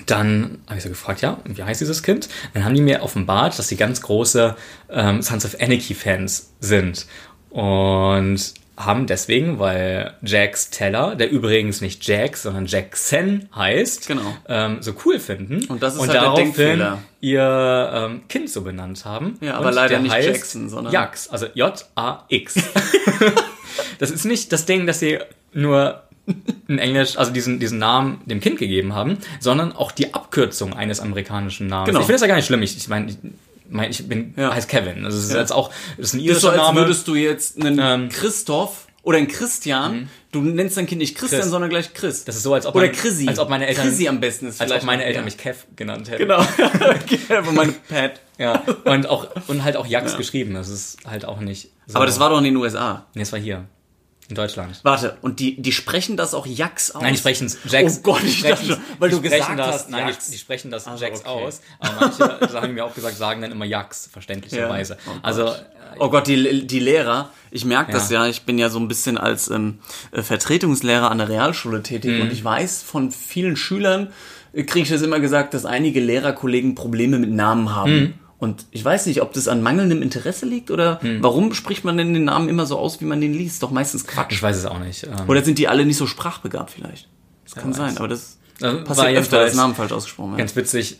dann habe ich so gefragt, ja, wie heißt dieses Kind? Dann haben die mir offenbart, dass sie ganz große ähm, Sons of Anarchy-Fans sind. Und haben deswegen, weil Jax Teller, der übrigens nicht Jax, sondern Jackson heißt, Genau. ähm, so cool finden. Und das ist halt der daraufhin Denkfehler. ihr ähm, Kind so benannt haben. Ja, aber Und leider der nicht Jackson, sondern- Jax, also J-A-X. das ist nicht das Ding, dass sie nur in Englisch, also diesen, diesen Namen dem Kind gegeben haben, sondern auch die Abkürzung eines amerikanischen Namens. Genau. Ich finde das ja gar nicht schlimm. Ich, ich meine, ich, mein, ich bin, Ja. heißt Kevin. Das ist Ja. jetzt auch, das ist ein irischer als Name. würdest du jetzt einen Ähm, Christoph oder einen Christian, du nennst dein Kind nicht Christian, Chris. sondern gleich Chris. das ist so, als ob oder mein- Chrissy. als ob meine Eltern, Chrissy am besten ist als ob meine Eltern ja. mich Kev genannt hätten. Genau. Von meinem Pad. Ja. Und auch, und halt auch Jax geschrieben. Das ist halt auch nicht so. Aber das war doch in den USA. Nee, das war hier. In Deutschland. Warte, und die, die sprechen das auch Jax aus? Nein, die sprechen es Jax. Oh Gott, ich dachte weil du gesagt das, hast, Nein, die, die sprechen das Also, Jax okay. aus. Aber manche, das haben mir auch gesagt, sagen dann immer Jax, verständlicherweise. Ja. Oh Gott. also, Oh Gott, die, die Lehrer, ich merke das Ja. ja, ich bin ja so ein bisschen als ähm, äh, Vertretungslehrer an der Realschule tätig Mhm. und ich weiß von vielen Schülern, äh, kriege ich das immer gesagt, dass einige Lehrerkollegen Probleme mit Namen haben. Mhm. Und ich weiß nicht, ob das an mangelndem Interesse liegt oder Mhm. warum spricht man denn den Namen immer so aus, wie man den liest? Doch meistens Quatsch. ich weiß es auch nicht. Ähm, Oder sind die alle nicht so sprachbegabt vielleicht? Das kann weiß. sein, aber das war passiert öfter, dass Namen falsch ausgesprochen werden. ganz witzig,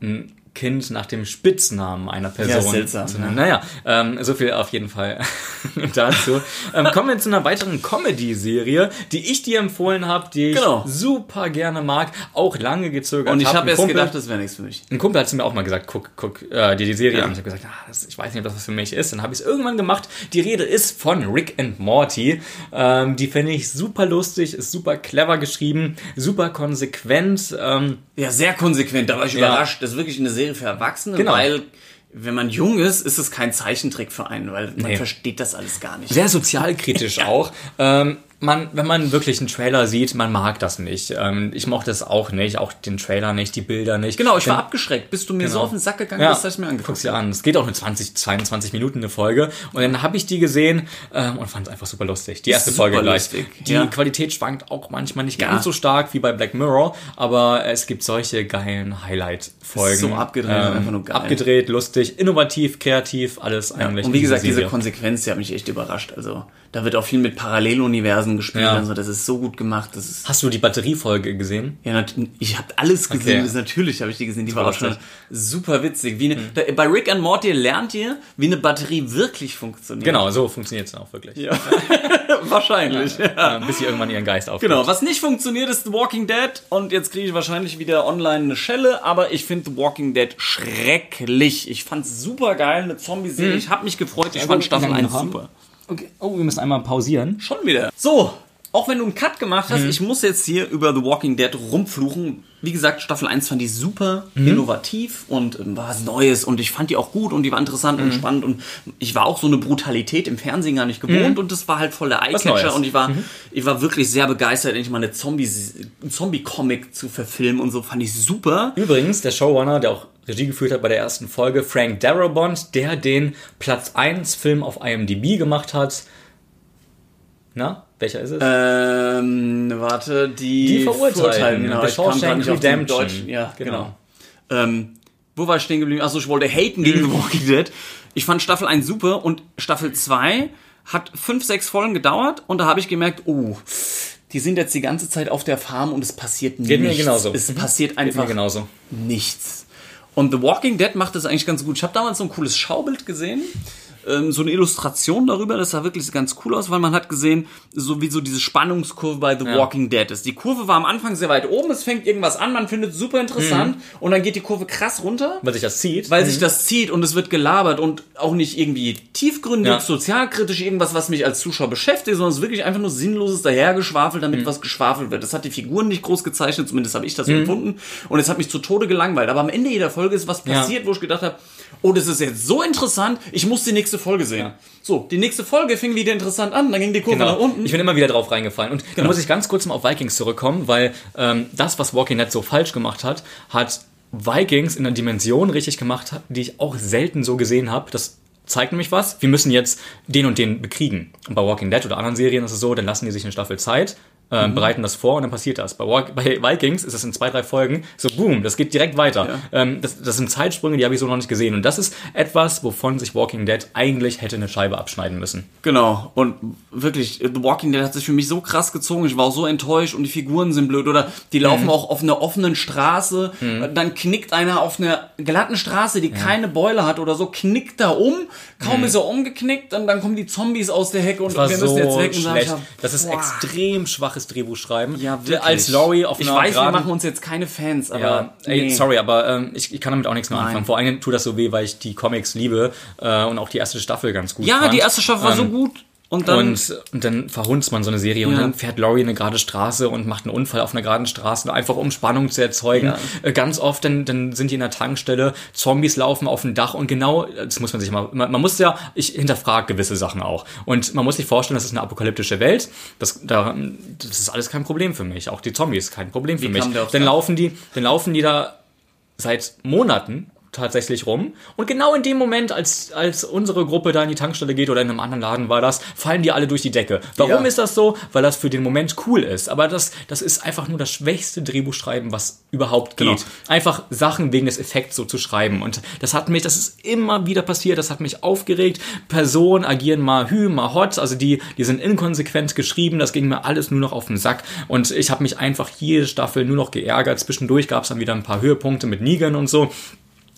ein Kind nach dem Spitznamen einer Person. seltsam, zu ja. nennen. Naja, ähm, so viel auf jeden Fall dazu. ähm, kommen wir zu einer weiteren Comedy-Serie, die ich dir empfohlen habe, die ich Genau. super gerne mag, auch lange gezögert Und ich hab. habe Ein erst Kumpel- gedacht, das wäre nichts für mich. Ein Kumpel hat zu mir auch mal gesagt, guck, guck äh, dir die Serie Ja. an. Ich habe gesagt, ah, das, ich weiß nicht, ob das was für mich ist. Dann habe ich es irgendwann gemacht. Die Rede ist von Rick and Morty. Ähm, die finde ich super lustig, ist super clever geschrieben, super konsequent. Ähm, Ja, sehr konsequent, da war ich Ja. überrascht. Das ist wirklich eine Serie für Erwachsene, Genau. weil wenn man jung ist, ist es kein Zeichentrick für einen, weil man Nee. versteht das alles gar nicht. sehr sozialkritisch auch. Ähm, man, wenn man wirklich einen Trailer sieht, man mag das nicht. Ähm, ich mochte es auch nicht, auch den Trailer nicht, die Bilder nicht. Genau, ich war Denn- abgeschreckt, bis du mir so Genau. auf den Sack gegangen Ja, bist, dass ich mir angeguckt guck's dir an. Es geht auch nur 20, 22 Minuten eine Folge. Und dann habe ich die gesehen ähm, und fand es einfach super lustig. Die erste super Folge gleich. lustig, Die ja. Qualität schwankt auch manchmal nicht Ja. ganz so stark wie bei Black Mirror, aber es gibt solche geilen Highlight-Folgen. so abgedreht, einfach nur geil. Abgedreht, lustig, innovativ, kreativ, alles eigentlich. Und wie gesagt, diese Serie. Konsequenz, die hat mich echt überrascht. Also, da wird auch viel mit Paralleluniversen gespielt. Ja. Also, das ist so gut gemacht. Das ist, Hast du die Batteriefolge gesehen? ja, ich habe alles gesehen. Okay. Natürlich habe ich die gesehen. Die war auch schon super witzig. Wie eine, da, bei Rick and Morty lernt ihr, wie eine Batterie wirklich funktioniert. Genau, so funktioniert es auch wirklich. Ja. Wahrscheinlich. Ja. Bis sie irgendwann ihren Geist aufgibt. Genau, was nicht funktioniert, ist The Walking Dead. Und jetzt kriege ich wahrscheinlich wieder online eine Schelle, aber ich finde The Walking Dead schrecklich. Ich fand's super geil, eine Zombie-Serie. Ich habe mich gefreut, ich fand Staffel wie lange 1 noch haben? super. Okay. Oh, wir müssen einmal pausieren. Schon wieder. So, auch wenn du einen Cut gemacht hast, ich muss jetzt hier über The Walking Dead rumfluchen. Wie gesagt, Staffel 1 fand ich super innovativ und ähm, war was Neues und ich fand die auch gut und die war interessant und spannend und ich war auch so eine Brutalität im Fernsehen gar nicht gewohnt und das war halt voll der. Eyecatcher und ich war, ich war wirklich sehr begeistert, endlich mal eine Zombie-Comic zu verfilmen und so fand ich super. Übrigens, der Showrunner, der auch Regie geführt hat bei der ersten Folge, Frank Darabont, der den Platz 1 Film auf IMDb gemacht hat. Na, welcher ist es? Ähm, warte, die, Die Verurteilten, genau. The Shawshank Redemption. Ja, genau. Genau. Ähm, wo war ich stehen geblieben? Achso, ich wollte haten gegen Mhm. The Walking Dead. Ich fand Staffel 1 super und Staffel 2 hat fünf, sechs Folgen gedauert und da habe ich gemerkt, oh, die sind jetzt die ganze Zeit auf der Farm und es passiert Geht mir nichts. genauso. Es passiert Geht mir einfach genauso. nichts. Und The Walking Dead macht das eigentlich ganz gut. Ich habe damals so ein cooles Schaubild gesehen, ähm, so eine Illustration darüber, das sah wirklich ganz cool aus, weil man hat gesehen, so wie so diese Spannungskurve bei The Walking Dead ist. Die Kurve war am Anfang sehr weit oben, es fängt irgendwas an, man findet es super interessant und dann geht die Kurve krass runter. Weil sich das zieht. Weil sich das zieht und es wird gelabert und auch nicht irgendwie tiefgründig, Ja. sozialkritisch, irgendwas, was mich als Zuschauer beschäftigt, sondern es ist wirklich einfach nur sinnloses Dahergeschwafel, damit Mhm. was geschwafelt wird. Das hat die Figuren nicht groß gezeichnet, zumindest habe ich das so empfunden. Und es hat mich zu Tode gelangweilt. Aber am Ende jeder Folge ist was Ja. passiert, wo ich gedacht habe, oh, das ist jetzt so interessant, ich muss die nächste Folge sehen. Ja. So, die nächste Folge fing wieder interessant an, dann ging die Kurve nach Genau. unten. Ich bin immer wieder drauf reingefallen. Und da muss ich ganz kurz mal auf Vikings zurückkommen, weil ähm, das, was Walking Dead so falsch gemacht hat, hat Vikings in einer Dimension richtig gemacht, die ich auch selten so gesehen habe. Das zeigt nämlich was. Wir müssen jetzt den und den bekriegen. Und bei Walking Dead oder anderen Serien ist es so, dann lassen die sich eine Staffel Zeit, äh, Mhm. bereiten das vor und dann passiert das. Bei, bei Vikings ist es in zwei, drei Folgen so boom, das geht direkt weiter. Ähm, das, das sind Zeitsprünge, die habe ich so noch nicht gesehen. Und das ist etwas, wovon sich Walking Dead eigentlich hätte eine Scheibe abschneiden müssen. Genau. Und wirklich, The Walking Dead hat sich für mich so krass gezogen. Ich war auch so enttäuscht und die Figuren sind blöd. Oder die laufen auch auf einer offenen Straße. Dann knickt einer auf einer glatten Straße, die keine Beule hat oder so, knickt da um. Kaum ist er umgeknickt und dann kommen die Zombies aus der Hecke und wir so müssen jetzt weg. Und ich- Das ist Boah. extrem schwaches Drehbuchschreiben. Ja, Der- wirklich. Als Laurie auf Ich einer weiß, wir geraden- machen uns jetzt keine Fans, aber. ja, ey, nee. sorry, aber ähm, ich, ich kann damit auch nichts mehr Nein. anfangen. Vor allem tut das so weh, weil ich die Comics liebe äh, und auch die erste Staffel ganz gut Ja, fand. die erste Staffel war so Ähm, gut. Und dann, und, und dann verhunzt man so eine Serie und Ja. dann fährt Laurie eine gerade Straße und macht einen Unfall auf einer geraden Straße, einfach um Spannung zu erzeugen. Ja. Äh, Ganz oft, dann, dann sind die in der Tankstelle, Zombies laufen auf dem Dach und genau, das muss man sich mal, man, man muss ja, ich hinterfrage gewisse Sachen auch. Und man muss sich vorstellen, das ist eine apokalyptische Welt. Das, da, das ist alles kein Problem für mich. Auch die Zombies, kein Problem für Wie mich. Dann laufen die, dann laufen die da seit Monaten tatsächlich rum. Und genau in dem Moment, als, als unsere Gruppe da in die Tankstelle geht oder in einem anderen Laden war das, fallen die alle durch die Decke. Warum Ja. ist das so? Weil das für den Moment cool ist. Aber das, das ist einfach nur das schwächste Drehbuchschreiben, was überhaupt geht. Genau. Einfach Sachen wegen des Effekts so zu schreiben. Und das hat mich, das ist immer wieder passiert, das hat mich aufgeregt. Personen agieren mal hü, mal hot, also die, die sind inkonsequent geschrieben, das ging mir alles nur noch auf den Sack. Und ich habe mich einfach jede Staffel nur noch geärgert. Zwischendurch gab es dann wieder ein paar Höhepunkte mit Negan und so.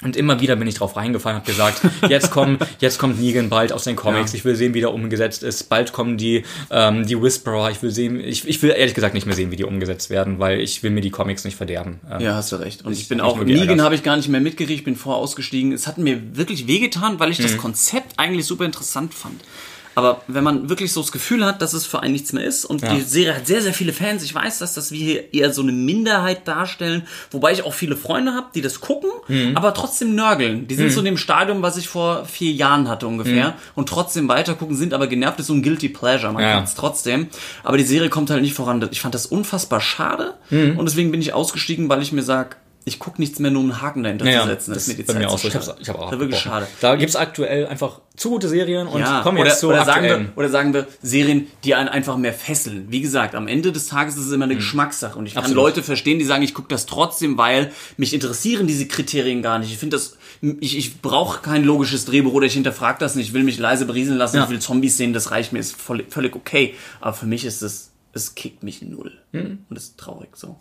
Und immer wieder bin ich drauf reingefallen, habe gesagt, jetzt kommen, jetzt kommt Negan bald aus den Comics. Ja. Ich will sehen, wie der umgesetzt ist. Bald kommen die, ähm, die Whisperer. Ich will sehen, ich, ich will ehrlich gesagt nicht mehr sehen, wie die umgesetzt werden, weil ich will mir die Comics nicht verderben. Ähm, Ja, hast du recht. Und ich bin auch. Negan habe ich gar nicht mehr mitgekriegt, ich bin vorher ausgestiegen. Es hat mir wirklich wehgetan, weil ich Mhm. das Konzept eigentlich super interessant fand. Aber wenn man wirklich so das Gefühl hat, dass es für einen nichts mehr ist und Ja. die Serie hat sehr, sehr viele Fans, ich weiß, dass das wir hier eher so eine Minderheit darstellen, wobei ich auch viele Freunde habe, die das gucken, Mhm. aber trotzdem nörgeln. Die sind so in dem Stadium, was ich vor vier Jahren hatte ungefähr Mhm. und trotzdem weitergucken, sind aber genervt, ist so ein Guilty Pleasure, man Ja. kann es trotzdem. Aber die Serie kommt halt nicht voran. Ich fand das unfassbar schade Mhm. und deswegen bin ich ausgestiegen, weil ich mir sag, ich gucke nichts mehr, nur um einen Haken dahinter Ja, zu setzen. das ist mir die Zeit mir auch so. Ich schade. habe hab auch Das wirklich schade. Da gibt's aktuell einfach zu gute Serien und Ja, kommen oder, jetzt zu oder, sagen wir, oder sagen wir Serien, die einen einfach mehr fesseln. Wie gesagt, am Ende des Tages ist es immer eine Geschmackssache. Und ich kann Mhm. Absolut. Leute verstehen, die sagen, ich gucke das trotzdem, weil mich interessieren diese Kriterien gar nicht. Ich finde das, ich, ich brauche kein logisches Drehbuch oder ich hinterfrage das nicht. Ich will mich leise berieseln lassen, Ja. ich will Zombies sehen, das reicht mir, ist voll, völlig okay. Aber für mich ist es, es kickt mich null. Und das ist traurig so.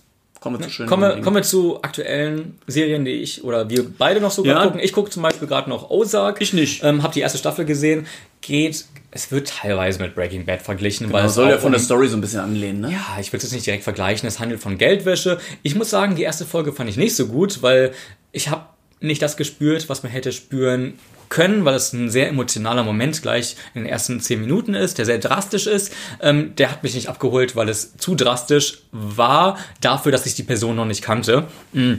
Kommen wir zu schönen Kommen kommen wir zu aktuellen Serien, die ich oder wir beide noch so Ja. gucken. Ich gucke zum Beispiel gerade noch Ozark. Ich nicht. Ähm, hab die erste Staffel gesehen. Geht, es wird teilweise mit Breaking Bad verglichen, weil Man es soll ja von der um- Story so ein bisschen anlehnen, ne? Ja, ich will es jetzt nicht direkt vergleichen. Es handelt von Geldwäsche. Ich muss sagen, die erste Folge fand ich nicht so gut, weil ich habe nicht das gespürt, was man hätte spüren können, weil es ein sehr emotionaler Moment gleich in den ersten zehn Minuten ist, der sehr drastisch ist. Ähm, der hat mich nicht abgeholt, weil es zu drastisch war dafür, dass ich die Person noch nicht kannte. Mm.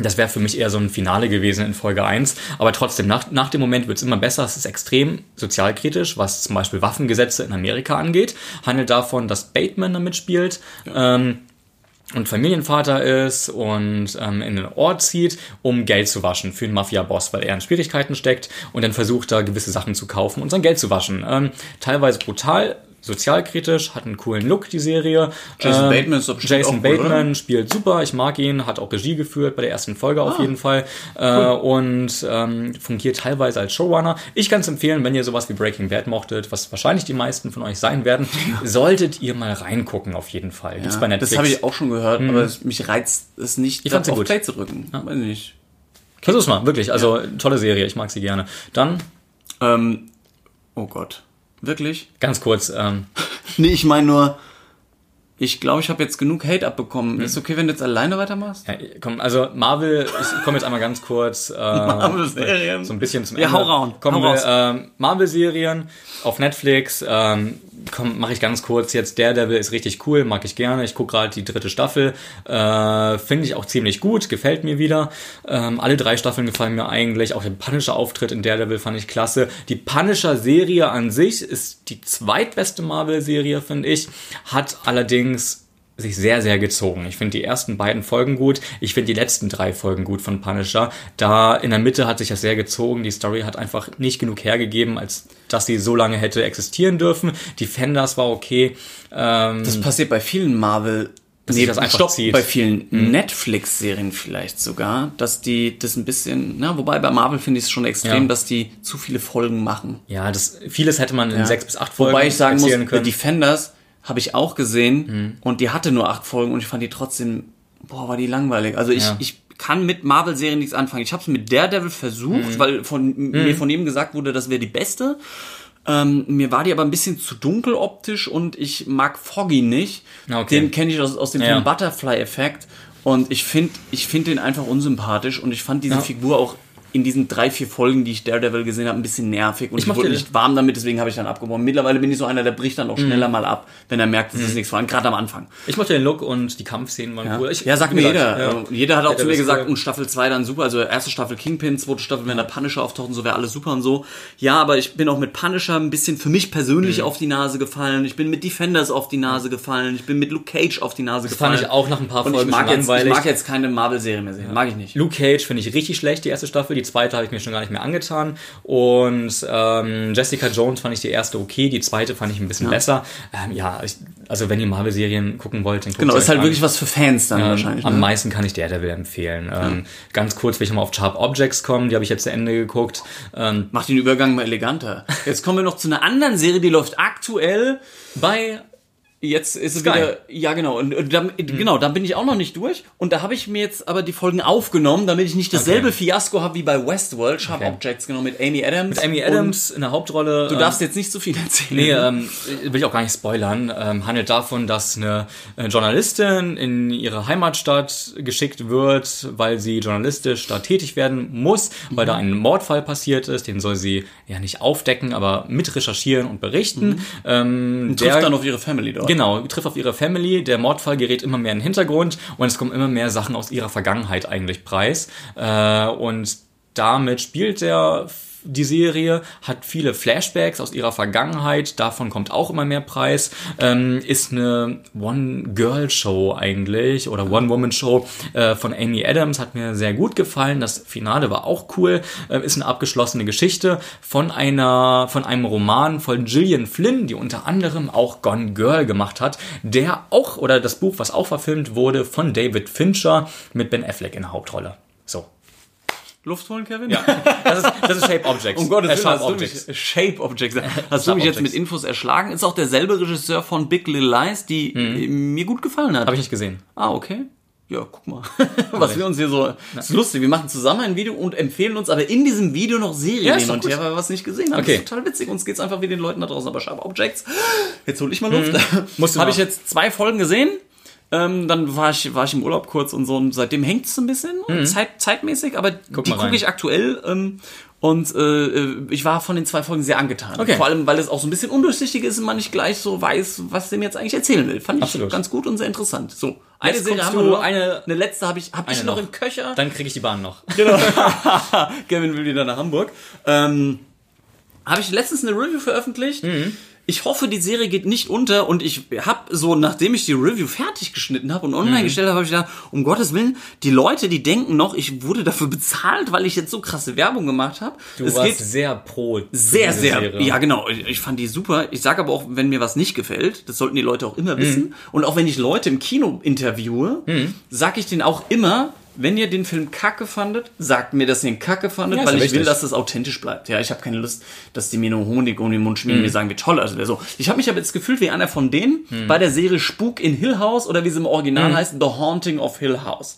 Das wäre für mich eher so ein Finale gewesen in Folge 1. Aber trotzdem, nach, nach dem Moment wird es immer besser. Es ist extrem sozialkritisch, was zum Beispiel Waffengesetze in Amerika angeht. Handelt davon, dass Bateman da mitspielt. Ähm, und Familienvater ist und ähm, in den Ort zieht, um Geld zu waschen für einen Mafia-Boss, weil er in Schwierigkeiten steckt und dann versucht da gewisse Sachen zu kaufen und sein Geld zu waschen. Ähm, teilweise brutal, sozialkritisch, hat einen coolen Look, die Serie. Jason Ähm, Bateman ist bestimmt Jason auch cool, Bateman spielt super, ich mag ihn, hat auch Regie geführt bei der ersten Folge auf jeden Fall äh, und ähm, fungiert teilweise als Showrunner. Ich kann es empfehlen, wenn ihr sowas wie Breaking Bad mochtet, was wahrscheinlich die meisten von euch sein werden, solltet ihr mal reingucken auf jeden Fall. Gibt's Ja, bei Netflix. Das habe ich auch schon gehört, aber es, mich reizt es nicht, Ich auf gut. Play zu drücken. Weiß nicht. Versuch's mal, wirklich. Also tolle Serie, ich mag sie gerne. Dann Ähm, oh Gott. Wirklich? ganz kurz, ähm, Nee, ich meine nur, ich glaube, ich habe jetzt genug Hate abbekommen. Ist okay, wenn du jetzt alleine weitermachst? ja, komm, also Marvel, ich komme jetzt einmal ganz kurz äh, Marvel-Serien. so ein bisschen zum Ja, Ende. hau raus, Kommen hau wir, ähm, Marvel-Serien auf Netflix. Ähm, komm, mache ich ganz kurz jetzt. Daredevil ist richtig cool, mag ich gerne. Ich gucke gerade die dritte Staffel. Äh, Finde ich auch ziemlich gut, gefällt mir wieder. Ähm, alle drei Staffeln gefallen mir eigentlich. Auch der Punisher-Auftritt in Daredevil fand ich klasse. Die Punisher-Serie an sich ist die zweitbeste Marvel-Serie, finde ich. Hat allerdings sich sehr, sehr gezogen. Ich finde die ersten beiden Folgen gut. Ich finde die letzten drei Folgen gut von Punisher. Da in der Mitte hat sich das sehr gezogen. Die Story hat einfach nicht genug hergegeben, als dass sie so lange hätte existieren dürfen. Die Fenders war okay. Ähm, Das passiert bei vielen Marvel. sich das einfach stopp, zieht. bei vielen Netflix-Serien vielleicht sogar, dass die das ein bisschen, na, wobei bei Marvel finde ich es schon extrem, Ja. dass die zu viele Folgen machen. ja, das, vieles hätte man in Ja. sechs bis acht Folgen Wobei ich sagen muss, können. Mhm. Defenders habe ich auch gesehen und die hatte nur acht Folgen und ich fand die trotzdem, boah, war die langweilig. Also ich, Ja. ich kann mit Marvel-Serien nichts anfangen. Ich habe es mit Daredevil versucht, Mhm. weil von mir von ihm gesagt wurde, das wäre die beste. Ähm, mir war die aber ein bisschen zu dunkel optisch und ich mag Foggy nicht. Okay. Den kenne ich aus, aus dem Ja. Butterfly-Effekt und ich finde ich find den einfach unsympathisch und ich fand diese Ja. Figur auch in diesen drei, vier Folgen, die ich Daredevil gesehen habe, ein bisschen nervig und ich, mochte wurde nicht warm damit, deswegen habe ich dann abgebrochen. Mittlerweile bin ich so einer, der bricht dann auch schneller mal ab, wenn er merkt, das ist nichts vor allem, gerade am Anfang. Ich mochte den Look und die Kampfszenen waren Ja, cool. Ich, ja sagt mir jeder. ja. Jeder hat auch Ja, zu mir das gesagt, cool. und Staffel 2 dann super. Also erste Staffel Kingpin, zweite Staffel, wenn der Punisher auftaucht und so, wäre alles super und so. Ja, aber ich bin auch mit Punisher ein bisschen für mich Mhm. persönlich auf die Nase gefallen. Ich bin mit Defenders auf die Nase gefallen. Ich bin mit Luke Cage auf die Nase Das gefallen. fand ich auch nach ein paar und ich Folgen mag, jetzt, ich mag jetzt keine Marvel-Serie mehr sehen. Mag ich nicht. Luke Cage finde ich richtig schlecht, die erste Staffel. Die zweite habe ich mir schon gar nicht mehr angetan. Und ähm, Jessica Jones fand ich die erste okay, die zweite fand ich ein bisschen besser. Ähm, ja, ich, also wenn ihr Marvel-Serien gucken wollt, dann guckt Genau, ist halt an. wirklich was für Fans dann Ähm, wahrscheinlich. Am Ne? meisten kann ich Daredevil empfehlen. Ähm, ganz kurz will ich nochmal auf Sharp Objects kommen, die habe ich jetzt zu Ende geguckt. Ähm, Macht den Übergang mal eleganter. Jetzt kommen wir noch zu einer anderen Serie, die läuft aktuell bei Jetzt ist es Sky. wieder, ja genau, und, und da, genau, da bin ich auch noch nicht durch. Und da habe ich mir jetzt aber die Folgen aufgenommen, damit ich nicht dasselbe Okay. Fiasko habe wie bei Westworld, Sharp Okay. Objects, genau, mit Amy Adams. Mit Amy Adams in der Hauptrolle. Du darfst jetzt nicht so viel erzählen. Nee, ähm, will ich auch gar nicht spoilern. Ähm, handelt davon, dass eine äh, Journalistin in ihre Heimatstadt geschickt wird, weil sie journalistisch da tätig werden muss, weil da ein Mordfall passiert ist. Den soll sie ja nicht aufdecken, aber mit recherchieren und berichten. Ähm, und trifft dann auf ihre Family dort. Genau, trifft auf ihre Family, der Mordfall gerät immer mehr in den Hintergrund und es kommen immer mehr Sachen aus ihrer Vergangenheit eigentlich preis. Äh, und damit spielt der die Serie hat viele Flashbacks aus ihrer Vergangenheit, davon kommt auch immer mehr Preis, ähm, ist eine One-Girl-Show eigentlich oder One-Woman-Show äh, von Amy Adams, hat mir sehr gut gefallen, das Finale war auch cool, äh, ist eine abgeschlossene Geschichte von einer, von einem Roman von Gillian Flynn, die unter anderem auch Gone Girl gemacht hat, der auch, oder das Buch, was auch verfilmt wurde, von David Fincher mit Ben Affleck in der Hauptrolle. So. Luft holen, Kevin? Ja, das ist, das ist Shape Objects. Um Gottes Willen, du Objects. mich, Shape Objects. Hast du Sharp mich jetzt mit Infos erschlagen? Ist auch derselbe Regisseur von Big Little Lies, die äh, mir gut gefallen hat. Habe ich nicht gesehen. Ah, okay. Ja, guck mal, was wir uns hier so. Das ist lustig. Wir machen zusammen ein Video und empfehlen uns aber in diesem Video noch Serien Ja, hin und her, weil wir was nicht gesehen haben. Okay. Das ist total witzig. Uns geht's einfach wie den Leuten da draußen. Aber Sharp Objects. Jetzt hol ich mal Luft. Musst du Habe ich jetzt zwei Folgen gesehen. Ähm, dann war ich, war ich im Urlaub kurz und so und seitdem hängt es ein bisschen Zeit, zeitmäßig, aber die mal gucke ich aktuell ähm, und äh, äh, ich war von den zwei Folgen sehr angetan. Okay. Vor allem, weil es auch so ein bisschen undurchsichtig ist und man nicht gleich so weiß, was dem jetzt eigentlich erzählen will. Fand ich Absolut. ganz gut und sehr interessant. So, eine Jetzt Serie haben wir noch. eine- eine letzte habe ich, hab ich noch, noch. im Köcher. Dann kriege ich die Bahn noch. Genau. Kevin will wieder nach Hamburg. Ähm, habe ich letztens eine Review veröffentlicht. Ich hoffe, die Serie geht nicht unter und ich habe so, nachdem ich die Review fertig geschnitten habe und online gestellt habe, habe ich gedacht, um Gottes Willen, die Leute, die denken noch, ich wurde dafür bezahlt, weil ich jetzt so krasse Werbung gemacht habe. Du es warst sehr pro. sehr, sehr. Serie. Ja, genau. Ich, fand die super. Ich sage aber auch, wenn mir was nicht gefällt, das sollten die Leute auch Mhm. immer wissen. Und auch wenn ich Leute im Kino interviewe, sage ich denen auch immer, wenn ihr den Film kacke fandet, sagt mir, dass ihr ihn kacke fandet, Ja, weil ja ich will, wichtig. dass es authentisch bleibt. Ja, ich habe keine Lust, dass die mir nur Honig um den Mund schmieren und mir sagen, wie toll das wäre. So. Ich habe mich aber jetzt gefühlt wie einer von denen bei der Serie Spuk in Hill House oder wie sie im Original heißt, The Haunting of Hill House.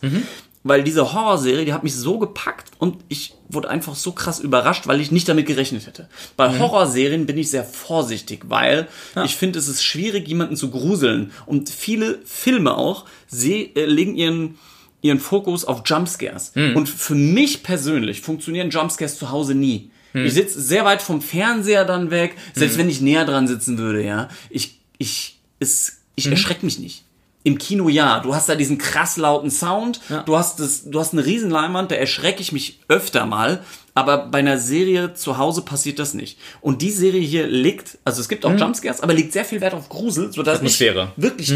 Weil diese Horrorserie, die hat mich so gepackt und ich wurde einfach so krass überrascht, weil ich nicht damit gerechnet hätte. Bei Horrorserien bin ich sehr vorsichtig, weil ich finde, es ist schwierig, jemanden zu gruseln. Und viele Filme auch seh, äh, legen ihren ihren Fokus auf Jumpscares. Und für mich persönlich funktionieren Jumpscares zu Hause nie. Ich sitze sehr weit vom Fernseher dann weg, selbst wenn ich näher dran sitzen würde, ja. Ich, ich, es, ich erschrecke mich nicht. Im Kino ja, du hast da diesen krass lauten Sound, du hast das, du hast eine riesen Leinwand, da erschrecke ich mich öfter mal, aber bei einer Serie zu Hause passiert das nicht. Und die Serie hier legt, also es gibt auch Jumpscares, aber legt sehr viel Wert auf Grusel, sodass Atmosphäre. ich wirklich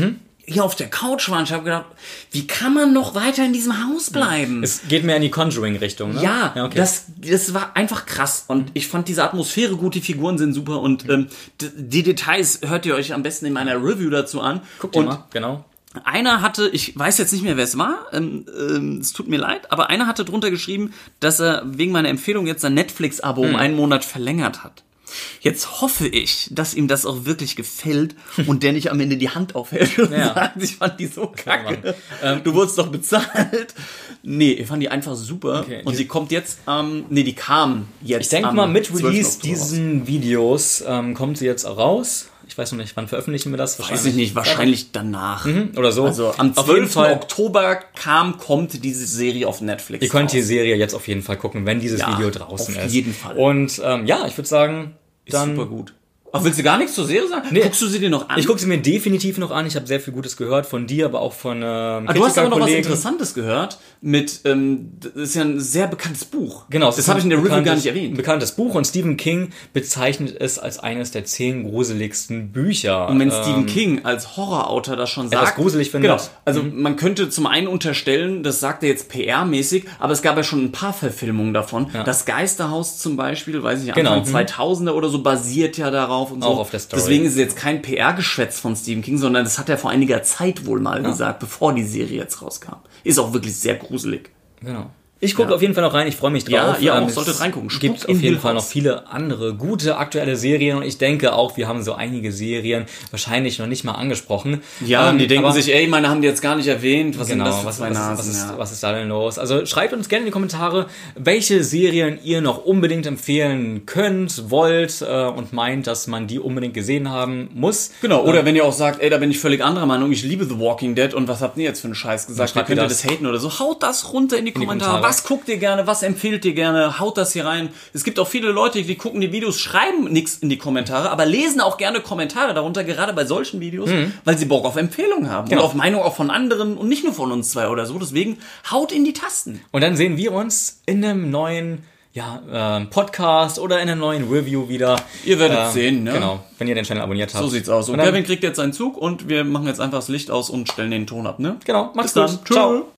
hier auf der Couch war und ich habe gedacht, wie kann man noch weiter in diesem Haus bleiben? Es geht mehr in die Conjuring-Richtung, ne? Ja, okay. das, das war einfach krass. Und ich fand diese Atmosphäre gut, die Figuren sind super und ähm, d- die Details hört ihr euch am besten in meiner Review dazu an. Guck dir und mal, genau. einer hatte, ich weiß jetzt nicht mehr, wer es war, ähm, ähm, es tut mir leid, aber einer hatte drunter geschrieben, dass er wegen meiner Empfehlung jetzt sein Netflix-Abo Hm. um einen Monat verlängert hat. Jetzt hoffe ich, dass ihm das auch wirklich gefällt und der nicht am Ende die Hand aufhält und Ja. sagt, ich fand die so kacke. Ähm, du wurdest doch bezahlt. Nee, ich fand die einfach super. Okay. Und sie kommt jetzt am, nee, die kam jetzt Ich denke mal, mit 12. Release diesen Videos ähm, kommt sie jetzt auch raus. Ich weiß noch nicht, wann veröffentlichen wir das? Weiß ich nicht, wahrscheinlich danach. Oder so. Also am Auf jeden 12. Fall- Oktober kam, kommt diese Serie auf Netflix. Ihr könnt die raus. Serie jetzt auf jeden Fall gucken, wenn dieses Ja, Video draußen auf ist. jeden Fall. Und ähm, ja, ich würde sagen, Ist dann. super gut. Ach, willst du gar nichts zur Serie sagen? Guckst du sie dir noch an? Ich gucke sie mir definitiv noch an. Ich habe sehr viel Gutes gehört von dir, aber auch von ähm, Ah, du hast aber noch was. Interessantes gehört mit, ähm, das ist ja ein sehr bekanntes Buch. Genau, das ist habe ich in der ein Review gar nicht Ein erwähnt. bekanntes Buch und Stephen King bezeichnet es als eines der zehn gruseligsten Bücher. Und wenn Ähm, Stephen King als Horrorautor das schon sagt, gruselig findet. Genau. Also man könnte zum einen unterstellen, das sagt er jetzt PR-mäßig, aber es gab ja schon ein paar Verfilmungen davon. Das Geisterhaus zum Beispiel, weiß ich nicht, Genau. Anfang 2000er oder so basiert ja darauf und so. Auch auf der Story. Deswegen ist es jetzt kein PR-Geschwätz von Stephen King, sondern das hat er vor einiger Zeit wohl mal gesagt, bevor die Serie jetzt rauskam. Ist auch wirklich sehr gruselig. Genau. Ich gucke auf jeden Fall noch rein, ich freue mich drauf. Ja, ihr auch, es solltet reingucken. gibt Spuk auf in jeden Fall noch viele andere gute aktuelle Serien und ich denke auch, wir haben so einige Serien wahrscheinlich noch nicht mal angesprochen. Ja, Ähm, die denken aber- sich, ey, meine haben die jetzt gar nicht erwähnt. Was Genau, sind das für was, zwei was, Nasen? was, ist, ja. was ist da denn los? Also schreibt uns gerne in die Kommentare, welche Serien ihr noch unbedingt empfehlen könnt, wollt äh, und meint, dass man die unbedingt gesehen haben muss. Genau, oder wenn ihr auch sagt, ey, da bin ich völlig anderer Meinung, ich liebe The Walking Dead und was habt ihr jetzt für einen Scheiß gesagt? Ihr könnt ihr das. das haten oder so. Haut das runter in die, Kommentare. Kommentare. Was guckt ihr gerne? Was empfiehlt ihr gerne? Haut das hier rein. Es gibt auch viele Leute, die gucken die Videos, schreiben nichts in die Kommentare, aber lesen auch gerne Kommentare darunter, gerade bei solchen Videos, weil sie Bock auf Empfehlungen haben Genau. und auf Meinung auch von anderen und nicht nur von uns zwei oder so. Deswegen haut in die Tasten. Und dann sehen wir uns in einem neuen ja, ähm, Podcast oder in einer neuen Review wieder. Ihr werdet Ähm, sehen, ne? Genau, wenn ihr den Channel abonniert habt. So sieht's aus. Und, Und Kevin kriegt jetzt seinen Zug und wir machen jetzt einfach das Licht aus und stellen den Ton ab, ne? Genau, macht's Bis gut. dann. Ciao.